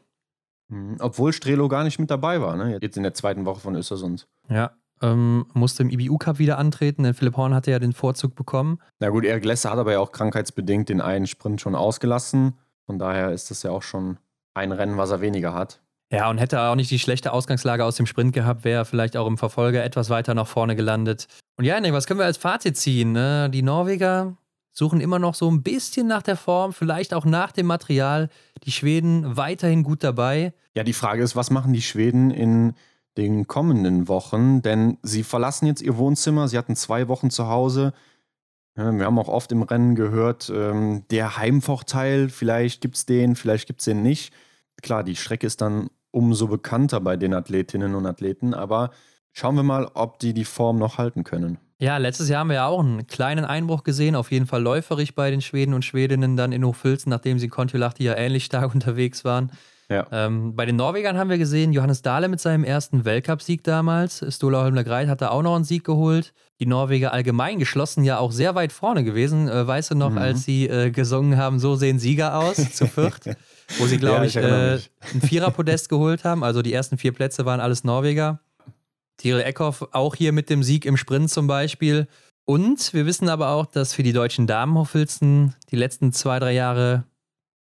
Mhm. Obwohl Strelo gar nicht mit dabei war, ne? Jetzt in der zweiten Woche von Östersund. Ja, ähm, musste im IBU-Cup wieder antreten, denn Philipp Horn hatte ja den Vorzug bekommen. Na gut, Erik Lesser hat aber ja auch krankheitsbedingt den einen Sprint schon ausgelassen. Von daher ist das ja auch schon ein Rennen, was er weniger hat. Ja, und hätte auch nicht die schlechte Ausgangslage aus dem Sprint gehabt, wäre vielleicht auch im Verfolger etwas weiter nach vorne gelandet. Und ja, was können wir als Fazit ziehen? Ne? Die Norweger suchen immer noch so ein bisschen nach der Form, vielleicht auch nach dem Material. Die Schweden weiterhin gut dabei. Ja, die Frage ist, was machen die Schweden in den kommenden Wochen? Denn sie verlassen jetzt ihr Wohnzimmer, sie hatten zwei Wochen zu Hause. Wir haben auch oft im Rennen gehört, ähm, der Heimvorteil, vielleicht gibt es den, vielleicht gibt es den nicht. Klar, die Strecke ist dann umso bekannter bei den Athletinnen und Athleten, aber schauen wir mal, ob die die Form noch halten können. Ja, letztes Jahr haben wir ja auch einen kleinen Einbruch gesehen, auf jeden Fall läuferig bei den Schweden und Schwedinnen dann in Hochfilzen, nachdem sie in Kontiolahti ja ähnlich stark unterwegs waren. Ja. Ähm, bei den Norwegern haben wir gesehen, Johannes Dahle mit seinem ersten Weltcupsieg damals. Stola Holmler Greit hat da auch noch einen Sieg geholt. Die Norweger allgemein geschlossen ja auch sehr weit vorne gewesen. Äh, weißt du noch, mhm. als sie äh, gesungen haben, so sehen Sieger aus, zu viert, wo sie, glaube ja, ich, ich äh, ein Viererpodest geholt haben. Also die ersten vier Plätze waren alles Norweger. Tyrell Eckhoff auch hier mit dem Sieg im Sprint zum Beispiel. Und wir wissen aber auch, dass für die deutschen Damenhochfilzen die letzten zwei, drei Jahre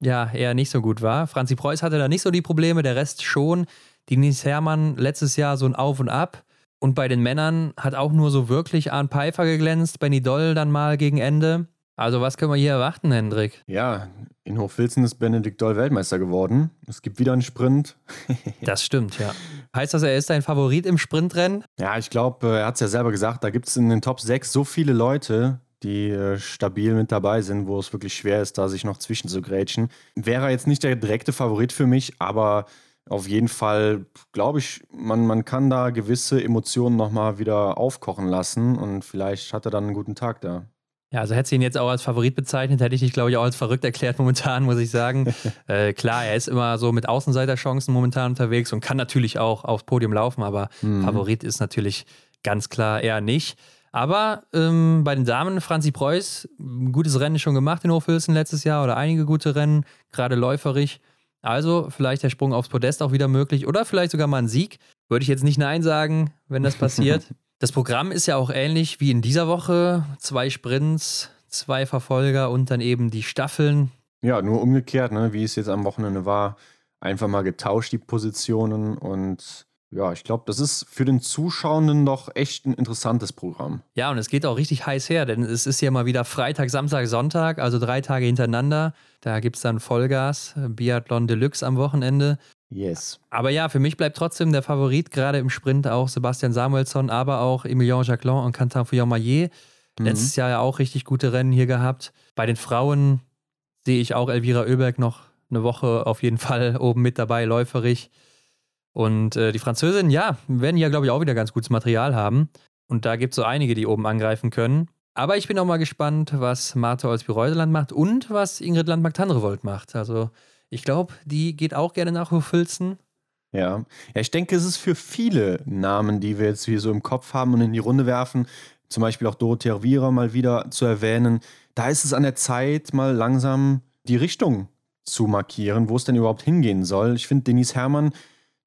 ja eher nicht so gut war. Franzi Preuß hatte da nicht so die Probleme, der Rest schon. Denise Herrmann letztes Jahr so ein Auf und Ab. Und bei den Männern hat auch nur so wirklich Arne Pfeiffer geglänzt, Benny Doll dann mal gegen Ende. Also was können wir hier erwarten, Hendrik? Ja, in Hochfilzen ist Benedikt Doll Weltmeister geworden. Es gibt wieder einen Sprint. das stimmt, ja. Heißt das, er ist dein Favorit im Sprintrennen? Ja, ich glaube, äh, er hat es ja selber gesagt, da gibt es in den Top 6 so viele Leute, die äh, stabil mit dabei sind, wo es wirklich schwer ist, da sich noch zwischen zu grätschen. Wäre jetzt nicht der direkte Favorit für mich, aber auf jeden Fall glaube ich, man, man kann da gewisse Emotionen nochmal wieder aufkochen lassen und vielleicht hat er dann einen guten Tag da. Ja, also hätte sie ihn jetzt auch als Favorit bezeichnet, hätte ich dich, glaube ich, auch als verrückt erklärt momentan, muss ich sagen. äh, klar, er ist immer so mit Außenseiterchancen momentan unterwegs und kann natürlich auch aufs Podium laufen, aber mhm. Favorit ist natürlich ganz klar eher nicht. Aber ähm, bei den Damen, Franzi Preuß, ein gutes Rennen schon gemacht in Hochfilzen letztes Jahr oder einige gute Rennen, gerade läuferig. Also vielleicht der Sprung aufs Podest auch wieder möglich oder vielleicht sogar mal ein Sieg. Würde ich jetzt nicht Nein sagen, wenn das passiert. Das Programm ist ja auch ähnlich wie in dieser Woche. Zwei Sprints, zwei Verfolger und dann eben die Staffeln. Ja, nur umgekehrt, ne, wie es jetzt am Wochenende war. Einfach mal getauscht, die Positionen. Und ja, ich glaube, das ist für den Zuschauenden doch echt ein interessantes Programm. Ja, und es geht auch richtig heiß her, denn es ist ja mal wieder Freitag, Samstag, Sonntag, also drei Tage hintereinander. Da gibt es dann Vollgas, Biathlon Deluxe am Wochenende. Yes. Aber ja, für mich bleibt trotzdem der Favorit, gerade im Sprint auch Sebastian Samuelsson, aber auch Emilien Jacquelin und Quentin Fillon-Maillet. Mhm. Letztes Jahr ja auch richtig gute Rennen hier gehabt. Bei den Frauen sehe ich auch Elvira Oeberg noch eine Woche auf jeden Fall oben mit dabei, läuferig. Und äh, die Französinnen, ja, werden ja, glaube ich, auch wieder ganz gutes Material haben. Und da gibt es so einige, die oben angreifen können. Aber ich bin auch mal gespannt, was Martha Olsby-Reuseland macht und was Ingrid Landmark-Tandrevold macht. Also ich glaube, die geht auch gerne nach Hofilzen. Ja. ja, ich denke, es ist für viele Namen, die wir jetzt hier so im Kopf haben und in die Runde werfen, zum Beispiel auch Dorothea Riera mal wieder zu erwähnen, da ist es an der Zeit, mal langsam die Richtung zu markieren, wo es denn überhaupt hingehen soll. Ich finde, Denise Herrmann,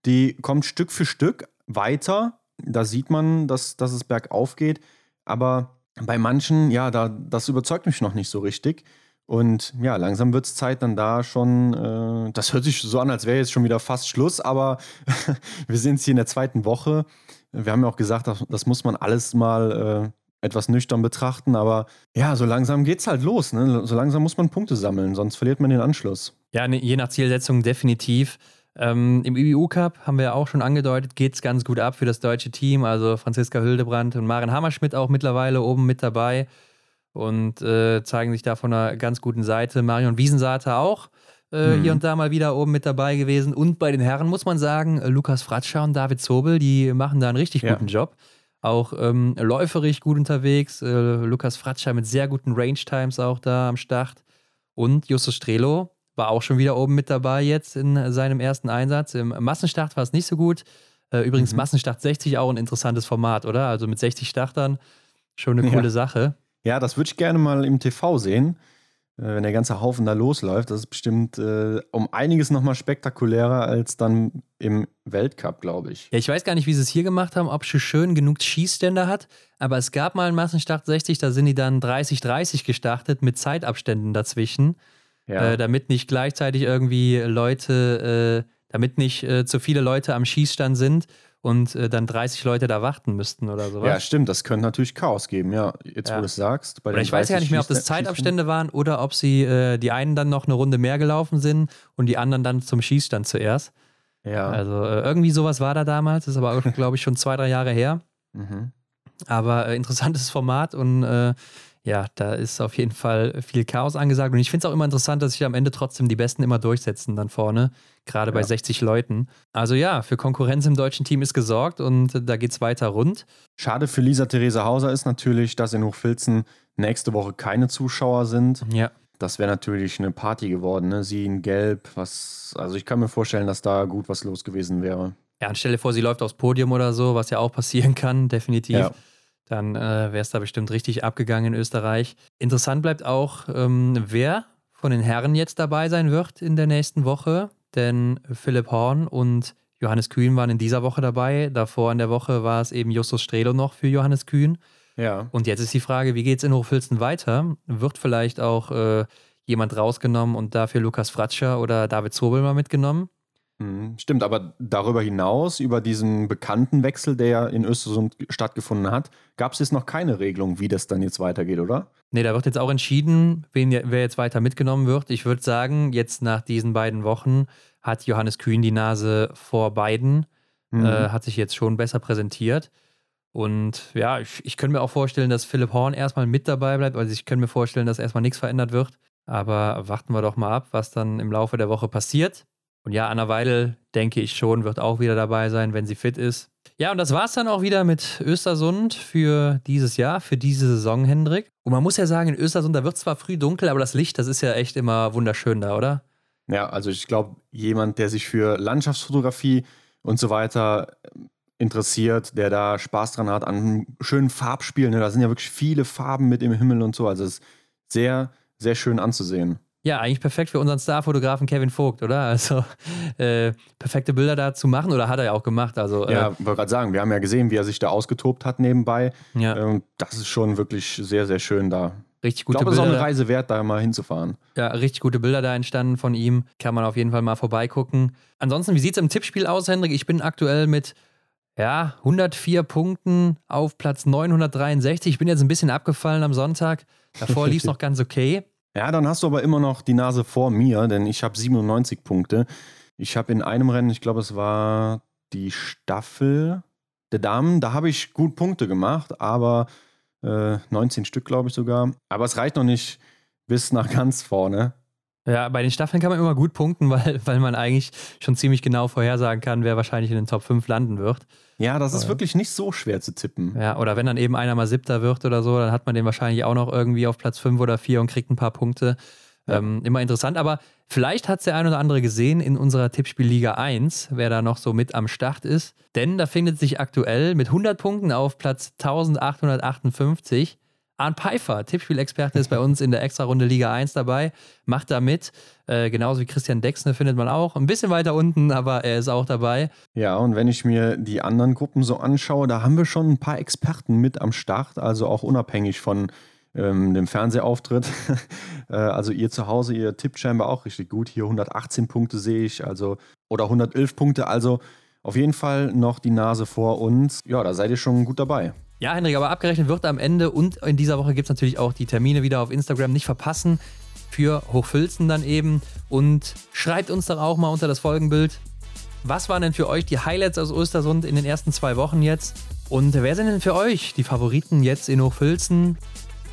die kommt Stück für Stück weiter. Da sieht man, dass, dass es bergauf geht. Aber bei manchen, ja, da, das überzeugt mich noch nicht so richtig. Und ja, langsam wird es Zeit, dann da schon, äh, das hört sich so an, als wäre jetzt schon wieder fast Schluss, aber wir sind jetzt hier in der zweiten Woche. Wir haben ja auch gesagt, das, das muss man alles mal äh, etwas nüchtern betrachten, aber ja, so langsam geht es halt los. Ne? So langsam muss man Punkte sammeln, sonst verliert man den Anschluss. Ja, ne, je nach Zielsetzung definitiv. Ähm, Im IBU Cup haben wir ja auch schon angedeutet, geht es ganz gut ab für das deutsche Team. Also Franziska Hüldebrand und Maren Hammerschmidt auch mittlerweile oben mit dabei und äh, zeigen sich da von einer ganz guten Seite. Marion Wiesensater auch äh, mhm. hier und da mal wieder oben mit dabei gewesen. Und bei den Herren muss man sagen, Lukas Fratscher und David Zobel, die machen da einen richtig ja. guten Job. Auch ähm, läuferig gut unterwegs. Äh, Lukas Fratscher mit sehr guten Range-Times auch da am Start. Und Justus Strelo war auch schon wieder oben mit dabei jetzt in seinem ersten Einsatz. Im Massenstart war es nicht so gut. Äh, übrigens, mhm. Massenstart 60 auch ein interessantes Format, oder? Also mit 60 Startern schon eine coole ja. Sache. Ja, das würde ich gerne mal im TV sehen. wenn der ganze Haufen da losläuft. Das ist bestimmt äh, um einiges nochmal spektakulärer als dann im Weltcup, glaube ich. Ja, ich weiß gar nicht, wie sie es hier gemacht haben, ob sie schön genug Schießstände hat, aber es gab mal einen Massenstart 60, da sind die dann 30-30 gestartet mit Zeitabständen dazwischen, ja. äh, damit nicht gleichzeitig irgendwie Leute, äh, damit nicht äh, zu viele Leute am Schießstand sind und äh, dann 30 Leute da warten müssten oder sowas. Ja, stimmt, das könnte natürlich Chaos geben, ja. Jetzt, ja. wo du es sagst. oder ich weiß ja nicht mehr, ob das Zeitabstände waren oder ob sie äh, die einen dann noch eine Runde mehr gelaufen sind und die anderen dann zum Schießstand zuerst. Ja. Also äh, irgendwie sowas war da damals, ist aber, glaube ich, schon zwei, drei Jahre her. Mhm. Aber interessantes Format und ja, da ist auf jeden Fall viel Chaos angesagt. Und ich finde es auch immer interessant, dass sich am Ende trotzdem die Besten immer durchsetzen dann vorne, gerade ja. bei 60 Leuten. Also ja, für Konkurrenz im deutschen Team ist gesorgt und da geht es weiter rund. Schade für Lisa Therese Hauser ist natürlich, dass in Hochfilzen nächste Woche keine Zuschauer sind. Ja. Das wäre natürlich eine Party geworden, ne? Sie in Gelb, was, also ich kann mir vorstellen, dass da gut was los gewesen wäre. Ja, und stell dir vor, sie läuft aufs Podium oder so, was ja auch passieren kann, definitiv. Ja dann äh, wäre es da bestimmt richtig abgegangen in Österreich. Interessant bleibt auch, ähm, wer von den Herren jetzt dabei sein wird in der nächsten Woche, denn Philipp Horn und Johannes Kühn waren in dieser Woche dabei. Davor in der Woche war es eben Justus Strelo noch für Johannes Kühn. Ja. Und jetzt ist die Frage, wie geht es in Hochfilzen weiter? Wird vielleicht auch äh, jemand rausgenommen und dafür Lukas Fratscher oder David Zobel mal mitgenommen? Mhm, stimmt, aber darüber hinaus, über diesen bekannten Wechsel, der ja in Östersund stattgefunden hat, gab es jetzt noch keine Regelung, wie das dann jetzt weitergeht, oder? Nee, da wird jetzt auch entschieden, wen, wer jetzt weiter mitgenommen wird. Ich würde sagen, jetzt nach diesen beiden Wochen hat Johannes Kühn die Nase vor beiden, mhm. äh, hat sich jetzt schon besser präsentiert. Und ja, ich, ich könnte mir auch vorstellen, dass Philipp Horn erstmal mit dabei bleibt. Also ich könnte mir vorstellen, dass erstmal nichts verändert wird. Aber warten wir doch mal ab, was dann im Laufe der Woche passiert. Und ja, Anna Weidel, denke ich schon, wird auch wieder dabei sein, wenn sie fit ist. Ja, und das war es dann auch wieder mit Östersund für dieses Jahr, für diese Saison, Hendrik. Und man muss ja sagen, in Östersund, da wird zwar früh dunkel, aber das Licht, das ist ja echt immer wunderschön da, oder? Ja, also ich glaube, jemand, der sich für Landschaftsfotografie und so weiter ähm, interessiert, der da Spaß dran hat an schönen Farbspielen, ne? da sind ja wirklich viele Farben mit im Himmel und so, also es ist sehr, sehr schön anzusehen. Ja, eigentlich perfekt für unseren Starfotografen Kevin Vogt, oder? Also äh, perfekte Bilder da zu machen oder hat er ja auch gemacht. Also, äh, ja, wollte gerade sagen, wir haben ja gesehen, wie er sich da ausgetobt hat nebenbei. Ja. Ähm, das ist schon wirklich sehr, sehr schön da. Richtig gute ich glaube, es ist auch eine Reise wert, da mal hinzufahren. Ja, richtig gute Bilder da entstanden von ihm. Kann man auf jeden Fall mal vorbeigucken. Ansonsten, wie sieht es im Tippspiel aus, Hendrik? Ich bin aktuell mit ja, 104 Punkten auf Platz 963. Ich bin jetzt ein bisschen abgefallen am Sonntag. Davor lief es noch ganz okay. Ja, dann hast du aber immer noch die Nase vor mir, denn ich habe 97 Punkte. Ich habe in einem Rennen, ich glaube, es war die Staffel der Damen, da habe ich gut Punkte gemacht, aber äh, 19 Stück, glaube ich sogar. Aber es reicht noch nicht bis nach ganz vorne. Ja, bei den Staffeln kann man immer gut punkten, weil, weil man eigentlich schon ziemlich genau vorhersagen kann, wer wahrscheinlich in den Top 5 landen wird. Ja, das ist wirklich nicht so schwer zu tippen. Ja, oder wenn dann eben einer mal Siebter wird oder so, dann hat man den wahrscheinlich auch noch irgendwie auf Platz 5 oder 4 und kriegt ein paar Punkte. Ja. Ähm, immer interessant, aber vielleicht hat es der ein oder andere gesehen in unserer Tippspielliga 1, wer da noch so mit am Start ist. Denn da findet sich aktuell mit 100 Punkten auf Platz 1858 Arne Pfeiffer, Tippspielexperte, ist bei uns in der Extra-Runde Liga 1 dabei, macht da mit. Äh, genauso wie Christian Dexne findet man auch. Ein bisschen weiter unten, aber er ist auch dabei. Ja, und wenn ich mir die anderen Gruppen so anschaue, da haben wir schon ein paar Experten mit am Start, also auch unabhängig von ähm, dem Fernsehauftritt. äh, also ihr zu Hause, ihr tippt scheinbar auch richtig gut. Hier 118 Punkte sehe ich, also oder 111 Punkte, also auf jeden Fall noch die Nase vor uns. Ja, da seid ihr schon gut dabei. Ja, Henrik, aber abgerechnet wird am Ende und in dieser Woche gibt es natürlich auch die Termine wieder auf Instagram. Nicht verpassen für Hochfilzen dann eben. Und schreibt uns doch auch mal unter das Folgenbild, was waren denn für euch die Highlights aus Ostersund in den ersten zwei Wochen jetzt? Und wer sind denn für euch die Favoriten jetzt in Hochfilzen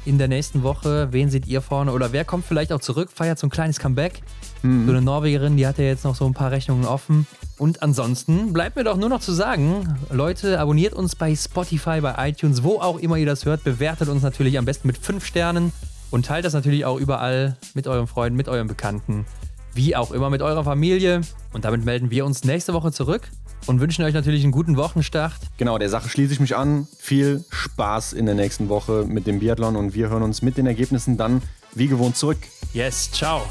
in der nächsten Woche? Wen seht ihr vorne? Oder wer kommt vielleicht auch zurück, feiert so ein kleines Comeback? Mhm. So eine Norwegerin, die hat ja jetzt noch so ein paar Rechnungen offen. Und ansonsten bleibt mir doch nur noch zu sagen, Leute, abonniert uns bei Spotify, bei iTunes, wo auch immer ihr das hört. Bewertet uns natürlich am besten mit 5 Sternen und teilt das natürlich auch überall mit euren Freunden, mit euren Bekannten, wie auch immer mit eurer Familie. Und damit melden wir uns nächste Woche zurück und wünschen euch natürlich einen guten Wochenstart. Genau, der Sache schließe ich mich an. Viel Spaß in der nächsten Woche mit dem Biathlon und wir hören uns mit den Ergebnissen dann wie gewohnt zurück. Yes, ciao.